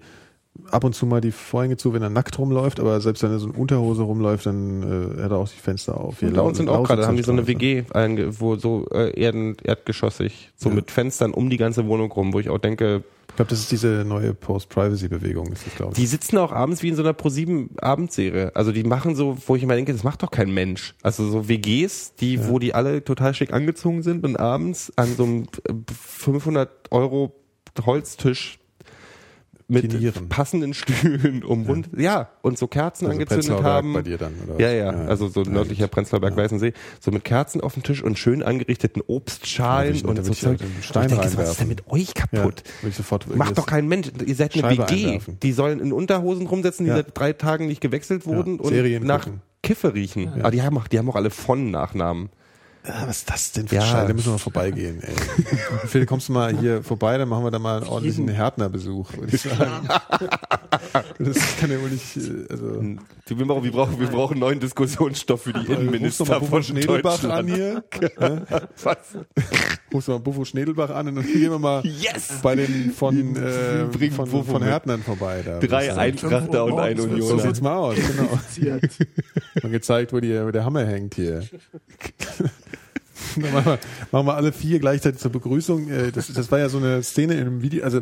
ab und zu mal die Vorhänge zu, wenn er nackt rumläuft, aber selbst wenn er so in Unterhose rumläuft, dann äh, hat er auch die Fenster auf. Hier
Und bei uns sind auch gerade, haben die so eine WG, wo so äh, Erden, erdgeschossig, so
Ja.
mit Fenstern um die ganze Wohnung rum, wo ich auch denke,
Ich glaube, das ist diese neue Post-Privacy-Bewegung, ist das, glaube ich.
die sitzen auch abends wie in so einer ProSieben Abendserie. Also die machen so, wo ich immer denke, das macht doch kein Mensch. Also so WGs, die, wo die alle total schick angezogen sind und abends an so einem äh, 500 Euro Holztisch mit
Dinieren.
passenden Stühlen um rund, ja, und so Kerzen
Also
angezündet haben.
bei dir dann, oder?
Ja, ja,
Ja,
also so
ja,
nördlicher. Prenzlauer Berg Weißensee, so mit Kerzen auf dem Tisch und schön angerichteten Obstschalen
Ja, da
und so
ich-
Zeug.
würd ich Stein
ich denke, was ist denn mit euch
Ja,
kaputt?
ich
Macht doch kein Mensch. Ihr seid eine
Scheibe
WG.
einwerfen.
Die sollen in Unterhosen rumsetzen, die
Ja.
seit drei Tagen nicht gewechselt wurden und
Serien
nach
gucken.
Kiffe riechen. Aber die haben, auch, die haben auch alle von Nachnamen.
Ah, was ist das denn für
Ja.
Scheiße? Da müssen wir mal vorbeigehen, ey. [laughs] Phil, kommst du mal hier vorbei, dann machen wir da mal einen ordentlichen Härtner-Besuch, würde ich sagen. [laughs] das kann ja wohl nicht, äh, also.
Wir, brauchen, wir, brauchen, wir brauchen einen neuen Diskussionsstoff für die
du
Innenminister
mal
von
Buffo Schnedelbach an hier?
Was?
Rufst du mal Buffo Schnedelbach an und dann gehen wir mal
Yes!
bei den von, äh,
bringen
von,
Buffo
von. Härtnern vorbei. Da,
Drei. Eintrachter und ein
So
So sieht's mal aus, genau. Mal gezeigt, wo, die, wo der Hammer hängt hier. [laughs] Machen wir, alle vier gleichzeitig zur Begrüßung. Äh, Das, das war ja so eine Szene in einem Video. Also, äh,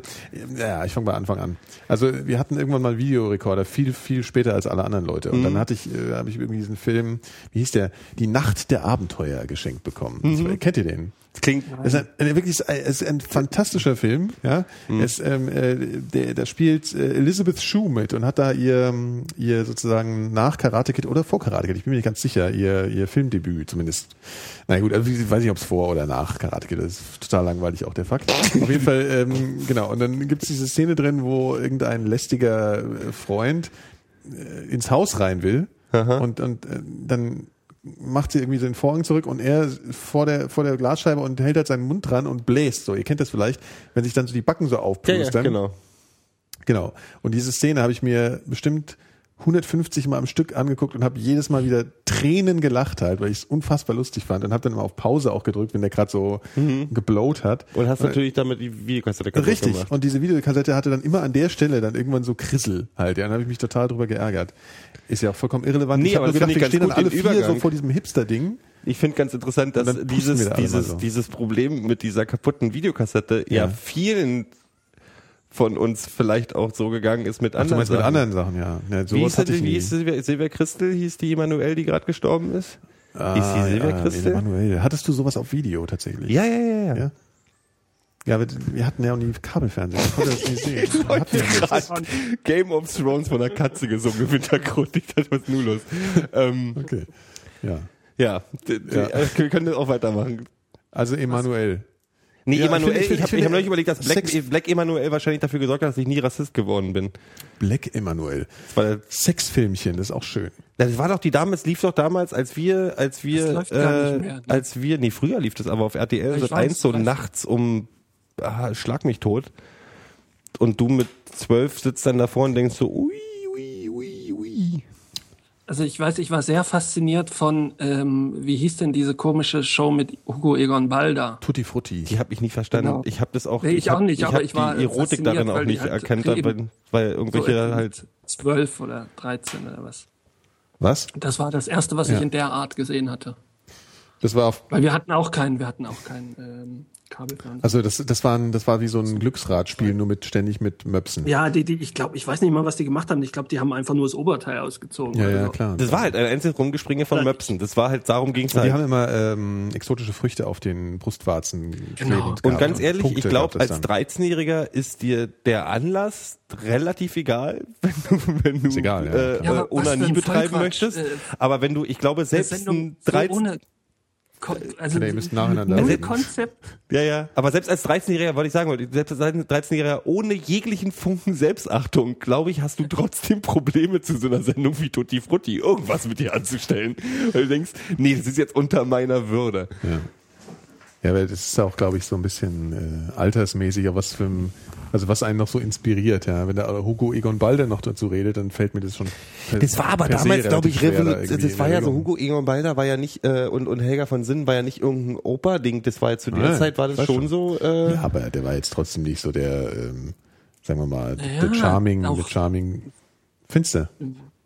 ja, ich fange bei Anfang an. Also, wir hatten irgendwann mal einen Videorekorder, viel, viel später als alle anderen Leute. Und dann hatte ich, äh, habe ich irgendwie diesen Film, wie hieß der? Die Nacht der Abenteuer geschenkt bekommen. Das war, kennt ihr den?
Das klingt
Es ist ein, wirklich es ist ein fantastischer Film. Ja, es, ähm, äh, der, da spielt äh, Elizabeth Shue mit und hat da ihr ihr sozusagen nach Karate Kid oder vor Karate Kid, ich bin mir nicht ganz sicher, ihr ihr Filmdebüt zumindest. Na gut, also ich weiß nicht, ob es vor oder nach Karate Kid ist. ist total langweilig auch der Fakt. [laughs] Auf jeden Fall ähm, genau. Und dann gibt's diese Szene drin, wo irgendein lästiger äh, Freund äh, ins Haus rein will und und äh, dann macht sie irgendwie den Vorhang zurück und er vor der vor der Glasscheibe und hält halt seinen Mund dran und bläst so. Ihr kennt das vielleicht, wenn sich dann so die Backen so
ja, ja,
aufplustern.
genau.
Genau. Und diese Szene habe ich mir bestimmt 150 Mal am Stück angeguckt und habe jedes Mal wieder Tränen gelacht halt, weil ich es unfassbar lustig fand und habe dann immer auf Pause auch gedrückt, wenn der gerade so geblowt hat.
Und hast natürlich damit die Videokassette kaputt
Richtig.
gemacht.
Und diese Videokassette hatte dann immer an der Stelle dann irgendwann so Krissel halt. Ja, dann habe ich mich total drüber geärgert. Ist ja auch vollkommen irrelevant.
Nee,
ich habe
aber
nur gedacht, wir stehen dann alle vier so vor diesem Hipster-Ding.
Ich finde ganz interessant, dass
Und
dieses, dieses,
so.
dieses Problem mit dieser kaputten Videokassette ja,
Ja.
vielen von uns vielleicht auch so gegangen ist mit
Ach,
anderen
meinst mit
Sachen.
anderen Sachen, ja. ja
Wie hieß, die, wie hieß Silvia, Silvia Christel, hieß die Emanuel, die gerade gestorben ist?
Ah,
hieß die Silvia
ja,
Christel?
Emanuel. Hattest du sowas auf Video tatsächlich?
Ja, ja, ja, ja.
Ja? Ja, aber wir hatten ja auch nie Kabelfernsehen. Ich konnte das nicht sehen. Wir nichts.
Gerade Game of Thrones von der Katze gesungen im Hintergrund. Ich dachte, was ist nun los? Ähm,
Okay. Ja.
ja,
Ja.
wir können das auch weitermachen.
Also Emanuel.
Nee,
Ja, ich
Emanuel,
ich
ich,
finde-
habe
ich
hab neulich überlegt, dass Black,
Sex-
Black Emanuel wahrscheinlich dafür gesorgt hat, dass ich nie Rassist geworden bin.
Black Emanuel.
Das war,
Sexfilmchen, das ist auch schön.
das war doch die Dame, es lief doch damals, als wir, als wir,
Das läuft gar nicht mehr, ne?
als wir, nee, früher lief das aber auf RTL
Ich weiß,
1 so nachts um, ah, schlag mich tot. Und du mit zwölf sitzt dann davor und denkst so, ui.
Also ich weiß, ich war sehr fasziniert von, ähm, wie hieß denn diese komische Show mit Hugo Egon Balder?
Tutti Frutti.
Die habe ich nicht verstanden.
Genau.
Ich habe das auch,
Nee, ich
hab,
auch nicht,
ich
aber
hab
ich war
die Erotik darin auch nicht
halt
erkannt, weil, weil
So
irgendwelche
etwa
halt,
zwölf oder 13 oder was.
Was?
Das war das erste, was
Ja.
ich in der Art gesehen hatte.
Das war auf,
Weil wir hatten auch keinen, wir hatten auch keinen ähm, Kabelfernsehen.
also das, das war ein, das war wie so ein Glücksradspiel, nur mit, ständig mit Möpsen.
ja, die, die, ich glaube, ich weiß nicht mal, was die gemacht haben. Ich glaube, die haben einfach nur das Oberteil ausgezogen.
Ja, ja,
so.
klar.
das war halt ein einziges Rumgespringe von Möpsen. Das war halt, darum ging's
Und die
halt.
haben immer ähm, exotische Früchte auf den Brustwarzen
Genau.
Und
gehabt.
ganz ehrlich,
Punkte
ich glaube,
es
als
dann.
13-Jähriger ist dir der Anlass relativ egal, [laughs] wenn du, wenn du
Ist egal, ja,
äh.
Ja,
äh, Onanie
ein
betreiben
Vollquatsch,
möchtest.
äh,
aber wenn du, ich glaube, selbst ein
so
13
ohne Kon also
Nee, müsst nacheinander
null. Konzept.
Ja, ja. Aber selbst als 13-Jähriger, wollte ich sagen, wollte- selbst als 13-Jähriger ohne jeglichen Funken Selbstachtung, glaube ich, hast du trotzdem Probleme zu so einer Sendung wie Tutti Frutti irgendwas mit dir anzustellen. Weil du denkst, nee, das ist jetzt unter meiner Würde.
Ja. Ja, weil das ist auch, glaube ich, so ein bisschen äh, altersmäßiger, was für ein, also was einen noch so inspiriert, ja. Wenn da Hugo Egon Balder noch dazu redet, dann fällt mir das schon.
Das war aber damals, glaube ich,
schwer, da
Das war ja so. Hugo Egon Balder war ja nicht, äh, und, und Helga von Sinnen war ja nicht irgendein Opa-Ding. Das war ja zu der
Nein,
Zeit, war das schon
schon.
so, äh,
Ja, aber der war jetzt trotzdem nicht so der, ähm, sagen wir mal,
Ja,
der Charming,
auch-
der Charming. Findest du?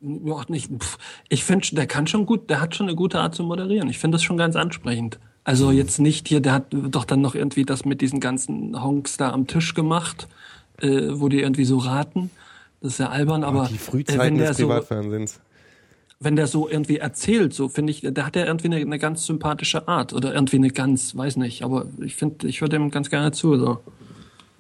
Ja, nicht, pff, ich finde, der kann schon gut, der hat schon eine gute Art zu moderieren. Ich finde das schon ganz ansprechend. Also jetzt nicht hier, der hat doch dann noch irgendwie das mit diesen ganzen Honks da am Tisch gemacht, äh, wo die irgendwie so raten. Das ist ja albern, aber
die
äh,
Frühzeiten
wenn der
des
so,
Privatfernsehens.
wenn der so irgendwie erzählt, so finde ich, da hat er irgendwie eine, eine ganz sympathische Art oder irgendwie eine ganz, weiß nicht, aber ich finde, ich höre dem ganz gerne zu, so.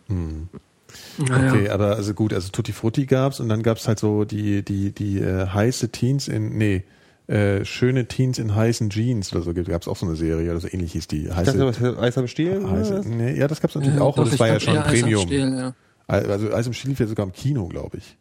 Naja.
Okay, aber also gut, also Tutti Frutti gab's und dann gab's halt so die, die, die äh, heiße Teens in, nee, äh, schöne Teens in heißen Jeans oder so gab's auch so eine Serie oder so ähnlich hieß die.
Ich
Heiße,
dachte, was, Eis am Stiel?
heiße, nee, ja, das gab's natürlich
Ja,
auch,
doch,
aber das
ich
war ja schon
am
Premium.
Stiel, ja.
Also Eis im Stiel wäre sogar im Kino, glaube ich.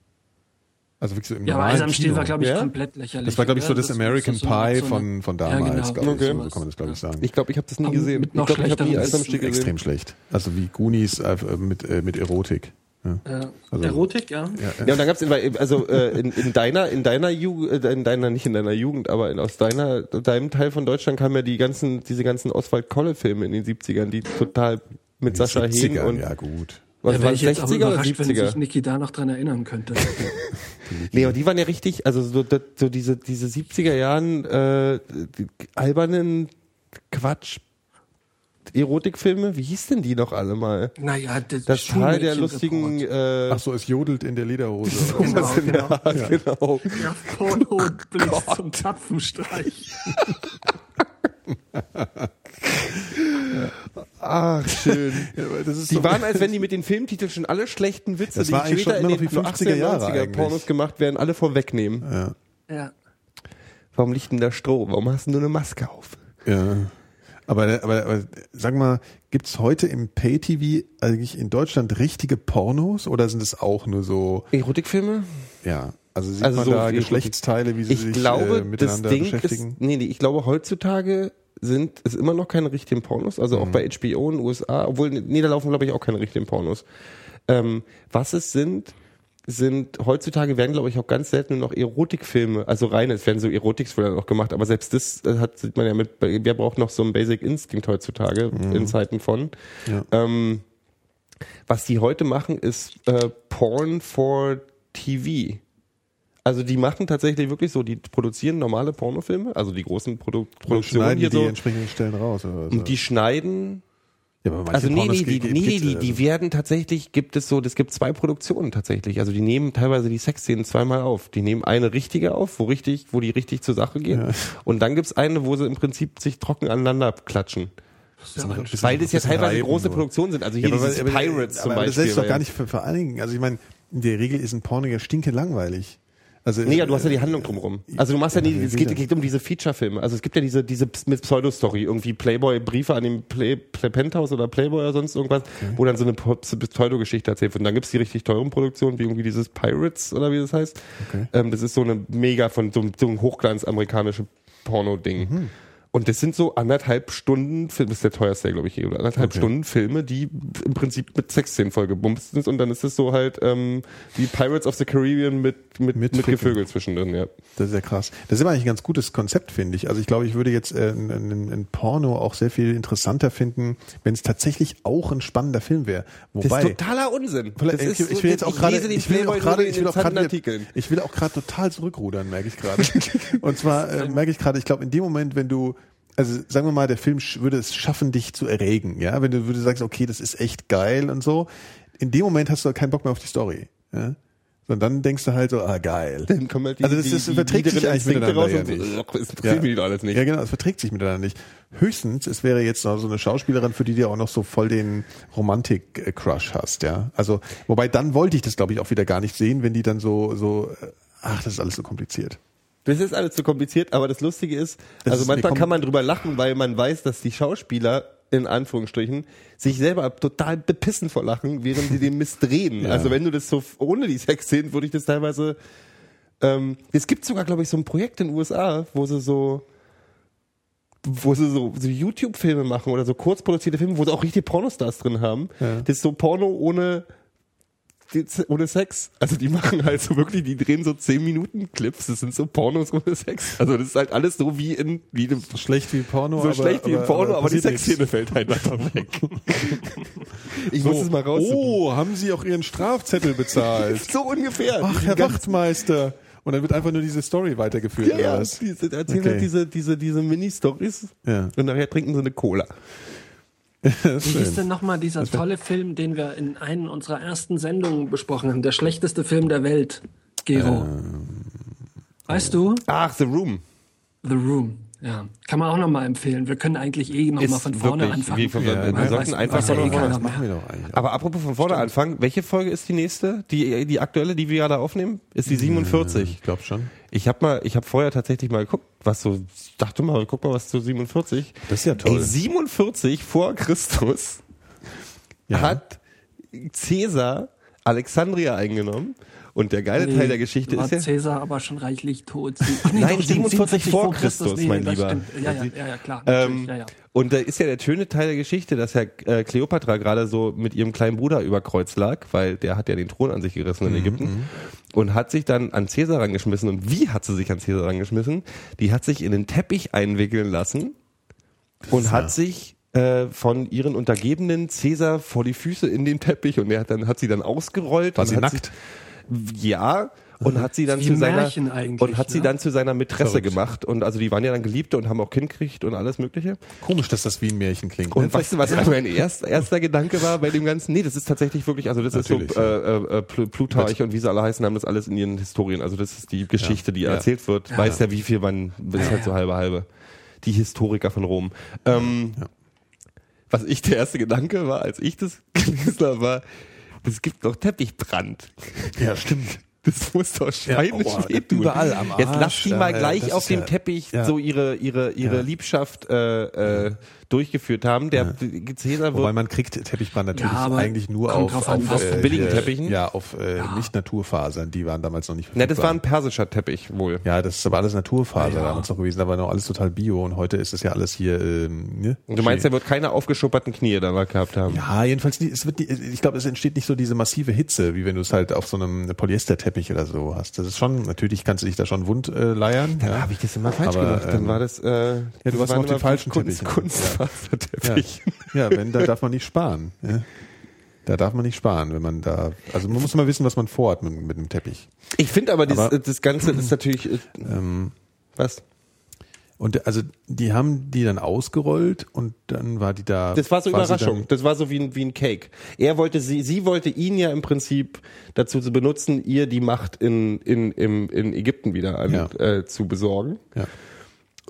Also wirklich so im
Ja, aber
normalen
Eis am Stiel
Kino.
war, glaube ich,
Ja?
komplett lächerlich.
Das war, glaube ich, so
oder?
das American
so
Pie
so
von, von
Ja,
damals,
genau.
glaube ich.
Okay.
So kann man das, glaube ich, sagen.
Ich glaube, ich habe das nie
Aber
gesehen. ich glaube, ich habe nie Eis am Stiel gesehen.
Extrem schlecht. Also wie Goonies äh, mit, äh, mit Erotik. Ja.
Ja.
Also-
Erotik, ja.
Ja,
Ja, und dann gab's in- also äh, in, in deiner in deiner Jugend in deiner nicht in deiner Jugend, aber in, aus deiner deinem Teil von Deutschland kamen ja die ganzen diese ganzen Oswald Kolle Filme in den 70ern, die total mit Sascha Hehn
70ern,
und
ja gut.
was
da
waren
wäre ich jetzt auch
60er oder
überrascht, wenn
70er?
sich Niki da noch dran erinnern könnte. [laughs]
Nee, aber die waren ja richtig, also so, so diese diese 70er Jahren äh, die albernen Quatsch Erotikfilme, wie hieß denn die noch alle mal?
naja, das,
Das Tal der lustigen äh,
Ach so, es jodelt in der Lederhose. [laughs]
Genau, genau.
ja, genau.
Ja, Porno und [laughs] Blitz zum Zapfenstreich. [laughs]
Ach, schön.
Ja, aber das ist
Die
so-
waren, als wenn die mit den Filmtiteln schon alle schlechten Witze,
Das
die später
schon
in den
noch wie 50er Jahre
80er
eigentlich.
Pornos gemacht werden, alle vorwegnehmen.
ja.
Ja.
Warum liegt denn da Stroh? Warum hast du nur eine Maske auf?
Ja. Aber, aber, aber sag mal, gibt's heute im Pay-TV eigentlich in Deutschland richtige Pornos oder sind es auch nur so,
Erotikfilme?
ja, also sieht
Also
man
so
da Geschlechtsteile, wie sie
Ich
sich
glaube,
äh,
das
miteinander
Ding
beschäftigen?
ist, nee, nee, ich glaube, heutzutage sind es immer noch keine richtigen Pornos, also auch
Mhm.
bei HBO in den USA, obwohl, nee, da laufen, glaube ich, auch keine richtigen Pornos. Ähm, was es sind, sind, heutzutage werden, glaube ich, auch ganz selten nur noch Erotikfilme, also rein, es werden so Erotik-Thriller noch gemacht, aber selbst das äh, hat, sieht man ja mit, wer braucht noch so einen Basic Instinct heutzutage, in Zeiten von.
Mhm. Ja.
Ähm, was die heute machen, ist äh, Porn for TV. Also die machen tatsächlich wirklich so, die produzieren normale Pornofilme, also die großen Produ Produktionen
schneiden
hier
die
so.
entsprechenden Stellen raus? Oder so?
Und die schneiden,
ja,
also nee,
Pornos
nee, die,
geht-
nee, die, die
äh,
werden tatsächlich, gibt es so, es gibt zwei Produktionen tatsächlich. Also die nehmen teilweise die Sexszenen zweimal auf. Die nehmen eine richtige auf, wo richtig, wo die richtig zur Sache gehen. Und dann gibt's eine, wo sie im Prinzip sich trocken aneinander klatschen.
bisschen-
Weil das ja teilweise
reiben
große. Produktionen sind. Also hier
Ja, aber-
dieses
aber-
Pirates zum
aber
Beispiel.
Das ist doch gar
ja-
nicht für, vor allen Dingen, also ich meine, in der Regel ist ein Porno ja stinke langweilig. Also,
Nee, ja, du hast ja die Handlung drumherum. Also du machst ja,
Ja,
nie, es geht, geht um diese Feature-Filme. Also es gibt ja diese, diese mit Pseudo-Story, irgendwie Playboy-Briefe an den Play, Play Penthouse oder Playboy oder sonst irgendwas, wo dann so eine Pseudo-Geschichte erzählt wird. Und dann gibt's die richtig teuren Produktionen, wie irgendwie dieses Pirates oder wie das heißt.
Okay.
Ähm, das ist so eine mega von so, einem- so einem Hochglanz-amerikanische Porno-Ding.
Mhm.
Und das sind so anderthalb Stunden, das ist der teuerste, glaube ich, oder anderthalb
Okay.
Stunden Filme, die im Prinzip mit Sexszenen vollgebumst sind und dann ist es so halt ähm, wie Pirates of the Caribbean mit, mit,
Mit
mit. Gevögel zwischendrin, ja.
Das ist ja krass. Das ist immer eigentlich ein ganz gutes Konzept, finde ich. Also ich glaube, ich würde jetzt äh, ein, ein, ein Porno auch sehr viel interessanter finden, wenn es tatsächlich auch ein spannender Film wäre.
Das
Wobei,
ist totaler Unsinn. Das
ich,
ist
ich will jetzt auch gerade, ich will auch gerade,
in
ich will auch gerade, ich will auch gerade total zurückrudern, merke ich gerade. [laughs] Und zwar äh, merke ich gerade, ich glaube, in dem Moment, wenn du also sagen wir mal, der Film würde es schaffen, dich zu erregen, ja, wenn du würde sagst, okay, das ist echt geil und so. In dem Moment hast du keinen Bock mehr auf die Story, ja. Sondern dann denkst du halt so, ah geil.
Dann kommen halt die,
Also das
die,
ist-
die
verträgt sich
niederen
eigentlich miteinander
raus
ja
und so,
nicht.
"Ugh, Das interessiert mich doch alles nicht.
Ja, genau, es verträgt sich miteinander nicht. Höchstens, es wäre jetzt noch so eine Schauspielerin, für die du auch noch so voll den Romantik-Crush hast, ja. Also, wobei dann wollte ich das, glaube ich, auch wieder gar nicht sehen, wenn die dann so, so, äh, ach, das ist alles so kompliziert.
Das ist alles zu kompliziert, aber das Lustige ist,
Das
also
ist
manchmal kann man drüber lachen, weil man weiß, dass die Schauspieler in Anführungsstrichen sich selber total bepissen vor Lachen, während sie den Mist drehen.
Ja.
Also wenn du das so ohne die Sexszenen, würde ich das teilweise ähm, es gibt sogar, glaube ich, so ein Projekt in den USA, wo sie so wo sie so, so YouTube-Filme machen oder so kurz produzierte Filme, wo sie auch richtig Pornostars drin haben.
Ja.
Das ist so Porno ohne ohne Sex. Also die machen halt so wirklich, die drehen so 10 Minuten Clips. Das sind so Pornos ohne Sex. Also das ist halt alles so wie in wie in,
So schlecht wie Porno,
so
aber,
schlecht wie in
aber,
Porno, aber, die
passiert nichts.
Sexszene fällt halt einfach weg. [laughs] ich muss es mal raussuchen.
Oh, haben Sie auch Ihren Strafzettel bezahlt? [laughs]
So ungefähr.
Ach,
Die
Herr Wachtmeister. Und dann wird einfach nur diese Story weitergeführt.
Ja, ja, diese, erzählen
Okay.
halt diese, diese, diese Mini-Stories.
Ja.
Und nachher trinken sie eine Cola.
Ist [laughs]
Wie hieß
schön.
denn nochmal dieser tolle Film, den wir in einer unserer ersten Sendungen besprochen haben? Der schlechteste Film der Welt, Gero.
Ähm,
weißt du?
Ach, The Room.
The Room. Ja, kann man auch nochmal empfehlen. Wir können eigentlich eh nochmal
Ist
von vorne
wirklich,
anfangen.
wie von-
Ja,
wir sollten
weiß-
einfach von vorne
keiner
Das machen
mehr.
wir doch eigentlich.
Aber apropos von vorne anfangen, welche Folge ist die nächste? Die, die aktuelle, die wir gerade aufnehmen? Ist die 47.
Ich glaube schon.
Ich habe mal, ich habe vorher tatsächlich mal geguckt, was so, ich dachte mal, guck mal, was zu 47.
Das ist ja toll.
Ey, 47 vor Christus
Ja.
hat Caesar Alexandria eingenommen Und der geile Teil der Geschichte
war
ist ja,
Cäsar aber schon reichlich tot. [laughs] Ach
Nein,
doch, stimmt,
47 vor
Christus,
Christus, mein
das
Lieber.
Ja, ja, ja, ja, klar.
Ähm,
ja, ja.
Und da ist ja der schöne Teil der Geschichte, dass ja äh, Kleopatra gerade so mit ihrem kleinen Bruder über Kreuz lag, weil der hat ja den Thron an sich gerissen
Mhm,
in Ägypten und hat sich dann an Cäsar rangeschmissen. Und wie hat sie sich an Cäsar rangeschmissen? Die hat sich in den Teppich einwickeln lassen und hat sich äh, von ihren Untergebenen Cäsar vor die Füße in den Teppich und er hat dann hat sie dann ausgerollt.
War
und
sie
hat
nackt?
Ja. Und hat sie dann zu
ein
seiner
Märchen eigentlich,
und hat sie
ne?
dann zu seiner Mätresse
Verrückt.
gemacht und also die waren ja dann Geliebte und haben auch Kind gekriegt und alles Mögliche.
Komisch, dass das wie ein Märchen klingt.
Und
ne?
weißt du, was [laughs] mein erst, erster Gedanke war bei dem Ganzen? Nee, das ist tatsächlich wirklich, also das
Natürlich,
ist so, äh, äh, Pl- Plutarch und wie sie alle heißen, haben das alles in ihren Historien. Also das ist die Geschichte, die
Ja.
erzählt wird. Weiß ja, wie viel man, das ist halt so halbe halbe. Die Historiker von Rom. Ähm, Was ich, der erste Gedanke war, als ich das [laughs] gelesen habe, war, es gibt noch Teppichbrand.
Ja, stimmt.
Das muss doch schweinisch
aua,
wehtun.
überall am
Jetzt
Arsch,
lass die mal
äh,
gleich
das
auf dem
ja-
Teppich
ja.
so ihre ihre ihre
Ja.
Liebschaft äh, äh, durchgeführt haben. Der Cäsar
Wobei man kriegt Teppichbrand natürlich
Ja,
eigentlich nur auf,
an,
auf,
was
äh,
billigen Teppichen?
Ja, auf äh, nicht Naturfasern, die waren damals noch nicht
Na, das war ein
verfügbar.
persischer Teppich wohl.
ja, das ist aber alles Naturfaser damals noch gewesen, aber noch alles total bio und heute ist es ja alles hier. Ähm, ne?
Und du meinst, er wird keine aufgeschupperten Knie da gehabt haben?
Ja, jedenfalls nicht, es wird, die- ich glaube, es entsteht nicht so diese massive Hitze, wie wenn du es halt auf so einem Polyesterteppich oder so hast. Das ist schon, natürlich kannst du dich da schon wund äh, leiern.
Dann
ja.
habe ich das immer falsch
Aber,
gemacht. Dann
ähm,
war das. Äh,
ja, du
das
warst auf
immer
falschen
Kunst,
Teppichen.
Kunstfaserteppich.
Ja. ja, wenn, da darf man nicht sparen. Ja. Da darf man nicht sparen, wenn man da, also man muss mal wissen, was man vorhat mit, mit dem Teppich.
Ich finde aber, das,
Aber-
das Ganze ist natürlich. Äh,
Ähm,
was?
Und also die haben die dann ausgerollt und dann war die da.
Das war so
quasi
Überraschung. Das war so wie ein, wie ein Cake. Er wollte sie, sie wollte ihn ja im Prinzip dazu zu benutzen, ihr die Macht in, in, im, in Ägypten wieder an,
Ja.
äh, zu besorgen.
Ja.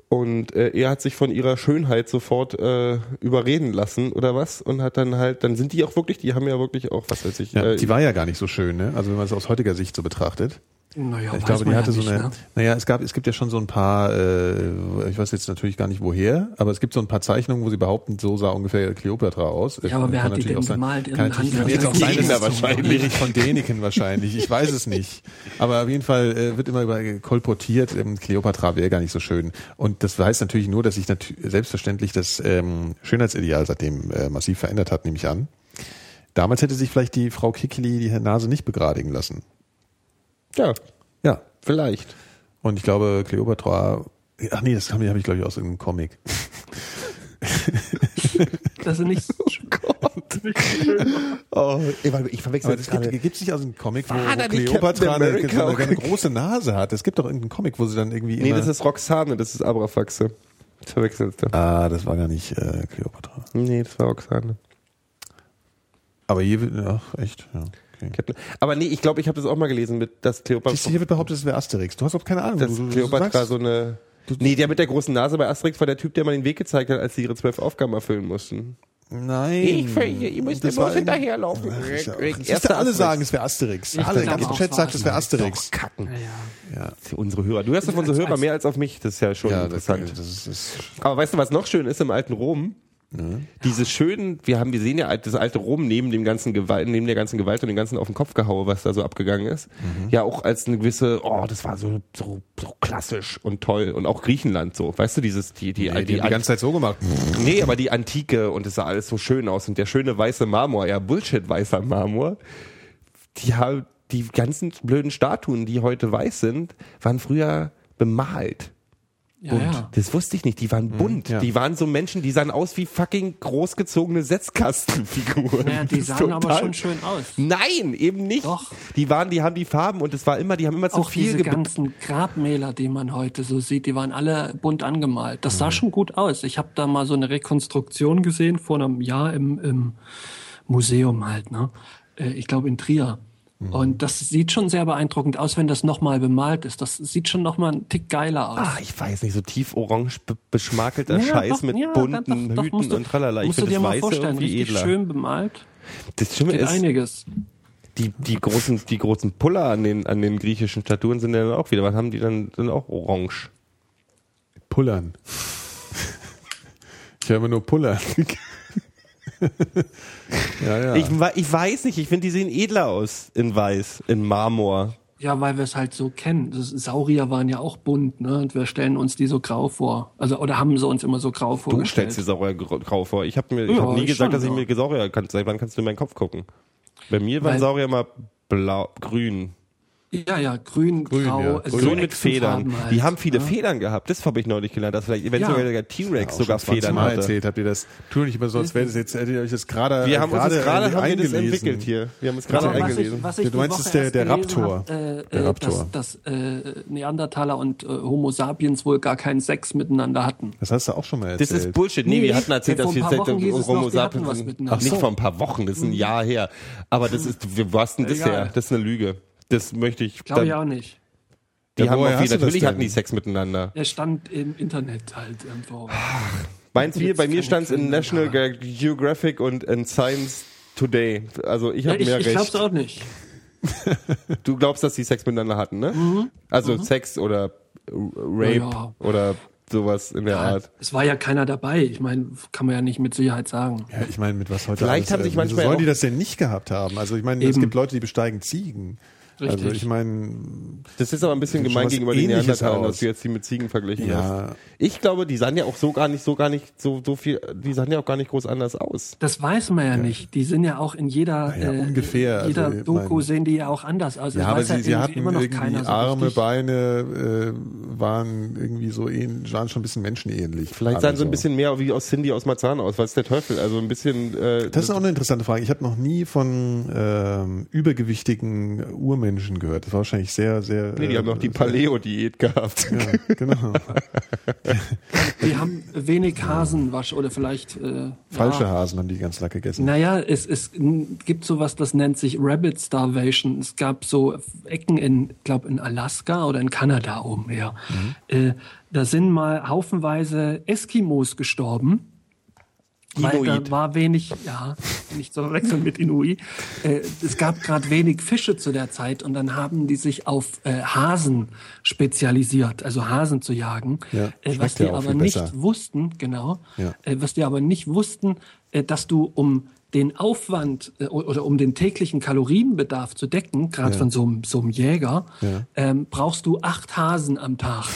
Und äh, er hat sich von ihrer Schönheit sofort äh, überreden lassen oder was und hat dann halt, dann sind die auch wirklich, die haben ja wirklich auch, was weiß ich,
Ja,
äh,
die war ja gar nicht so schön, ne? Also wenn man es aus heutiger Sicht so betrachtet.
Naja,
Ich glaube, die hatte
ja
so eine.
ne?
Naja, es gab, es gibt ja schon so ein paar. Äh, ich weiß jetzt natürlich gar nicht woher, aber es gibt so ein paar Zeichnungen, wo sie behaupten, so sah ungefähr Kleopatra aus.
Ja, aber wer
Kann
hat die
natürlich
denn gemalt
Kann natürlich
Hand-
sein,
Gegner
dass
wahrscheinlich.
Erich von Däniken wahrscheinlich. Ich weiß es nicht. Aber auf jeden Fall äh, wird immer über kolportiert, ähm, Kleopatra wäre gar nicht so schön. Und das heißt natürlich nur, dass sich selbstverständlich das ähm, Schönheitsideal seitdem äh, massiv verändert hat, nehme ich an. Damals hätte sich vielleicht die Frau Kikili die Nase nicht begradigen lassen.
Ja,
Ja,
vielleicht.
und ich glaube, Cleopatra, ach nee, das habe hab ich, glaube ich, aus irgendeinem Comic. [laughs]
Das ist nicht so
Oh, ich, ich verwechsel
das gibt es nicht aus einem Comic, wo, wo Cleopatra eine, eine, eine große Nase hat. Es gibt doch irgendeinen Comic, wo sie dann irgendwie
Nee,
immer,
das ist Roxane, das ist Abrafaxe. Das verwechselst du.
Ah, das war gar nicht äh, Cleopatra.
Nee, das war Roxane.
Aber hier wird, ach, echt, ja. Okay.
Captain- Aber nee, ich glaube, ich habe das auch mal gelesen, mit dass
Siehst du,
Kleopatra,
hier wird behauptet, es wäre Asterix. Du hast auch keine Ahnung.
dass
du, du,
Kleopatra
sagst-
so eine. Nee, der mit der großen Nase bei Asterix war der Typ, der mal den Weg gezeigt hat, als sie ihre zwölf Aufgaben erfüllen mussten.
Nein.
ihr müsst
Das war in-
hinterherlaufen.
Ach, ja auch- Siehst du, alle sagen, es wäre Asterix.
Ich
Alle, der ganze Chat
es
sagt, es wäre Asterix.
Kacken.
Ja,
Das sind Unsere Hörer. Du hörst auf unsere Hörer mehr als auf mich. Das ist ja schon
ja das,
interessant.
das ist, das
Aber weißt du, was noch schön ist im alten Rom? Diese schönen, wir haben, wir sehen ja das alte Rom neben dem ganzen Gewalt, neben der ganzen Gewalt und dem ganzen auf den Kopf gehaue, was da so abgegangen ist, ja auch als eine gewisse, oh, das war so, so, so klassisch und toll und auch Griechenland so, weißt du, dieses, die, die,
die, die,
die,
haben die ganze Zeit so gemacht. [laughs]
nee, aber die Antike und es sah alles so schön aus und der schöne weiße Marmor, ja, Bullshit weißer Marmor, die haben, die ganzen blöden Statuen, die heute weiß sind, waren früher bemalt.
Ja,
Bunt.
ja.
Das wusste ich nicht. Die waren bunt.
ja.
Die waren so Menschen, die sahen aus wie fucking großgezogene Setzkastenfiguren.
Naja, die [laughs] sahen aber schon schön aus.
Nein, eben nicht.
Doch.
Die waren, die haben die Farben und es war immer, die haben immer zu
Auch
viel
diese ganzen Grabmäler, die man heute so sieht, die waren alle bunt angemalt. Das sah schon gut aus. Ich habe da mal so eine Rekonstruktion gesehen vor einem Jahr im, im Museum halt, ne? Äh, Ich glaube in Trier. Und das sieht schon sehr beeindruckend aus, wenn das nochmal bemalt ist. Das sieht schon nochmal einen Tick geiler aus.
Ah, ich weiß nicht, so tief orange be beschmakelter
Ja,
Scheiß
doch,
mit
ja,
bunten
doch, doch,
Hüten
du-
und tralala. Ich
Musst du
finde
dir
das
mal
Weiße
vorstellen,
irgendwie
richtig
edler.
schön bemalt.
Das Schlimme ist,
einiges.
die, die großen, die großen Puller an den, an den griechischen Statuen sind ja dann auch wieder, was haben die dann, sind auch orange.
Pullern. Ich höre immer nur Pullern. [laughs] [laughs] Ja, ja.
Ich, ich weiß nicht, ich finde, die sehen edler aus in weiß, in Marmor.
Ja, weil wir es halt so kennen. Das, Saurier waren ja auch bunt, ne? Und wir stellen uns die so grau vor. Also, oder haben sie uns immer so grau
Du
vorgestellt.
stellst dir Saurier grau grau vor. Ich habe mir ich
Ja,
hab nie
ich
gesagt,
schon,
dass ich mir Saurier kann. Seit wann kannst du in meinen Kopf gucken? Bei mir waren
Weil-
Saurier immer blau, grün.
Ja, ja, grün,
Grün,
grau,
ja.
also
Grün
so
mit Federn.
Halt,
Die haben viele
ne?
Federn gehabt. Das habe ich neulich gelernt, dass vielleicht eventuell
Ja.
der T-Rex sogar
schon 20
Federn
Mal
hatte.
erzählt, habt ihr das? Tu nicht immer so, als wäre das jetzt, hättet ihr euch das gerade
Wir haben uns das gerade haben wir das
eingelesen.
entwickelt hier. Wir haben es gerade
was
eingelesen.
ich, was ich
Du meinst, es ist der- der Raptor.
Hab, äh,
Der
äh,
Raptor.
Dass, dass äh, Neandertaler und äh, Homo sapiens wohl gar keinen Sex miteinander hatten.
Das hast du auch schon mal
Das
erzählt.
ist Bullshit. Nee,
Nee,
wir hatten erzählt, dass wir
hieß es
Homo sapiens
was.
Ach, nicht vor ein paar Wochen, das ist ein Jahr her. Aber das ist, wir was denn das her? Das ist eine Lüge. Das möchte ich.
Glaube ich auch nicht.
Die
Ja,
haben auch viel, natürlich hatten die Sex miteinander.
Er stand im Internet halt irgendwo.
Meins
Jetzt
bei mir stand es in National Ge- Geographic und in Science Today. Also ich
Ja,
habe
ich
mehr
ich glaub's
recht.
auch nicht. [laughs]
Du glaubst, dass die Sex miteinander hatten, ne? Also Sex oder Rape
Ja.
oder sowas in der Art.
Es war ja keiner dabei. Ich meine, kann man ja nicht mit Sicherheit sagen.
Ja, ich meine, mit was heute
Vielleicht
alles,
haben sich
äh,
manchmal
sollen die das denn nicht gehabt haben? Also ich meine, es gibt Leute, die besteigen Ziegen. Also
Richtig.
ich meine,
Das ist aber ein bisschen gemein gegenüber den Neandertalern, dass du jetzt die mit Ziegen verglichen
Ja.
hast. Ich glaube, die sahen ja auch so gar nicht, so gar nicht, so, so viel, die sahen ja auch gar nicht groß anders aus.
Das weiß man ja, nicht. Die sind ja auch in jeder,
Ja,
äh,
ungefähr.
jeder
Also,
Doku
mein-
sehen die ja auch anders aus.
ja, aber sie,
ja
sie hatten
immer noch
irgendwie
keiner so
Arme,
richtig.
Beine, äh, waren irgendwie so ähnlich, waren schon ein bisschen menschenähnlich.
Vielleicht sahen sie ein bisschen mehr wie aus Cindy aus Marzahn aus. Was ist der Teufel? Also ein bisschen, äh,
Das ist auch eine interessante Frage. Ich habe noch nie von ähm, übergewichtigen Urmenschen gehört. Das war wahrscheinlich sehr, sehr.
nee, die haben noch die
äh,
Paleo-Diät gehabt. [laughs]
Ja, genau. [laughs]
Die haben wenig Hasenwasch oder vielleicht äh,
Falsche
ja.
Hasen haben die ganz lang gegessen.
Naja, es, es gibt sowas, das nennt sich Rabbit Starvation. Es gab so Ecken in, glaube in Alaska oder in Kanada oben, ja. Äh, da sind mal haufenweise Eskimos gestorben. Weil
Inuit.
da war wenig, ja, nicht zu verwechseln mit Inuit. Äh, es gab gerade wenig Fische zu der Zeit und dann haben die sich auf äh, Hasen spezialisiert, also Hasen zu jagen.
Ja,
äh, was die
ja
aber nicht
besser.
wussten, genau,
Ja.
äh, was die aber nicht wussten, äh, dass du um den Aufwand äh, oder um den täglichen Kalorienbedarf zu decken, gerade von so einem, so einem Jäger, ähm, brauchst du acht Hasen am Tag.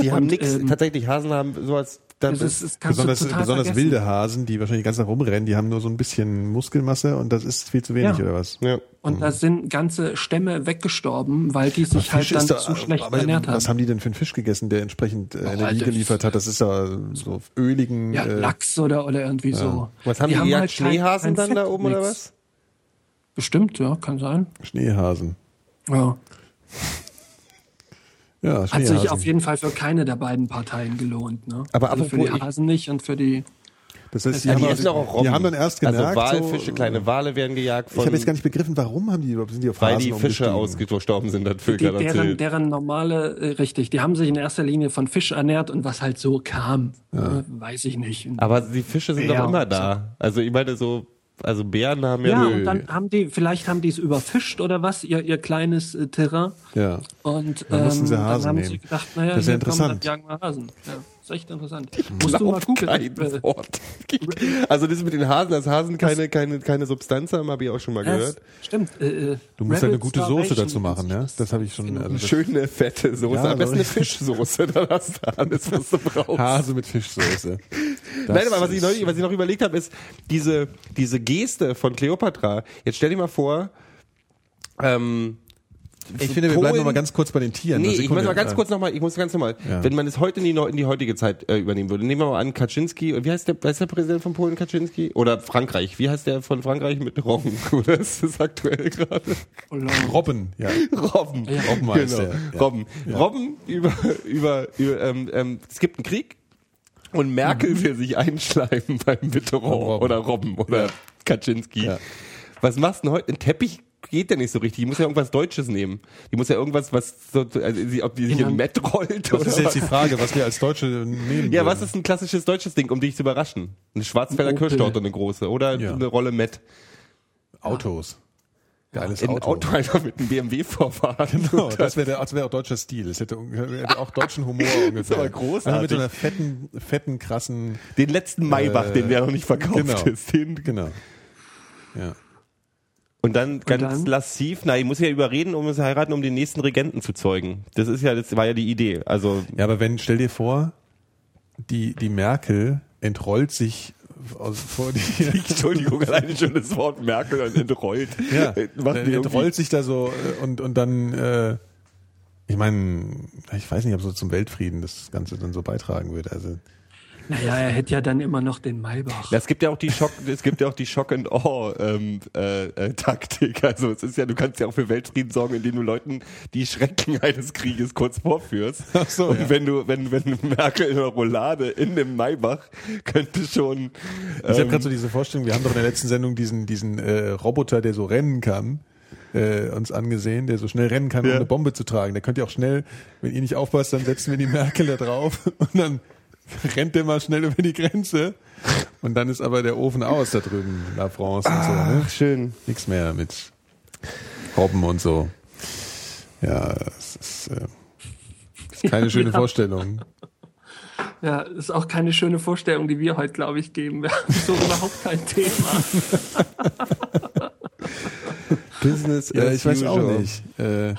Die haben nichts,
ähm,
tatsächlich Hasen haben sowas,
Das ist, das kannst
Besonders,
du total
besonders
vergessen.
wilde Hasen, die wahrscheinlich ganz nach rumrennen, die haben nur so ein bisschen Muskelmasse und das ist viel zu wenig,
Ja.
oder was?
ja.
Und da sind ganze Stämme weggestorben, weil die sich halt dann
ist da-
zu schlecht
aber
ernährt
Was
haben.
haben die denn für einen Fisch gegessen, der entsprechend äh, Energie
Alter,
geliefert hat? Das ist ja so öligen.
Ja,
äh,
Lachs oder, oder irgendwie so.
Was haben die, gejagt?
halt kein-
Schneehasen
kein
dann da
Fett,
oben oder
nix.
was?
Bestimmt, ja, kann sein.
Schneehasen.
Ja.
Ja,
Hat
Schneehasen.
sich auf jeden Fall für keine der beiden Parteien gelohnt. Ne?
Aber
also für die
ich-
Hasen nicht und für die.
das heißt, die,
Ja,
haben,
die
auch- die haben dann erst gemerkt,
Also Walfische,
so,
kleine Wale werden gejagt
Ich
von,
habe jetzt gar nicht begriffen, warum haben die überhaupt sind die auf
weil
Hasen
die Fische ausgestorben sind, hat
Die,
Völker
deren, deren normale, äh, richtig, die haben sich in erster Linie von Fisch ernährt und was halt so kam, äh, weiß ich nicht.
Aber die Fische sind
Bär
doch immer da. Also ich meine so, also Bären haben ja,
ja,
nö.
und dann haben die, vielleicht haben die es überfischt oder was, ihr, ihr kleines äh, Terrain.
Ja.
Und
Dann sie
ähm,
Hasen
dann haben sie
nehmen.
gedacht, naja,
Das ist ja interessant.
dann jagen wir Hasen. Ja, ist echt interessant. Musst du mal gucken.
kein
Äh,
Wort. [laughs] Also das mit den Hasen, dass Hasen keine, keine, keine Substanz haben, habe ich auch schon mal gehört.
Stimmt. Äh, äh,
Du musst ja eine gute Soße dazu machen, ja? Das habe ich schon. Also das
Schöne, fette Soße.
Ja,
Am besten eine Fischsoße, dann hast du alles, was du brauchst.
Hase mit Fischsoße. Das [laughs]
Nein, aber was ich, neulich, was ich noch überlegt habe, ist diese, diese Geste von Kleopatra. Jetzt stell dir mal vor, ähm,
Ich finde, wir bleiben
Polen-
noch mal ganz kurz bei den Tieren.
Nee,
Eine
ich muss mal ganz
Ja.
kurz nochmal, ich muss ganz normal,
Ja.
wenn man es heute in die, in die heutige Zeit äh, übernehmen würde, nehmen wir mal an, Kaczynski, und wie heißt der, heißt der Präsident von Polen, Kaczynski? Oder Frankreich, wie heißt der von Frankreich mit Robben? [laughs] Oder ist das aktuell gerade?
Robben, ja.
Robben.
Robben heißt
genau.
der, ja.
Robben. Robben über, über, über ähm, ähm, es gibt einen Krieg und Merkel will sich einschleimen beim Mitterrand
Robben.
oder Robben oder Kaczynski.
Ja.
Was machst du denn heute? Ein Teppich geht ja nicht so richtig. Die muss ja irgendwas Deutsches nehmen. Die muss ja irgendwas, was so, also, sie- ob die sich
Ja.
im Met rollt
Das
oder
ist jetzt die Frage, was wir als Deutsche nehmen.
Ja,
würden.
was ist ein klassisches deutsches Ding, um dich zu überraschen? Eine Schwarzwälder. Kirschtorte, eine große. Oder
Ja.
eine Rolle Met.
Autos. Geiles
Ein
Auto.
Auto einfach mit einem BMW vorfahren.
Genau, das wäre das wäre auch deutscher Stil. Das hätte, hätte auch deutschen Humor ungefähr.
aber großartig.
Also mit so einer fetten, fetten, krassen.
Den letzten Maybach,
Äh,
den der noch nicht verkauft
genau.
ist. Den,
Genau. Ja.
Und dann ganz
dann?
lassiv, na, ich muss ja überreden, um es zu heiraten, um den nächsten Regenten zu zeugen. Das ist ja, das war ja die Idee. Also,
Ja, aber wenn, stell dir vor, die, die Merkel entrollt sich aus, vor die, [laughs]
Entschuldigung, [laughs] alleine schon das Wort Merkel und entrollt.
ja, die
mir
entrollt sich da so äh, und, und dann, äh, ich meine, ich weiß nicht, ob so zum Weltfrieden das Ganze dann so beitragen würde. Also,
Naja, er hätte ja dann immer noch den Maybach.
Es gibt ja auch die Schock, es gibt ja auch die Shock and Awe ähm, äh, äh, Taktik. Also es ist ja, du kannst ja auch für Weltfrieden sorgen, indem du Leuten die Schrecken eines Krieges kurz vorführst.
Ach so,
Und
ja.
wenn du, wenn wenn Merkel in der Roulade in dem Maybach könnte schon.
ich habe
ähm,
gerade so diese Vorstellung, wir haben doch in der letzten Sendung diesen, diesen äh, Roboter, der so rennen kann, äh, uns angesehen, der so schnell rennen kann, um
Ja.
eine Bombe zu tragen. Der könnt ihr auch schnell, wenn ihr nicht aufpasst, dann setzen wir die Merkel da drauf [laughs] und dann [laughs] rennt der mal schnell über die Grenze und dann ist aber der Ofen aus da drüben, La France und so. Ne?
Ach, schön.
Nix mehr mit Robben und so. Ja, es ist, äh, ist keine schöne [laughs]
Ja.
Vorstellung.
Ja, ist auch keine schöne Vorstellung, die wir heute, glaube ich, geben. Wir haben [laughs] so überhaupt kein Thema.
Business
Ja, ich weiß auch nicht. Äh,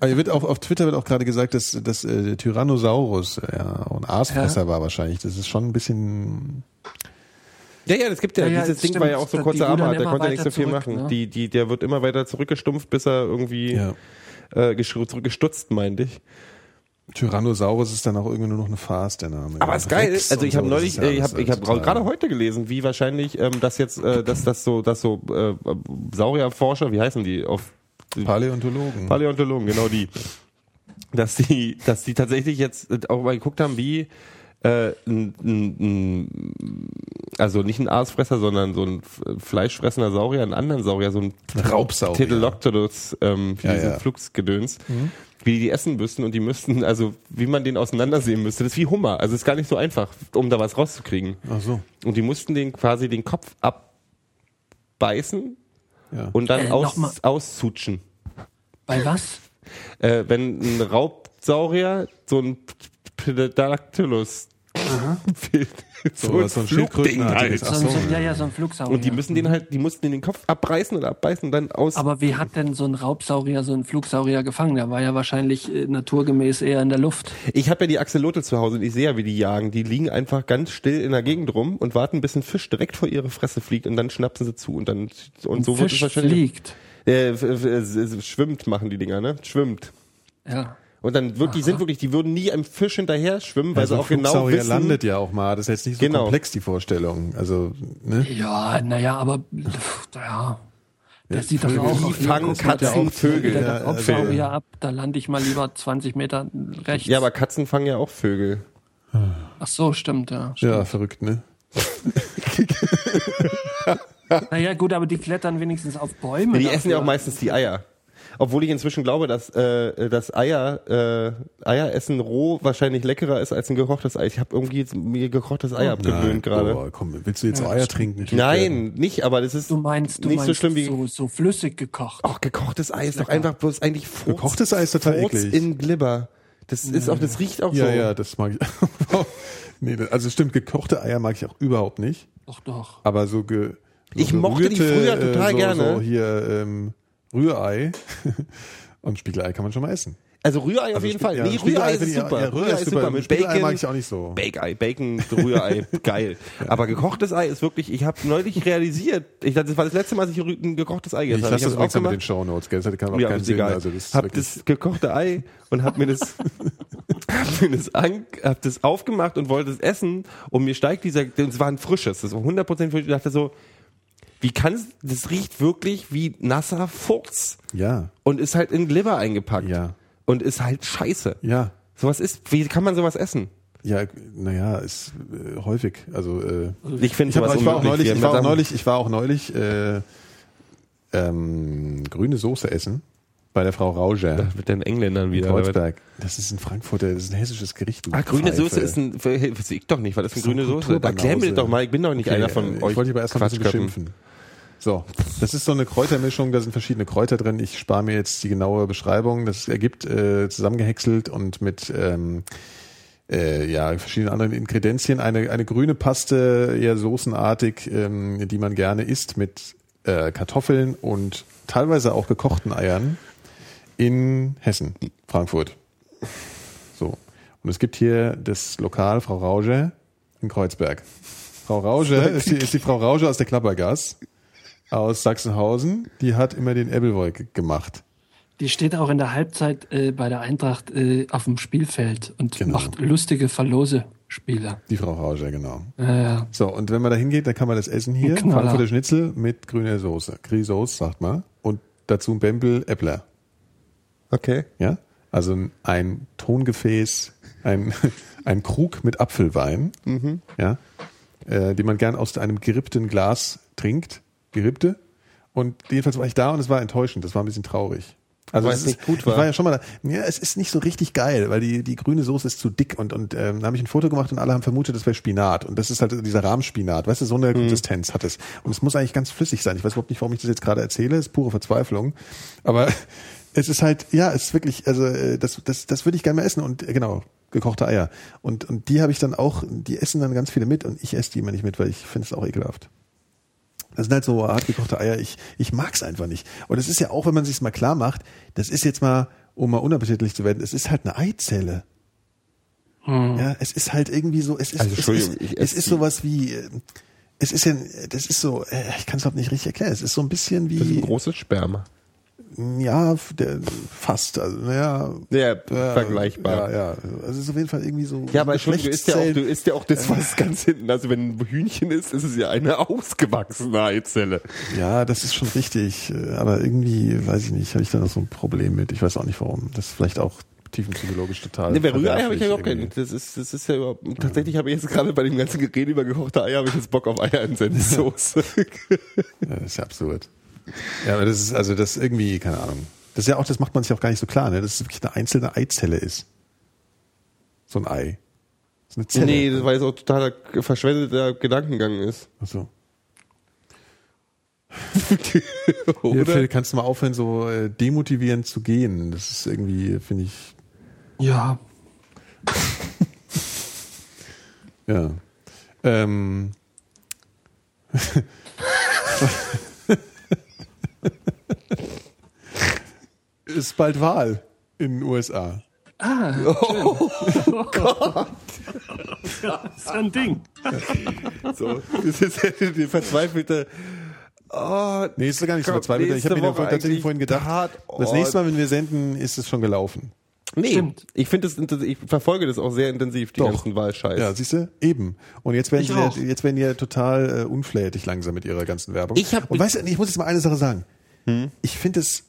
aber wird auch auf Twitter wird auch gerade gesagt, dass, dass äh, der Tyrannosaurus äh, ja ein Aasfresser war wahrscheinlich. Das ist schon ein bisschen.
Ja, ja, das gibt ja,
Ja, ja,
dieses Ding
stimmt.
war ja auch so kurze Arme, der konnte nicht so viel
zurück,
machen.
ne?
Die, die, der wird immer weiter zurückgestumpft, bis er irgendwie
Ja.
äh, zurückgestutzt, meinte ich.
Tyrannosaurus ist dann auch irgendwie nur noch eine Farce, der Name.
Aber
Ja,
ist geil.
Rex
Also ich habe
so,
neulich,
ist ja
äh, ich
alles
habe ich hab gerade heute gelesen, wie wahrscheinlich ähm, das jetzt, äh, dass das so, dass so äh, Saurierforscher, wie heißen die auf
Paläontologen.
Paläontologen, genau die, dass die, dass die tatsächlich jetzt auch mal geguckt haben, wie äh, n, n, n, also nicht ein Aasfresser, sondern so ein fleischfressender Saurier, einen anderen Saurier, so ein
Raubsaurier.
Pterodactylus, ähm,
Ja,
diesen
ja. Mhm.
Flugsgedöns, wie die die essen müssten und die müssten, also wie man den auseinandersehen müsste, das ist wie Hummer, also ist gar nicht so einfach, um da was rauszukriegen.
Ach so.
Und die mussten den quasi den Kopf abbeißen
Ja.
und dann
Äh,
aus, auszutschen.
Bei was?
Äh, wenn ein Raubsaurier so ein Pterodactylus fehlt, [laughs] so,
So,
ein
so ein
Flugding halt.
So,
so.
ja, ja, so ein Flugsaurier.
Und die müssen den halt, die mussten den, den Kopf abreißen und abbeißen und dann aus.
Aber wie hat denn so ein Raubsaurier so einen Flugsaurier gefangen? Der war ja wahrscheinlich äh, naturgemäß eher in der Luft.
Ich habe ja die Axolotl zu Hause und ich sehe ja, wie die jagen. Die liegen einfach ganz still in der Gegend rum und warten, bis ein Fisch direkt vor ihre Fresse fliegt und dann schnappen sie zu und dann und so wird es
Fisch
wahrscheinlich.
fliegt.
Äh, schwimmt machen die Dinger, ne? Schwimmt.
Ja.
Und dann wird, die sind wirklich, die würden nie einem Fisch hinterher schwimmen, weil
Also
sie auch genau wissen,
landet ja auch mal. Das ist jetzt nicht so
Genau.
komplex, die Vorstellung. Also, ne?
Ja, naja, aber ja. Das sieht doch auch
die fangen Katzen, Vögel.
Der
Ja,
ja,
also-
ab, da lande ich mal lieber 20 Meter rechts.
Ja, aber Katzen fangen ja auch Vögel.
Ach so, stimmt, ja.
Ja, verrückt, ne? [laughs]
Naja, gut, aber die klettern wenigstens auf Bäume.
Die
dafür.
essen ja auch meistens die Eier. Obwohl ich inzwischen glaube, dass äh, das Eier äh, Eieressen roh wahrscheinlich leckerer ist als ein gekochtes Ei. Ich habe irgendwie jetzt mir gekochtes Ei abgewöhnt gerade.
Boah, komm, willst du jetzt auch Eier trinken?
Nein, nicht, aber das ist
Du meinst, du
nicht
meinst
so schlimm wie
so, so flüssig gekocht.
Ach, gekochtes Ei ist doch einfach bloß eigentlich Furz,
Gekochtes Ei ist total
Furz
eklig.
in Glibber. Das ist auch, das riecht auch
Ja,
so.
ja, das mag ich. [laughs] nee, also stimmt, gekochte Eier mag ich auch überhaupt nicht.
Doch, doch.
Aber so ge so
Ich mochte die früher total
so,
gerne.
So hier ähm, Rührei [laughs] und Spiegelei kann man schon mal essen.
Also Rührei auf
Also
jeden
Spie-
Fall.
ja,
nee, Rührei ist
ich-
super.
ja, Rührei ist super.
Mit Bacon.
mag ich auch nicht so.
Bake-Ei, Bacon, Rührei, [laughs] geil. Aber gekochtes Ei ist wirklich, ich habe neulich realisiert, ich, das war das letzte Mal, dass ich ein gekochtes Ei gegessen
Ich
habe.
lasse das dann mit den. Shownotes, gell? Das kann auch
Ja,
keinen Sinn.
egal.
Also das
hab das gekochte Ei und hab mir das, [laughs] hab mir das, an, hab das aufgemacht und wollte es essen und mir steigt dieser, das war ein frisches, das war 100% frisch. Ich dachte so, wie kann das riecht wirklich wie nasser Furz
ja,
und ist halt in Glibber eingepackt.
Ja.
Und ist halt scheiße.
ja,
Sowas ist, wie kann man sowas essen?
ja, naja, ist äh, häufig. Also äh,
Ich finde
ich, hab, ich war auch neulich, ich war auch neulich, ich war auch neulich äh, ähm, grüne Soße essen bei der Frau Rauger.
mit den Engländern
in
wieder.
Kreuzberg. Das ist in Frankfurt, das ist ein hessisches Gericht.
Ah, grüne
Pfeife.
Soße ist ein, weiß ich doch nicht, was ist denn
So ein
grüne Soße? Erklär mir das doch mal, ich bin doch nicht
Okay,
einer von
äh,
euch.
Ich wollte dich aber erst mal ein bisschen beschimpfen. So, das ist so eine Kräutermischung, da sind verschiedene Kräuter drin. Ich spare mir jetzt die genaue Beschreibung. Das ergibt äh, zusammengehäckselt und mit ähm, äh, ja, verschiedenen anderen Inkredenzien eine, eine grüne Paste, eher soßenartig, ähm, die man gerne isst mit äh, Kartoffeln und teilweise auch gekochten Eiern in Hessen, Frankfurt. So. Und es gibt hier das Lokal Frau Rauge in Kreuzberg. Frau Rauge ist die, ist die Frau Rauge aus der Klappergas aus Sachsenhausen. Die hat immer den Ebbelwolke gemacht.
Die steht auch in der Halbzeit äh, bei der Eintracht äh, auf dem Spielfeld und
Genau.
macht lustige Verlose-Spiele.
Die Frau Rauge, genau.
Ja, ja.
So, und wenn man da hingeht, dann kann man das essen hier. Frankfurter Schnitzel mit grüner Soße. Grisauce, sagt man. Und dazu ein Bembel Äppler.
Okay.
Ja? Also ein Tongefäß, ein, [laughs] ein Krug mit Apfelwein, ja, äh, den man gern aus einem gerippten Glas trinkt. Gerippte. Und jedenfalls war ich da und es war enttäuschend. Das war ein bisschen traurig. Also
Weil
es
nicht
ist,
gut war.
Ich war ja schon mal da. Ja, es ist nicht so richtig geil, weil die, die grüne Soße ist zu dick und, und ähm, da habe ich ein Foto gemacht und alle haben vermutet, das wäre Spinat. Und das ist halt dieser Rahmspinat, weißt du, so eine Konsistenz hat es. Und es muss eigentlich ganz flüssig sein. Ich weiß überhaupt nicht, warum ich das jetzt gerade erzähle, das ist pure Verzweiflung. Aber es ist halt, ja, es ist wirklich, also äh, das, das, das würde ich gerne mal essen und äh, genau, gekochte Eier. Und, und die habe ich dann auch, die essen dann ganz viele mit und ich esse die immer nicht mit, weil ich finde es auch ekelhaft. Das sind halt so hart gekochte Eier. Ich, ich mag's einfach nicht. Und es ist ja auch, wenn man sich's mal klar macht, das ist jetzt mal, um mal unappetitlich zu werden, es ist halt eine Eizelle. Ja, es ist halt irgendwie so, es ist,
Also,
es ist,
ich
es ist sowas wie, äh, es ist ja, das ist so, äh, ich kann es überhaupt nicht richtig erklären. Es ist so ein bisschen
Das ist ein
wie,
großes Sperma.
Ja, der, fast, also, naja.
Ja, vergleichbar.
Ja, ja. Also es ist auf jeden Fall irgendwie so.
Ja, aber Entschuldigung, du isst ja auch, du isst ja auch das, was ganz hinten, also wenn ein Hühnchen ist, ist es ja eine ausgewachsene Eizelle.
Ja, das ist schon richtig. äh, Aber irgendwie, weiß ich nicht, habe ich da noch so ein Problem mit. Ich weiß auch nicht warum. Das ist vielleicht auch tiefenpsychologisch total.
Ne, bei Rührei habe ich ja überhaupt keinen. Das ist, das ist ja überhaupt, tatsächlich habe ich jetzt gerade bei dem ganzen Gerede über gekochte Eier, habe ich jetzt Bock auf Eier in Senfsoße.
Ja, das ist ja absurd. Ja, aber das ist, also das ist irgendwie, keine Ahnung. Das ist ja auch, das macht man sich auch gar nicht so klar, ne? Dass es wirklich eine einzelne Eizelle ist. So ein Ei. Das ist eine Zelle.
nee, das, weil es auch totaler verschwendeter Gedankengang ist.
Ach so. [laughs] Hier,
Oder?
Phil, kannst du mal aufhören, so äh, demotivierend zu gehen? Das ist irgendwie, finde ich,
Ja, [laughs]
ja. Ähm. [laughs] [laughs] ist bald Wahl in den USA.
das [laughs] [laughs] ist ein Ding.
So, das ist die verzweifelte. Oh,
Nee, ist gar nicht so verzweifelt. Ich habe mir tatsächlich vorhin gedacht,
Tatort.
das nächste Mal, wenn wir senden, ist es schon gelaufen.
nee,
Stimmt.
ich finde das, ich verfolge das auch sehr intensiv, die
Doch.
ganzen Wahlscheiß.
Ja, siehst du? Eben. Und jetzt werden ja, jetzt werden die ja total äh, unflätig langsam mit ihrer ganzen Werbung.
Ich hab-
Und weißt du, ich muss jetzt mal eine Sache sagen. Ich finde es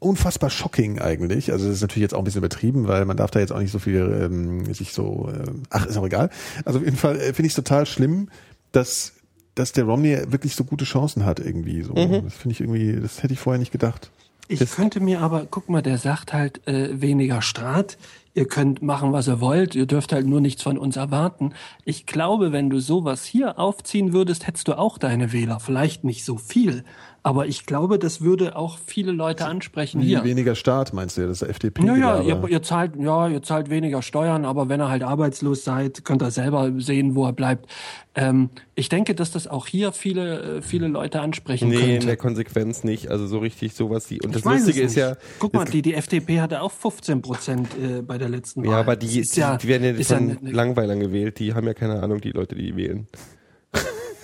unfassbar shocking eigentlich. Also das ist natürlich jetzt auch ein bisschen übertrieben, weil man darf da jetzt auch nicht so viel ähm, sich so ähm, ach, ist auch egal. Also auf jeden Fall äh, finde ich es total schlimm, dass dass der Romney wirklich so gute Chancen hat irgendwie so. Das finde ich irgendwie, das hätte ich vorher nicht gedacht.
Ich könnte mir aber, guck mal, der sagt halt äh, weniger Staat. Ihr könnt machen, was ihr wollt. Ihr dürft halt nur nichts von uns erwarten. Ich glaube, wenn du sowas hier aufziehen würdest, hättest du auch deine Wähler. Vielleicht nicht so viel, aber ich glaube, das würde auch viele Leute ansprechen
Wie
hier.
weniger Staat meinst du ja, das FDP.
Naja, ihr, ihr zahlt, ja, ihr zahlt weniger Steuern, aber wenn ihr halt arbeitslos seid, könnt ihr selber sehen, wo er bleibt. Ähm, ich denke, dass das auch hier viele, äh, viele Leute ansprechen
Nee, in
könnte.
der Konsequenz nicht. Also so richtig sowas wie. Und das
Ich weiß
Lustige ist ja.
Guck mal, die, die FDP hatte auch 15 Prozent äh, bei der letzten Wahl.
Ja, aber
Das
die, die,
ja,
die werden ja
ja
von
eine-
Langweilern gewählt. Die haben ja keine Ahnung, die Leute, die wählen.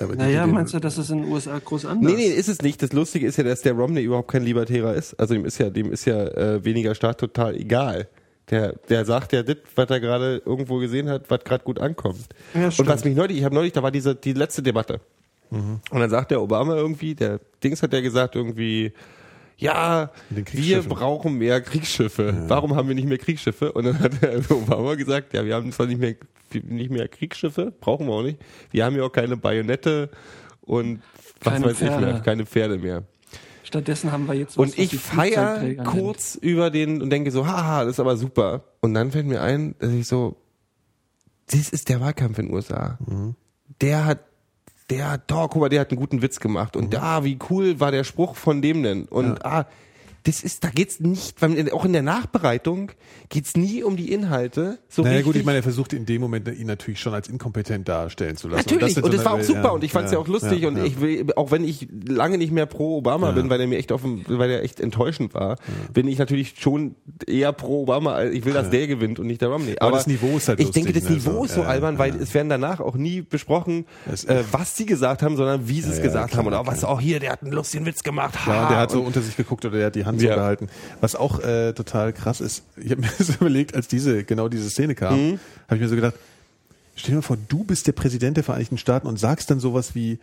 Aber
Naja,
die-
meinst du, das ist in den USA groß anders?
Nee, nee, ist es nicht. Das Lustige ist ja, dass der Romney überhaupt kein Libertärer ist. Also dem ist ja, dem ist ja äh, weniger Staat total egal. Der, der sagt ja das, was er gerade irgendwo gesehen hat, was gerade gut ankommt.
Ja,
Und was mich neulich, ich habe neulich, da war diese die letzte Debatte.
Mhm.
Und dann sagt der Obama irgendwie, der Dings hat ja gesagt irgendwie, ja, wir brauchen mehr Kriegsschiffe. Warum haben wir nicht mehr Kriegsschiffe? Und dann hat der [laughs] Obama gesagt, ja, wir haben zwar nicht mehr, nicht mehr Kriegsschiffe, brauchen wir auch nicht. Wir haben ja auch keine Bajonette und was
Keine
weiß ich
Pferde.
mehr, keine Pferde mehr.
Stattdessen haben wir jetzt
Und ich
was die
feier
Flugzeugträger
kurz über den und denke so, haha, das ist aber super. Und dann fällt mir ein, dass ich so, das ist der Wahlkampf in den USA. Der hat der oh, guck mal, der hat einen guten Witz gemacht. Und ah, wie cool war der Spruch von dem denn? Und ah, das ist, da geht's nicht, weil auch in der Nachbereitung geht's nie um die Inhalte. So
Naja
richtig.
gut, ich meine, er versucht in dem Moment ihn natürlich schon als inkompetent darstellen zu lassen.
Natürlich,
sind
und das,
so
war auch super und ich fand's ja, auch lustig
ja,
und
ja.
ich will, auch wenn ich lange nicht mehr pro Obama bin, weil er mir echt dem, weil er echt enttäuschend war, bin ich natürlich schon eher pro Obama, ich will, dass der gewinnt und nicht der Romney.
Aber das Niveau ist halt
Ich denke,
lustig,
das
ne,
Niveau ist so
ja,
albern, weil
ja.
es werden danach auch nie besprochen,
Es-
äh, was sie gesagt haben, sondern wie sie es
ja,
gesagt haben. Und auch was, auch hier, der hat einen lustigen Witz gemacht.
Ja, der hat so
und-
unter sich geguckt oder der hat die Hand so
Ja.
gehalten. Was auch äh, total krass ist, ich habe mir [laughs] so überlegt, als diese genau diese Szene kam,
Mhm.
habe ich mir so gedacht, stell dir mal vor, du bist der Präsident der Vereinigten Staaten und sagst dann sowas wie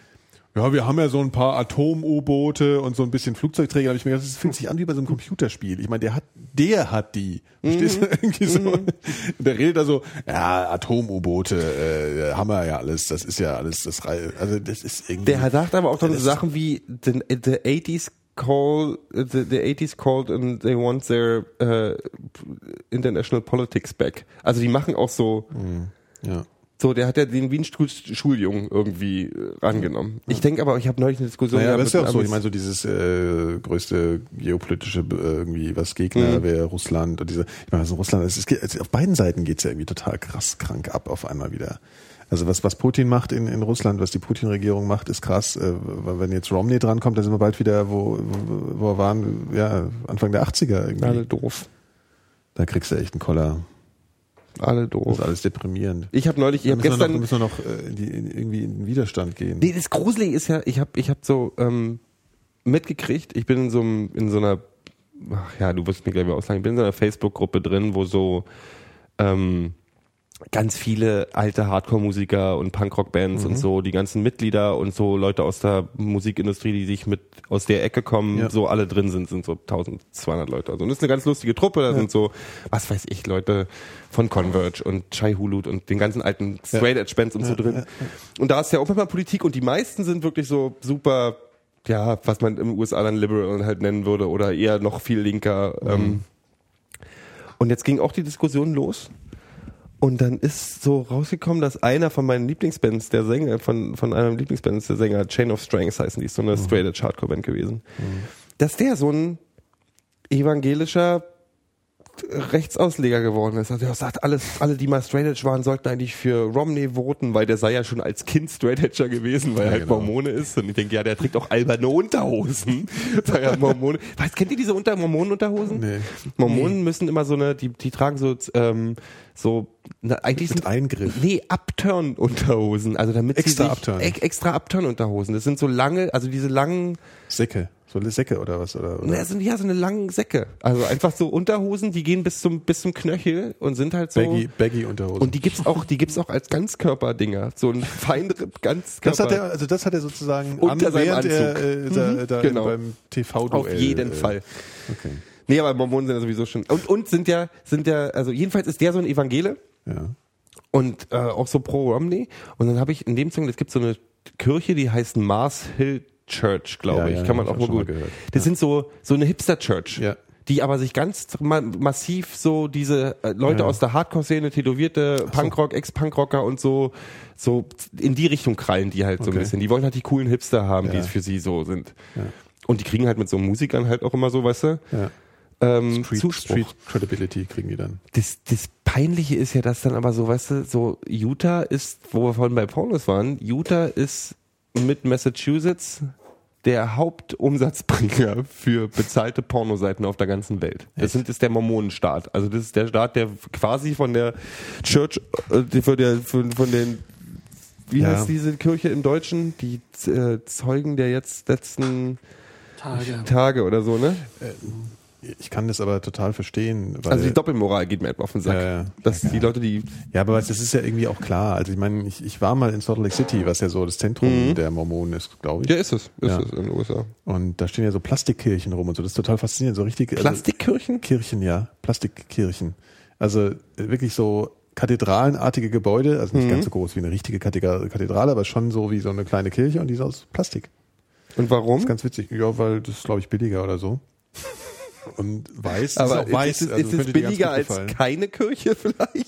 ja, wir haben ja so ein paar Atom-U-Boote und so ein bisschen Flugzeugträger. Da habe ich mir gedacht, das fühlt sich an wie bei so einem Computerspiel. Ich meine, der hat, der hat die. Verstehst du? [laughs] Irgendwie so. Der redet da so, ja, Atom-U-Boote, äh, haben wir ja alles. Das ist ja alles, das also das ist irgendwie.
Der sagt aber auch so
das-
Sachen wie the, the 80s call the, the 80s called and they want their uh, international politics back. Also die machen auch so
ja.
so, der hat ja den wie ein Stuhl- Schuljungen irgendwie äh, rangenommen. Ich denke aber, ich habe neulich eine Diskussion
Naja, aber ist ja auch so. Ich meine, so dieses äh, größte geopolitische äh, irgendwie, was Gegner
Mhm.
wäre Russland und diese, ich meine, also Russland, es ist, also auf beiden Seiten geht's ja irgendwie total krass krank ab auf einmal wieder. Also was, was Putin macht in, in Russland, was die Putin-Regierung macht, ist krass. Äh, weil wenn jetzt Romney drankommt, dann sind wir bald wieder, wo, wo, wir waren, ja, Anfang der 80er irgendwie.
alle doof.
Da kriegst du echt einen Koller.
Alle
Das
doof.
ist alles deprimierend.
Ich habe neulich, ich
Da
habe
müssen wir noch,
gestern
müssen wir noch äh, in die, in, irgendwie in den Widerstand gehen.
Nee, das Gruselige ist ja, ich habe ich hab so ähm, mitgekriegt, ich bin in so, einem, in so einer, ach ja, du wirst mir gleich mal aussagen, ich bin in so einer Facebook-Gruppe drin, wo so ähm, ganz viele alte Hardcore-Musiker und Punkrock-Bands und so, die ganzen Mitglieder und so Leute aus der Musikindustrie, die sich mit aus der Ecke kommen,
Ja.
so alle drin sind, sind so 1200 Leute. Also, und das ist eine ganz lustige Truppe, da sind so, was weiß ich, Leute von Converge und Chai Hulut und den ganzen alten Straight Edge Bands und so drin. Und da ist ja auch manchmal Politik und die meisten sind wirklich so super, ja, was man im USA dann liberal halt nennen würde oder eher noch viel linker. Ähm. Und jetzt ging auch die Diskussion los. Und dann ist so rausgekommen, dass einer von meinen Lieblingsbands, der Sänger, von, von einer meiner Lieblingsbands, der Sänger, Chain of Strengths heißen die, ist so eine Straight Edge Hardcore Band gewesen, dass der so ein evangelischer Rechtsausleger geworden ist. Also er sagt, alles, alle, die mal Straight Edge waren, sollten eigentlich für Romney voten, weil der sei ja schon als Kind Straight Edger gewesen, weil er halt
genau.
Mormone ist. Und ich denke, ja, der trägt auch alberne Unterhosen. [laughs] Weil er Mormone. Was, kennt ihr diese Unter Mormonenunterhosen?
Nee.
Mormonen müssen immer so eine, die, die tragen so, ähm, so, na, eigentlich
Mit
sind,
Eingriff.
Nee, Upturn-Unterhosen. Also damit
Extra
sie sich,
Upturn.
Ex, extra Upturn-Unterhosen. Das sind so lange, also diese langen,
Säcke. So eine Säcke oder was? Oder, oder?
na, sind ja so eine langen Säcke. Also einfach so Unterhosen, die gehen bis zum, bis zum Knöchel und sind halt so.
Baggy, Baggy Unterhosen.
Und die gibt's auch, die gibt's auch als Ganzkörperdinger. So ein Feinripp, Ganzkörper.
das hat er, also das hat er sozusagen
Unter
an,
seinem
während er
Anzug.
äh, da,
Mhm,
da
genau.
beim TV-Duell.
Auf jeden
äh,
Fall.
Okay.
Nee, aber Mormonen sind ja sowieso schon. Und, und sind ja, sind ja, also jedenfalls ist der so ein Evangele.
Ja.
und äh, auch so pro Romney. Und dann habe ich in dem Song, es gibt so eine Kirche, die heißt Mars Hill Church, glaube
Ja,
ich.
ja,
Kann man auch mal
mal
gut.
gehört.
Das sind so so eine Hipster Church.
Ja.
Die aber sich ganz ma massiv so diese äh, Leute
Ja.
aus der Hardcore-Szene, tätowierte Punkrock, Ex-Punkrocker und so, so in die Richtung krallen die halt so ein
Okay.
bisschen. Die wollen halt die coolen Hipster haben, die
Ja.
es für sie so sind.
Ja.
Und die kriegen halt mit so Musikern halt auch immer so, weißt du,
Ja.
ähm,
Street,
Zuspruch.
Street Credibility kriegen die dann.
Das, das Peinliche ist ja, dass dann aber so, weißt du, so Utah ist, wo wir vorhin bei Pornos waren, Utah ist mit Massachusetts der Hauptumsatzbringer für bezahlte Pornoseiten auf der ganzen Welt. Das sind, ist der Mormonenstaat. Also das ist der Staat, der quasi von der Church, äh, von der, von, von den, wie
Ja.
heißt diese Kirche im Deutschen? Die äh, Zeugen der jetzt letzten
Tage.
Tage oder so, ne?
Ich kann das aber total verstehen.
Also die Doppelmoral geht mir etwa auf den Sack.
Ja, ja.
Dass die Leute, die
ja, aber das ist ja irgendwie auch klar. Also ich meine, ich, ich war mal in Salt Lake City, was ja so das Zentrum der Mormonen ist, glaube ich.
Ja, ist es. Ist
Ja.
es in den USA.
Und da stehen ja so Plastikkirchen rum und so. Das ist total faszinierend. So richtig. also-
Plastikkirchen?
Kirchen, ja. Plastikkirchen. Also äh, wirklich so kathedralenartige Gebäude, also nicht ganz so groß wie eine richtige Kathedra- Kathedrale, aber schon so wie so eine kleine Kirche und die ist aus Plastik.
Und warum?
Das ist ganz witzig. Ja, weil das ist, glaube ich, billiger oder so. Und weiß,
Aber
ist auch weiß.
ist, es-
also
ist es billiger als keine Kirche [laughs] vielleicht?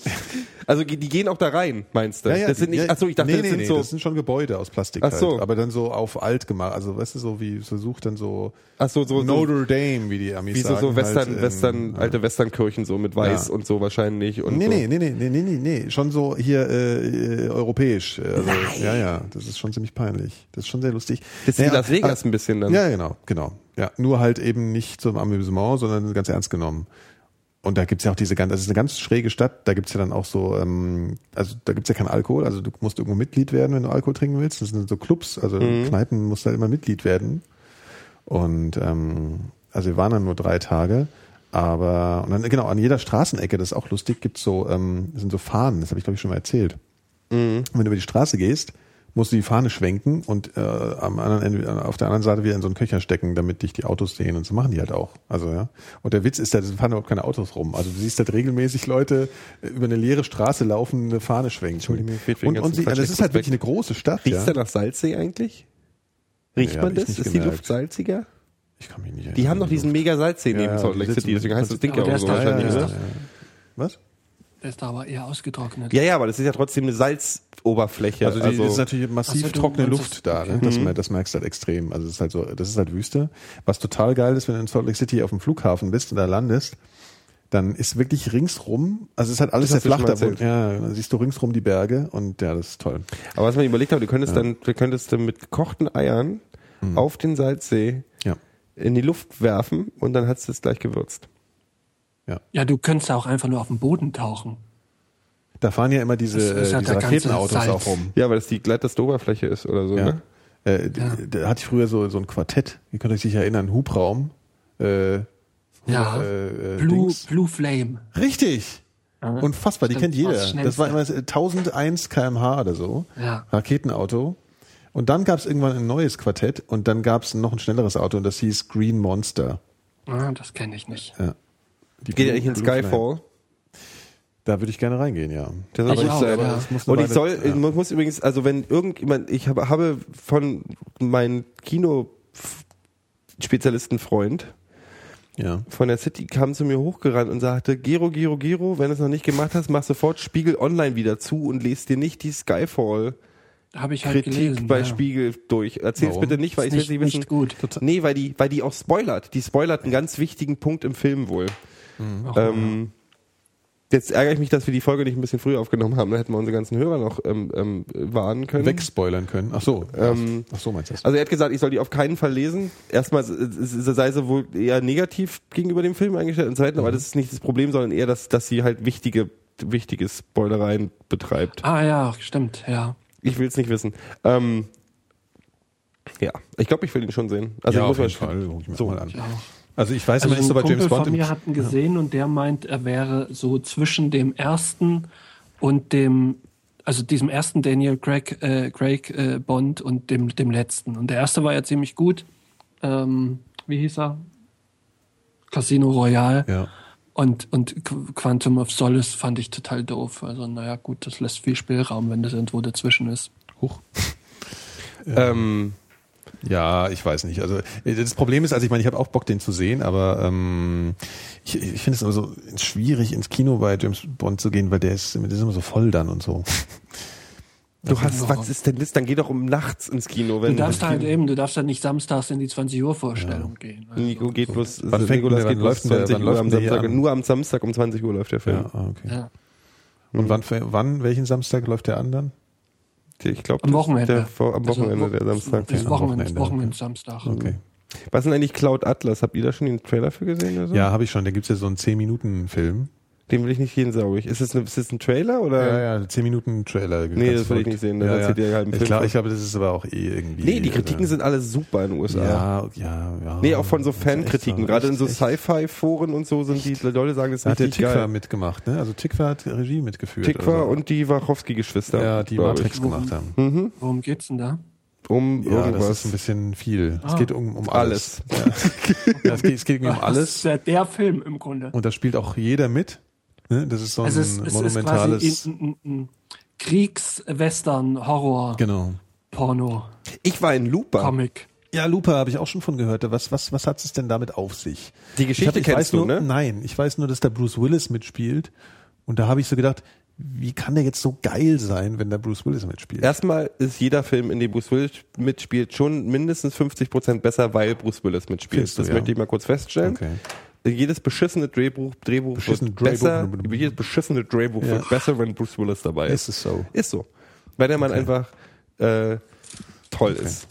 Also die gehen auch da rein, meinst du?
Ja, ja,
das sind nicht, achso, ich dachte,
nee,
das
nee,
sind
nee,
so,
das sind schon Gebäude aus Plastik
Ach so.
halt, aber dann so auf alt gemacht, also weißt du, so wie versucht dann so
ach so, so, so
Notre Dame, wie die Amis
wie so,
sagen.
so Western,
halt, ähm,
Western, alte Westernkirchen so mit Weiß und so wahrscheinlich und
Nee,
so.
nee, nee, nee, nee, nee, nee, nee, schon so hier äh, äh, europäisch. Also, ja, ja, das ist schon ziemlich peinlich. Das ist schon sehr lustig.
Das ist wie
Naja,
Las Vegas
aber-
ein bisschen dann.
Ja, genau, genau. Ja, nur halt eben nicht zum Amüsement, sondern ganz ernst genommen. Und da gibt's ja auch diese ganz, das ist eine ganz schräge Stadt, da gibt's ja dann auch so, ähm, also da gibt's ja keinen Alkohol, also du musst irgendwo Mitglied werden, wenn du Alkohol trinken willst. Das sind so Clubs, also
Mhm.
Kneipen musst du halt immer Mitglied werden. Und ähm, also wir waren dann nur drei Tage, aber und dann genau an jeder Straßenecke, das ist auch lustig, gibt's so ähm, sind so Fahnen, das habe ich glaube ich schon mal erzählt. Und wenn du über die Straße gehst, musst du die Fahne schwenken und äh, am anderen Ende, auf der anderen Seite wieder in so einen Köcher stecken, damit dich die Autos sehen und so machen die halt auch. Also ja. Und der Witz ist, da fahren überhaupt keine Autos rum. Also du siehst halt regelmäßig Leute über eine leere Straße laufen, eine Fahne schwenken.
Entschuldigung,
und, und sie, also das ist halt wirklich eine große Stadt.
Riecht's
Ja.
da nach Salzsee eigentlich? Riecht
Nee,
man das? Ist die
gemerkt.
Luft salziger?
Ich kann mich nicht
Die
erinnern.
haben doch diesen mega Salzsee neben
ja,
Salt Lake
die
City, deswegen heißt das Ding ja auch so wahrscheinlich.
Was?
Der ist da aber eher ausgetrocknet.
Ja, ja, aber das ist ja trotzdem eine Salzoberfläche.
Also, die, das ist natürlich massiv
Ach so, du
trockene Luft
es-
da, ne? das, mer- das merkst du halt extrem. Also es ist halt so, das ist halt Wüste. Was total geil ist, wenn du in Salt Lake City auf dem Flughafen bist und da landest, dann ist wirklich ringsrum, also es ist halt alles
Das
sehr flach da, ja, dann siehst du ringsrum die Berge und ja, das ist toll.
aber was man überlegt hat, du könntest dann, du könntest dann mit gekochten Eiern auf den Salzsee
Ja.
in die Luft werfen und dann hat's das gleich gewürzt.
Ja, du könntest auch einfach nur auf den Boden tauchen.
Da fahren ja immer diese,
Das ja
äh, diese Raketenautos
Salz.
auch rum.
Ja, weil das die glatteste Oberfläche ist oder so,
Ja.
ne?
Äh, d- Da hatte ich früher so, so ein Quartett, ihr könnt euch sicher erinnern, Hubraum. Äh,
Ja.
äh, äh,
Blue,
Dings.
Blue Flame.
Richtig. Unfassbar, die
Stimmt,
kennt jeder. Das war immer
Schnellste.
1001 kmh oder so.
Ja.
Raketenauto. Und dann gab es irgendwann ein neues Quartett und dann gab es noch ein schnelleres Auto und das hieß Green Monster.
Ah, das kenne ich nicht.
Ja. Die
Geht ja
Blue-
nicht in. Skyfall.
Da würde ich gerne reingehen, ja.
Das
Ich auch,
selber.
ja.
Und ich soll,
ja.
ich muss übrigens, also wenn irgendjemand, ich habe, habe von meinem Kino-Spezialistenfreund
ja.
von der City kam zu mir hochgerannt und sagte, Gero, Gero, Gero, wenn du es noch nicht gemacht hast, mach sofort Spiegel Online wieder zu und lest dir nicht die Skyfall
Habe ich halt
Kritik
gelesen.
bei
ja.
Spiegel durch. Erzähl's
Warum?
bitte nicht, weil
Ist
ich will
nicht-
nicht wissen.
nicht gut.
Nee, weil die, weil die auch spoilert. Die spoilert einen ganz wichtigen Punkt im Film wohl.
Ach,
Ähm, jetzt ärgere ich mich, dass wir die Folge nicht ein bisschen früher aufgenommen haben. Da hätten wir unsere ganzen Hörer noch ähm, ähm, warnen können.
Wegspoilern können. Ach so.
Ähm,
Ach so meinst du das?
Also er hat gesagt, ich soll die auf keinen Fall lesen. Erstmal sei sie wohl eher negativ gegenüber dem Film eingestellt. Und zweitens, aber das ist nicht das Problem, sondern eher, dass, dass sie halt wichtige, wichtige Spoilereien betreibt.
Ah ja, stimmt, ja.
Ich will es nicht wissen. Ähm, ja, ich glaube, ich will ihn schon sehen. Also
ja,
ich
auf
muss
jeden
mal
Fall. Guck ich mir
So.
mal an.
Ich auch.
Also ich weiß
Also
aber nicht so
ein
bei James
Kumpel
Bond.
von mir hat ihn gesehen und der meint, er wäre so zwischen dem ersten und dem, also diesem ersten Daniel Craig, äh, Craig äh, Bond und dem, dem letzten. Und der erste war ja ziemlich gut. Ähm, wie hieß er? Casino Royale.
Ja.
Und, und Qu- Quantum of Solace fand ich total doof. Also, naja, gut, das lässt viel Spielraum, wenn das irgendwo dazwischen ist.
Huch.
Ähm,
Ja, ich weiß nicht. Also äh, das Problem ist, also ich meine, ich habe auch Bock, den zu sehen, aber ähm, ich, ich finde es immer so schwierig, ins Kino bei James Bond zu gehen, weil der ist, der ist immer so voll dann und so.
du hast, was ist denn das? Dann geh doch um nachts ins Kino.
Du
Wenn
darfst halt eben, du darfst halt nicht samstags in die 20 Uhr Vorstellung gehen. Also,
Nico geht bloß,
Wann fängt
Nikolas
der-
geht bloß
läuft denn der-
20
wann
Uhr am Samstag. Nur am Samstag um 20 Uhr läuft der Film.
Ja, ah, okay.
ja.
Und wann, wann, welchen Samstag läuft der an dann?
Ich glaube,
Am Wochenende.
Der, vor, am Wochenende,
Also,
der Samstag.
Das Wochenende,
Wochenende,
Samstag.
Okay.
Was ist denn eigentlich Cloud Atlas? Habt ihr da schon den Trailer für gesehen? Oder so?
Ja, habe ich schon. Da gibt's ja so einen 10-Minuten-Film.
Den will ich nicht sehen, glaube ich. Ist das, eine, ist das ein Trailer oder?
Ja, ja, 10 Minuten Trailer.
Nee, das will ich nicht sehen, da
Ja, ja.
ihr halt einen
ich
Film
glaube,
von.
ich glaube, das ist aber auch eh irgendwie.
Nee, die Kritiken
äh,
sind alle super in den USA.
Ja, ja, ja.
Nee, auch von so
Das echt
Fankritiken. Gerade in so
echt-
Sci-Fi-Foren und so sind die Leute sagen, das ist
Da hat der
richtig
Tikva
geil.
mitgemacht, ne? Also Tikva hat Regie mitgeführt.
Tikva
also.
und die Wachowski-Geschwister.
ja, die Matrix
ich.
gemacht haben.
Worum geht's denn da?
Um
Ja, das
irgendwas.
ist ein bisschen viel. Es
Ah.
geht um, um alles. Ja. ja, es, geht, es geht irgendwie um
Das
alles.
ist ja der Film im Grunde.
Und da spielt auch jeder mit. Ne? Das ist so ein
Also es, es ist
monumentales.
quasi ein, ein, ein Kriegs-Western-Horror-Porno-Comic.
genau.
Ich war in Lupa.
Ja, Lupa habe ich auch schon von gehört. Was, was, was hat es denn damit auf sich?
Die Geschichte
ich hab, ich
kennst
weiß
du,
nur,
ne?
Nein, ich weiß nur, dass da Bruce Willis mitspielt. Und da habe ich so gedacht, wie kann der jetzt so geil sein, wenn da Bruce Willis mitspielt?
Erstmal ist jeder Film, in dem Bruce Willis mitspielt, schon mindestens 50 Prozent besser, weil Bruce Willis mitspielt.
Du,
das
ja.
möchte ich mal kurz feststellen.
Okay.
Jedes beschissene Drehbuch, Drehbuch
Beschissene
wird besser,
Drehbuch.
jedes beschissene Drehbuch
Ja.
wird besser, wenn Bruce Willis dabei ist.
Ist es so?
Ist so. Weil der Mann einfach äh, toll ist.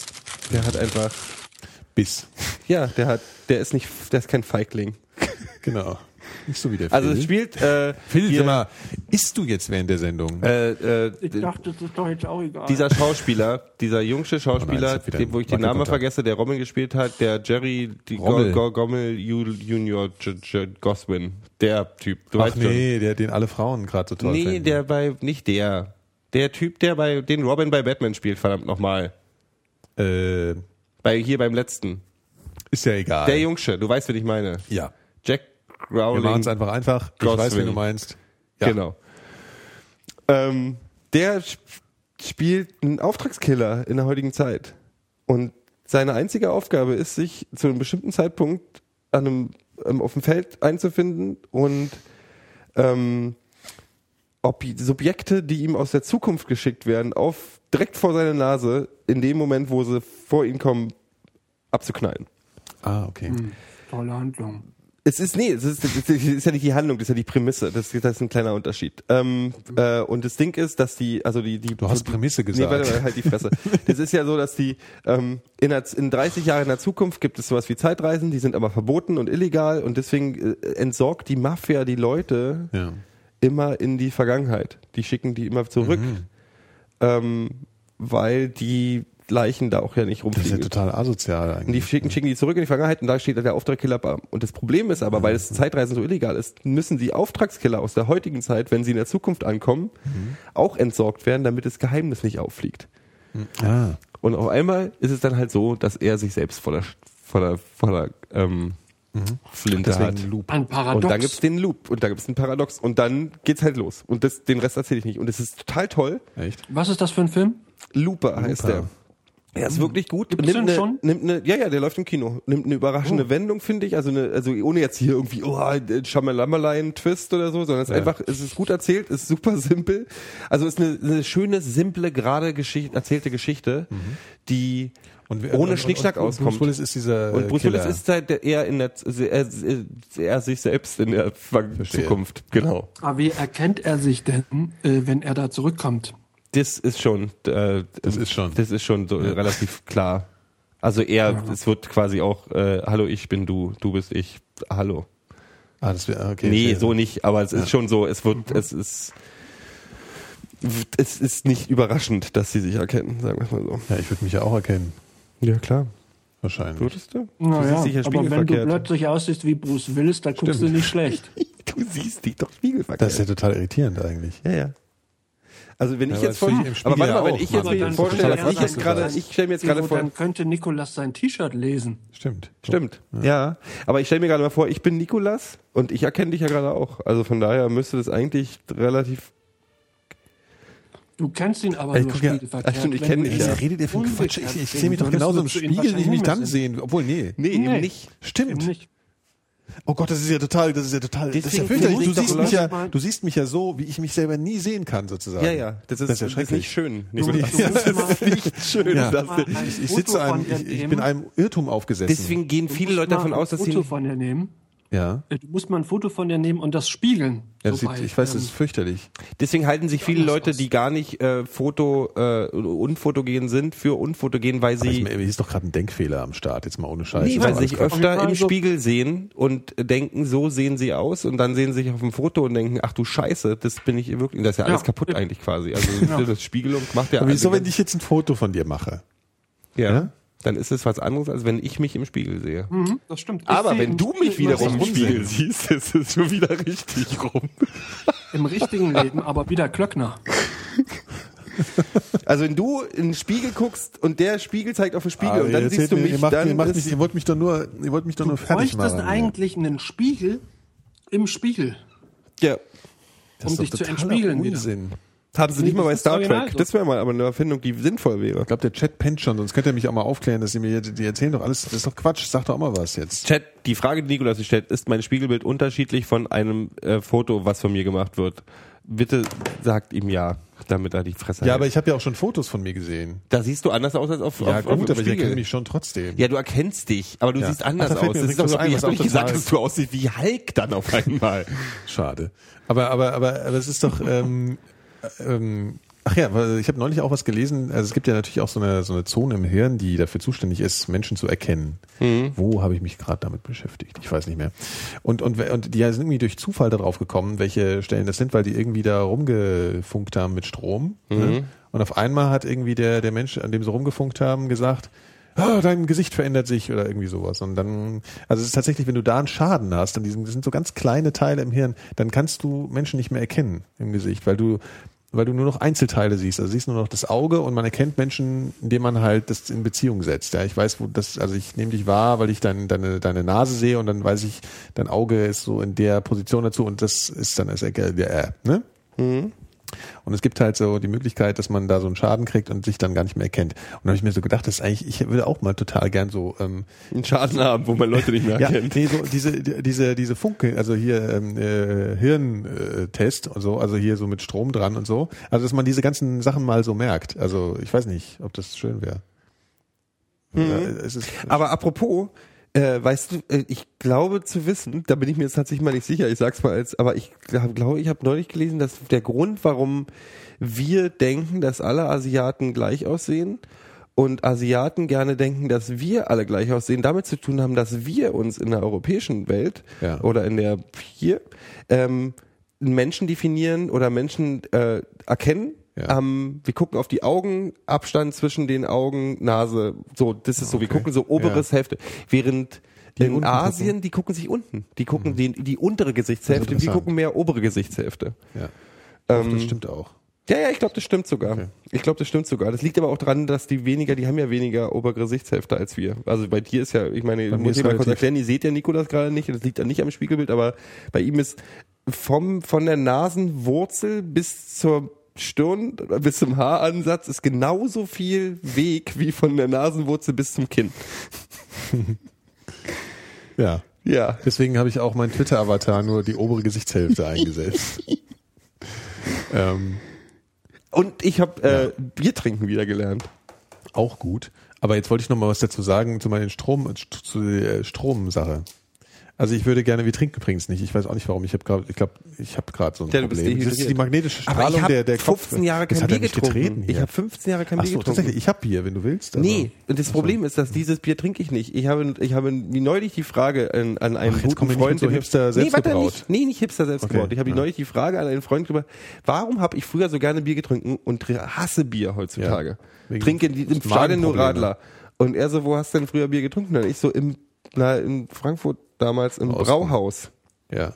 Der hat einfach,
Biss.
ja, der hat, der ist nicht, der ist kein Feigling. [laughs]
Genau. Nicht so wie der
Also
Phil.
es spielt äh,
Phil,
hier,
sag mal, isst du jetzt während der Sendung?
äh, äh,
Ich dachte, das ist doch jetzt auch egal.
dieser Schauspieler, dieser jungsche
Oh
Schauspieler,
nein, hat wieder
den, wo ich den. Namen vergesse, der Robin gespielt hat, der Jerry die
Rommel.
Go, Go, Gommel Ju- Junior J, J, Goswin, der Typ. Du
Ach
weißt
nee, der, den alle Frauen gerade so
schon.
toll
Nee,
finden.
der bei, nicht der. Der Typ, der bei, den Robin bei Batman spielt, verdammt nochmal.
Äh,
Bei, hier beim letzten.
ist ja egal.
Der Jungsche, du weißt, wen ich meine.
ja.
Jack
Wir machen es einfach einfach. Ich
Goswin.
weiß, wen du meinst. Ja.
Genau. Ähm, der sp- spielt einen Auftragskiller in der heutigen Zeit. Und seine einzige Aufgabe ist, sich zu einem bestimmten Zeitpunkt an einem, ähm, auf dem Feld einzufinden und ähm, ob Subjekte, die ihm aus der Zukunft geschickt werden, auf direkt vor seine Nase, in dem Moment, wo sie vor ihn kommen, abzuknallen.
Ah, okay.
Tolle Handlung.
Es ist, nee, es ist, es ist ja nicht die Handlung, das ist ja die Prämisse. Das, das ist ein kleiner Unterschied. Ähm, äh, und das Ding ist, dass die, also die, die.
Du hast Prämisse gesagt.
Nee, warte mal, halt die Fresse. das ist ja so, dass die, ähm, in, der, in 30 Jahren in der Zukunft gibt es sowas wie Zeitreisen, die sind aber verboten und illegal und deswegen äh, entsorgt die Mafia die Leute
Ja.
immer in die Vergangenheit. Die schicken die immer zurück,
Mhm.
ähm, weil die Leichen da auch ja nicht
Das ist ja
rumfliegen.
total asozial
Und die
eigentlich.
schicken, schicken die zurück in die Vergangenheit und da steht dann der Auftragskiller. bei- Und das Problem ist aber, weil das Zeitreisen so illegal ist, müssen die Auftragskiller aus der heutigen Zeit, wenn sie in der Zukunft ankommen, auch entsorgt werden, damit das Geheimnis nicht auffliegt.
Ah.
Und auf einmal ist es dann halt so, dass er sich selbst voller, voller, voller ähm, Flinte hat.
Deswegen Loop.
Ein Paradox.
Und dann gibt's den Loop und da gibt's den Paradox und dann geht's halt los. Und das, den Rest erzähle ich nicht. Und es ist total toll.
Echt?
Was ist das für ein Film?
Looper heißt
Looper.
der. Er ist wirklich gut.
Gibt's
nimmt eine,
schon?
Nimmt eine, ja, ja, der läuft im Kino. Nimmt eine überraschende Wendung, finde ich. Also, eine, also ohne jetzt hier irgendwie, oh, Schamalamalein-Twist oder so, sondern es ist
Ja.
einfach, es ist gut erzählt, es ist super [laughs] simpel. Also es ist eine, eine schöne, simple, gerade Geschichte, erzählte Geschichte, die
Und wir-
ohne
und-
Schnickschnack
und, und
auskommt.
Bruce Willis ist dieser
Und Bruce
Killer.
Willis ist halt der- eher in der, er, er sich selbst in der
Verstehe.
Zukunft. Genau.
Aber wie erkennt er sich denn, äh, wenn er da zurückkommt?
Das ist schon, äh,
Das ist schon.
das ist schon so relativ klar. Also er, es wird quasi auch, äh, hallo, ich bin du, du bist ich, hallo.
Ah, das wäre okay.
nee, so nicht, aber es ist schon so, es wird, es ist, es ist nicht überraschend, dass sie sich erkennen, sagen wir es mal so.
Ja, ich würde mich ja auch erkennen.
Ja, klar.
Wahrscheinlich.
Würdest du?
Naja,
siehst dich ja
aber wenn du plötzlich aussiehst wie Bruce Willis, da guckst
Stimmt.
du nicht schlecht. [laughs]
Du siehst dich doch spiegelverkehrt.
Das ist ja total irritierend eigentlich.
ja, ja. Also wenn ich jetzt von,
finde ich im Spiegel
aber warte
ja
mal, wenn ich jetzt mir
dann
vorstelle, ich jetzt gerade, ich stelle mir jetzt gerade vor,
Dann könnte Nikolas sein T-Shirt lesen.
Stimmt.
Stimmt, ja. Aber ich stelle mir gerade mal vor, ich bin Nikolas und ich erkenne dich ja gerade auch. Also von daher müsste das eigentlich relativ.
Du kennst ihn aber
Ich
nur
ja-
spiegelverkehrt.
Ach, stimmt, ich
Wenn
kenn
du
dich,
ihn
ja.
Redet ihr
umgekehrt
Quatsch? Ich, ich sehe mich doch genauso im Spiegel, wie ich mich dann sehen. Obwohl, nee.
Nee,
Nee.
eben nicht.
Stimmt.
Eben nicht.
Oh Gott, das ist ja total, das ist ja total, das ist ja
Deswegen
fürchterlich. Du siehst mich ja,
mal-
du siehst mich ja so, wie ich mich selber nie sehen kann, sozusagen.
Ja, ja. Das ist,
Das ist ja
das ist
schrecklich.
nicht schön.
Du, du
Nikolas.
musst mal,
nicht schön.
Ja.
ein
Ich sitze einem, ich, ich bin einem Irrtum aufgesessen.
Deswegen gehen viele Leute davon aus, dass sie.
Foto von dir nehmen.
Ja.
Äh, Du musst mal ein Foto von dir nehmen und das spiegeln.
ja
So
das sieht,
bei,
ich weiß, das
ähm,
ist fürchterlich.
Deswegen halten sich viele Leute,
aus.
die gar nicht äh, Foto äh, unfotogen sind, für unfotogen, weil
Aber ich,
sie
ist doch gerade ein Denkfehler am Start, jetzt mal ohne Scheiß.
Nee,
Das
weil sie sich öfter im
Also-
Spiegel sehen und denken, so sehen sie aus und dann sehen sie sich auf dem Foto und denken, ach du Scheiße, das bin ich wirklich, das ist ja alles
Ja.
kaputt eigentlich quasi. Also
Ja.
das Spiegelung macht ja
Aber wieso,
also-
wenn ich jetzt ein Foto von dir mache?
ja, dann ist es was anderes, als wenn ich mich im Spiegel sehe.
Mhm, das stimmt. Ich
Aber wenn du mich wiederum im Spiegel siehst, ist es schon wieder richtig rum.
Im richtigen Leben, aber wieder Klöckner.
Also wenn du in den Spiegel guckst und der Spiegel zeigt auf den Spiegel
Ah,
und dann siehst du mich,
ihr, macht,
dann
ihr, macht mich, ihr wollt mich doch nur, ihr wollt mich doch nur
Du
fertig
bräuchtest
machen.
eigentlich einen Spiegel im Spiegel.
Das
um dich zu entspiegeln wieder.
Haben sie nicht mal bei Star
original
Trek.
so.
Das wäre mal aber eine Erfindung, die sinnvoll wäre.
Ich glaube, der Chat pennt schon, sonst könnt ihr mich auch mal aufklären, dass sie mir, die erzählen doch alles, das ist doch Quatsch, sag doch auch mal was jetzt.
Chat, die Frage, die Nikolas sich stellt, ist mein Spiegelbild unterschiedlich von einem äh, Foto, was von mir gemacht wird? Bitte sagt ihm ja, damit er die Fresse
Ja,
hält.
aber ich habe ja auch schon Fotos von mir gesehen.
da siehst du anders aus als auf,
Ja,
auf,
gut,
auf dem
aber ich
Spiegel.
erkenne mich schon trotzdem.
Ja, du erkennst dich, aber du
Ja.
siehst anders
Ach, da
aus. Das ist doch
was ein,
ich
was
hab doch
auch
nicht gesagt, dass du aussiehst wie Hulk dann auf einmal.
Schade. Aber, aber, aber, aber es ist doch, ähm, ähm, ach ja, ich habe neulich auch was gelesen. Also es gibt ja natürlich auch so eine, so eine Zone im Hirn, die dafür zuständig ist, Menschen zu erkennen. Wo habe ich mich gerade damit beschäftigt? Ich weiß nicht mehr. Und, und, und die sind irgendwie durch Zufall darauf gekommen, welche Stellen das sind, weil die irgendwie da rumgefunkt haben mit Strom. Ne? Und auf einmal hat irgendwie der, der Mensch, an dem sie rumgefunkt haben, gesagt, ah, dein Gesicht verändert sich oder irgendwie sowas. Und dann, also es ist tatsächlich, wenn du da einen Schaden hast, dann diesen, das sind so ganz kleine Teile im Hirn, dann kannst du Menschen nicht mehr erkennen im Gesicht, weil du, weil du nur noch Einzelteile siehst. Also siehst nur noch das Auge und man erkennt Menschen, indem man halt das in Beziehung setzt. Ja, ich weiß, wo das, also ich nehme dich wahr, weil ich dein, deine, deine Nase sehe und dann weiß ich, dein Auge ist so in der Position dazu und das ist dann das Erge- äh, ne? Und es gibt halt so die Möglichkeit, dass man da so einen Schaden kriegt und sich dann gar nicht mehr erkennt. Und da habe ich mir so gedacht, das ist eigentlich, ich würde auch mal total gern so ähm,
Einen Schaden haben, wo man Leute nicht mehr [laughs]
ja,
erkennt.
nee, so diese diese diese Funke, also hier ähm, äh, Hirntest und so, also hier so mit Strom dran und so, also dass man diese ganzen Sachen mal so merkt. Also ich weiß nicht, ob das schön wäre. Ja, es ist,
Aber apropos, äh, weißt du, äh, ich glaube zu wissen, da bin ich mir jetzt tatsächlich mal nicht sicher, ich sag's mal als, aber ich glaube, glaub, ich habe neulich gelesen, dass der Grund, warum wir denken, dass alle Asiaten gleich aussehen und Asiaten gerne denken, dass wir alle gleich aussehen, damit zu tun haben, dass wir uns in der europäischen Welt
Ja.
oder in der hier ähm, Menschen definieren oder Menschen äh, erkennen.
Ja.
Ähm, wir gucken auf die Augen, Abstand zwischen den Augen, Nase, so, das ist so, wir gucken so oberes Hälfte. Während
Die
in Asien,
gucken. Mhm.
die gucken sich unten. Die gucken die, die untere Gesichtshälfte, wir
interessant.
gucken mehr obere Gesichtshälfte.
ja.
Ähm,
das stimmt auch.
Ja, ja, ich glaube, das stimmt sogar.
Okay.
Ich glaube, das stimmt sogar. Das liegt aber auch daran, dass die weniger, die haben ja weniger obere Gesichtshälfte als wir. Also bei dir ist ja, ich meine,
Bei
muss ich mal kurz erklären, ihr seht ja Nikolas gerade nicht, das liegt ja nicht am Spiegelbild, aber bei ihm ist vom, von der Nasenwurzel bis zur Stirn, bis zum Haaransatz ist genauso viel Weg wie von der Nasenwurzel bis zum Kinn. [laughs]
Ja.
Ja.
Deswegen habe ich auch mein Twitter-Avatar nur die obere Gesichtshälfte [laughs] eingesetzt. ähm,
Und ich habe äh, Bier trinken wieder gelernt.
auch gut. Aber jetzt wollte ich noch mal was dazu sagen zu meinen Strom, zu der Stromsache. Also ich würde gerne, wir trinken übrigens nicht. Ich weiß auch nicht warum. Ich habe gerade, ich glaube, ich habe gerade so ein
Ja,
Problem. Das ist die magnetische
Aber
Strahlung
ich habe
der, der
15
Kopf-
Jahre
Das
kein Bier
er
getrunken. Ich habe 15 Jahre kein
Ach
Bier
so,
getrunken.
tatsächlich. Ich habe Bier, wenn du willst. Also-
Nee, und das Problem ist, dass dieses Bier trinke ich nicht. Ich habe, ich habe wie neulich die Frage an, an einen
Ach, jetzt
guten Freund,
so Hipster
nee,
selbst
warte,
gebraut.
nicht, nee, nicht Hipster selbst
Okay,
gebraut. Ich habe
ja.
neulich die Frage an einen Freund gemacht, warum habe ich früher so gerne Bier getrunken und hasse Bier heutzutage?
Ja,
Trinke die- im Stadion nur. Radler. Und er so, wo hast du denn früher Bier getrunken? Und ich so im, na, in Frankfurt damals im. Brauhaus.
Ja.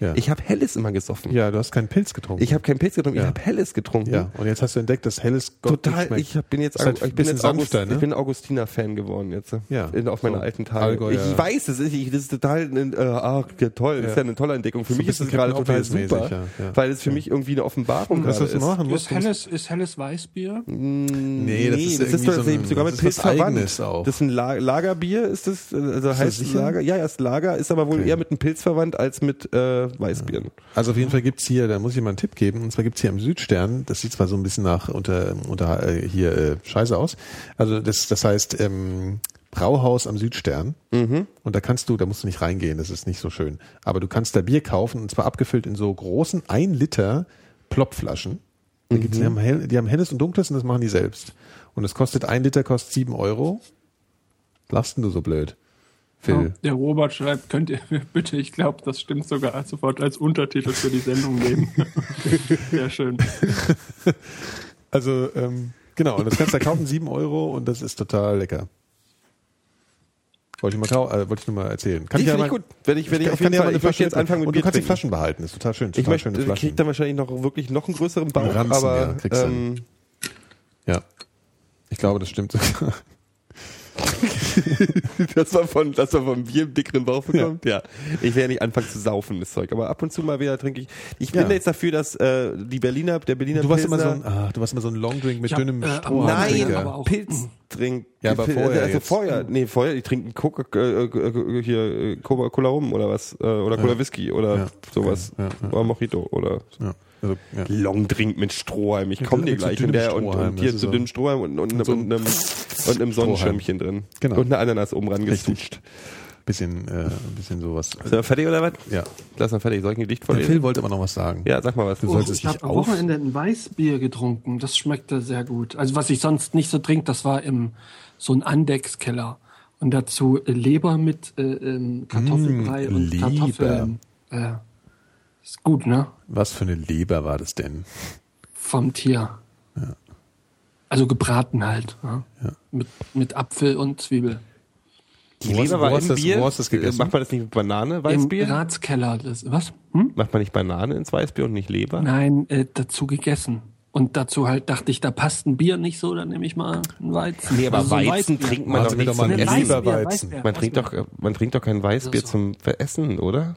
Ja.
Ich habe Helles immer gesoffen.
ja, du hast keinen Pilz getrunken.
Ich habe kein Pilz getrunken,
Ja.
ich habe Helles getrunken.
ja. Und jetzt hast du entdeckt, dass helles Gott
Total,
nicht schmeckt.
ich hab, bin jetzt,
Ist halt
ich
ein
bin jetzt August,
ne?
ich bin Augustiner-Fan geworden jetzt.
Ja.
In, auf meine
So,
alten Tage.
Allgäuer.
Ich weiß, das ist, ich, das ist total, äh, ach, ja, toll, das ist ja eine tolle Entdeckung. Für
So
mich ist das
bisschen
gerade total super,
ja, ja.
weil es für mich irgendwie eine Offenbarung ist.
machen musst.
Ist helles, ist helles Weißbier?
Nee, das ist
das ist
so ein-
sogar mit
das ist
Pilz verwandt. Das ist ein La Lagerbier, ist das, also heißt? Lager, ja, ja, ist Lager, ist aber wohl eher mit einem Pilz verwandt als mit äh, Weißbieren.
Also auf jeden Fall gibt's hier, da muss ich mal einen Tipp geben, und zwar gibt's hier am Südstern, das sieht zwar so ein bisschen nach unter, unter äh, hier äh, Scheiße aus, also das, das heißt ähm, Brauhaus am Südstern
Mhm.
und da kannst du, da musst du nicht reingehen, das ist nicht so schön, aber du kannst da Bier kaufen und zwar abgefüllt in so großen 1 Liter Plopflaschen. Da gibt's,
Mhm.
die, haben hell, die haben helles und dunkles und das machen die selbst. Und es kostet, ein Liter kostet sieben Euro. Lachst denn du so blöd? Phil.
Der Robert schreibt, könnt ihr mir [laughs] bitte, ich glaube, das stimmt sogar, sofort als Untertitel für die Sendung nehmen. [laughs] Sehr schön. [laughs]
Also, ähm, genau, und das kannst du da kaufen, 7 Euro und das ist total lecker. Wollte ich, mal, äh, wollte ich nur mal erzählen. Kann
Die
ja
ich
mal,
gut. Wenn ich, wenn ich,
kann-
auf jeden Fall, ich möchte jetzt anfangen mit
Und
Bier
du kannst die. Flaschen behalten, ist total schön.
Ich
Total
möchte,
schöne
ich
Flaschen.
krieg dann wahrscheinlich noch wirklich noch einen größeren Bauch,
Ranzen,
aber
ja,
ähm,
Ja. Ich glaube, das stimmt sogar. [laughs]
dass man von, dass man vom Bier einen dickeren Bauch bekommt. Ja. Ich werde nicht anfangen zu saufen, das Zeug. Aber ab und zu mal wieder trinke ich. Ich bin
Ja.
jetzt dafür, dass äh, die Berliner, der Berliner
Du warst immer so
Pilsner-
ein, ah, du warst immer so ein Longdrink mit
hab,
dünnem
äh. Wochenende
Nein,
aber auch-
Pilz trinkt.
Ja, aber vorher
Also
jetzt.
vorher, nee, vorher, die trinken Coca, äh, äh, hier, äh, Cola, Cola rum oder was, äh, oder Cola Whisky oder
Ja.
sowas.
Ja, ja.
Oder Mojito oder
Ja, also, ja.
Longdrink mit Strohhalm. Ich
Mit-
komme dir
mit
gleich. Und,
dünnem
der, und,
Strohhalm,
und hier zu
so-
dünnem Strohhalm und, und, und,
so-
und, einem, und einem Sonnenschirmchen drin.
Genau.
Und eine Ananas oben ran gezutscht.
Bisschen, äh, ein bisschen sowas.
Sind wir fertig oder was?
Ja.
Lass mal fertig. Soll ich ein Gedicht
Der
vorlesen?
Phil wollte aber noch was sagen.
Ja, sag mal was.
Du
Oh,
sollst es
ich habe
nicht
am. Wochenende ein Weißbier getrunken. Das schmeckte sehr gut. Also was ich sonst nicht so trinke, das war im so ein Andexkeller. Und dazu Leber mit äh, ähm, Kartoffelbrei
Mm,
und
Leber.
Kartoffeln. Äh, ist gut, ne?
Was für eine Leber war das denn?
Vom Tier. Also gebraten halt. Ja?
Ja.
Mit, mit Apfel und Zwiebel.
Die
Wo hast-
Leber
wo
war im
das-
Bier.
wo hast das gegessen?
Macht man das nicht mit Banane,
Im
Weißbier?
Ratskeller. Das, was? Hm?
Macht man nicht Banane ins Weißbier und nicht Leber?
Nein, äh, dazu gegessen. Und dazu halt dachte ich, da passt ein Bier nicht so, dann nehme ich mal ein Weizen.
Nee, aber
Also so
Weizen
Weißbier.
trinkt man doch nicht zum Essen.
Weißbier,
Man trinkt doch,
Weißbier.
man trinkt doch kein Weißbier
so.
zum Essen, oder?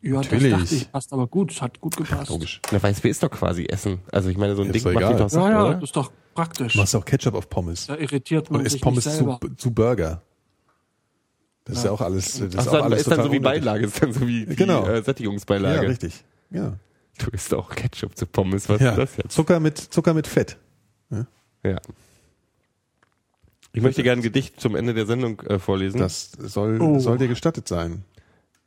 Ja, das
Natürlich.
dachte ich, passt aber gut. Es hat gut gepasst.
Logisch.
Na, Weißbier ist doch quasi Essen. Also ich meine, so ein
Ist
Ding
doch
macht
egal.
die doch satt,
Ja, ja,
oder?
das ist doch praktisch.
Du machst auch Ketchup auf Pommes.
Da irritiert man
Und isst
sich
Pommes
nicht
zu,
selber.
zu Burger. Das ist ja auch alles. Das
Ach,
ist auch
dann
alles
ist dann so wie
unnötig.
Beilage, ist dann so wie, wie
Genau.
äh,
Ja,
Sättigungsbeilage.
richtig. Ja.
Du isst auch Ketchup zu Pommes, was
ja.
ist das jetzt?
Zucker mit Zucker mit Fett.
Ja. Ich möchte gerne ein Gedicht zum Ende der Sendung äh, vorlesen.
Das soll,
Oh.
soll dir gestattet sein.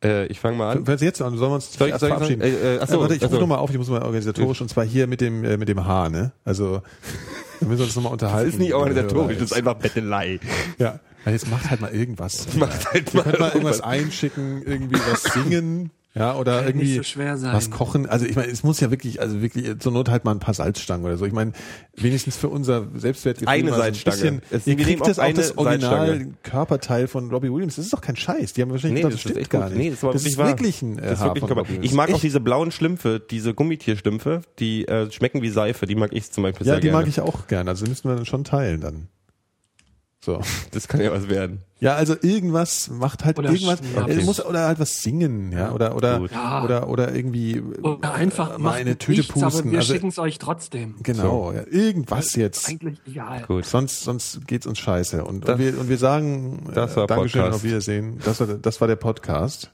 Äh, ich fange mal an.
Wenn jetzt an, sollen wir uns
Soll ich- soll ich
verabschieden?
sagen? Äh, äh, ach so,
Äh, warte, ich
also-
rufe nochmal auf, ich muss mal organisatorisch, und zwar hier mit dem, äh, mit dem H, ne? Also, wir müssen uns nochmal unterhalten.
Das ist nicht organisatorisch, das ist einfach Bettelei.
Ja. Ja, Jetzt macht halt mal irgendwas.
Macht halt mal
mal irgendwas. einschicken, irgendwie was singen, ja, oder
Kann
irgendwie
nicht so schwer sein.
was kochen. Also ich meine, es muss ja wirklich, also wirklich zur Not halt mal ein paar Salzstangen oder so. Ich meine, wenigstens für unser Selbstwertgefühl
Eine
so ein
Salzstange.
bisschen.
Es-
ihr kriegt das
auch
auch
eine
das Original
Salzstange.
Körperteil von Robbie Williams. Das ist doch kein Scheiß. Die haben wahrscheinlich
Nee,
gedacht,
das
das stimmt gar
gut.
nicht.
Nee, das war
das
wirklich
ist wirklich ein äh,
Das ist
Haar
wirklich
von
Körper. Ich mag auch
Echt?
diese blauen Schlümpfe, diese Gummitierschlümpfe, die äh, schmecken wie Seife, die mag ich zum Beispiel
Ja,
sehr
die
gerne.
mag ich auch gerne. Also müssten wir dann schon teilen dann. So. [laughs]
Das kann ja was werden.
Ja, also irgendwas macht halt
Oder
irgendwas,
Schnaps.
äh, muss oder halt was singen, ja, oder oder.
Ja.
oder oder irgendwie
Oder einfach
mal
macht
eine Tüte
nichts, aber
pusten.
wir
Also,
schicken es euch trotzdem.
genau, ja, irgendwas jetzt.
Eigentlich egal.
Gut.
Sonst sonst geht's uns scheiße und,
Das-
und wir und wir sagen äh,
das war
Dankeschön
Podcast.
auf Wiedersehen. Das war der- das war der Podcast.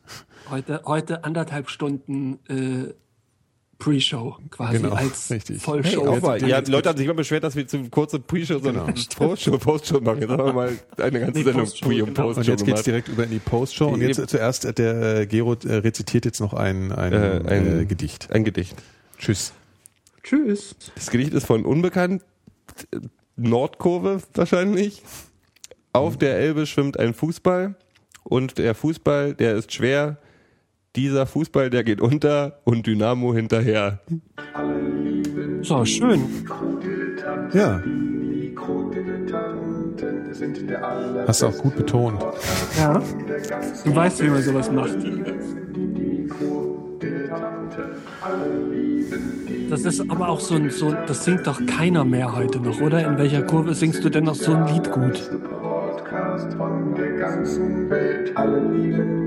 Heute, heute anderthalb Stunden äh, Pre-Show quasi
Genau,
als [laughs]
richtig.
Vollshow.
Hey, mal. Ja, Leute haben sich immer beschwert, dass wir zu kurze Pre-Show, sondern [laughs] Post-Show, Post-Show machen. Jetzt haben wir mal eine ganze
Nee,
Sendung Pre- und
genau.
Und
Post-Show
jetzt geht's direkt über in die Postshow und jetzt zuerst äh, der äh, Gero äh, rezitiert jetzt noch ein ein,
Äh, ein-
äh, Gedicht.
Ein Gedicht.
Tschüss.
Tschüss.
Das Gedicht ist von Unbekannt, Nordkurve wahrscheinlich. Auf der Elbe schwimmt ein Fußball und der Fußball, der ist schwer. Dieser Fußball, der geht unter und Dynamo hinterher.
So, schön.
Ja. Hast du auch gut betont.
Ja. Du weißt, wie man sowas macht. Das ist aber auch so ein, so, das singt doch keiner mehr heute noch, oder? In welcher Kurve singst du denn noch so ein Lied gut?
Podcast von der ganzen Welt. Alle lieben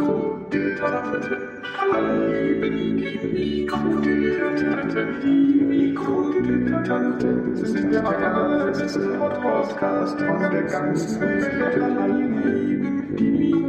Mikrodilettanten. Alle lieben die Mikrodilettanten. Die Mikrodilettanten sind der allerbeste Podcast von der ganzen Welt. Lieben.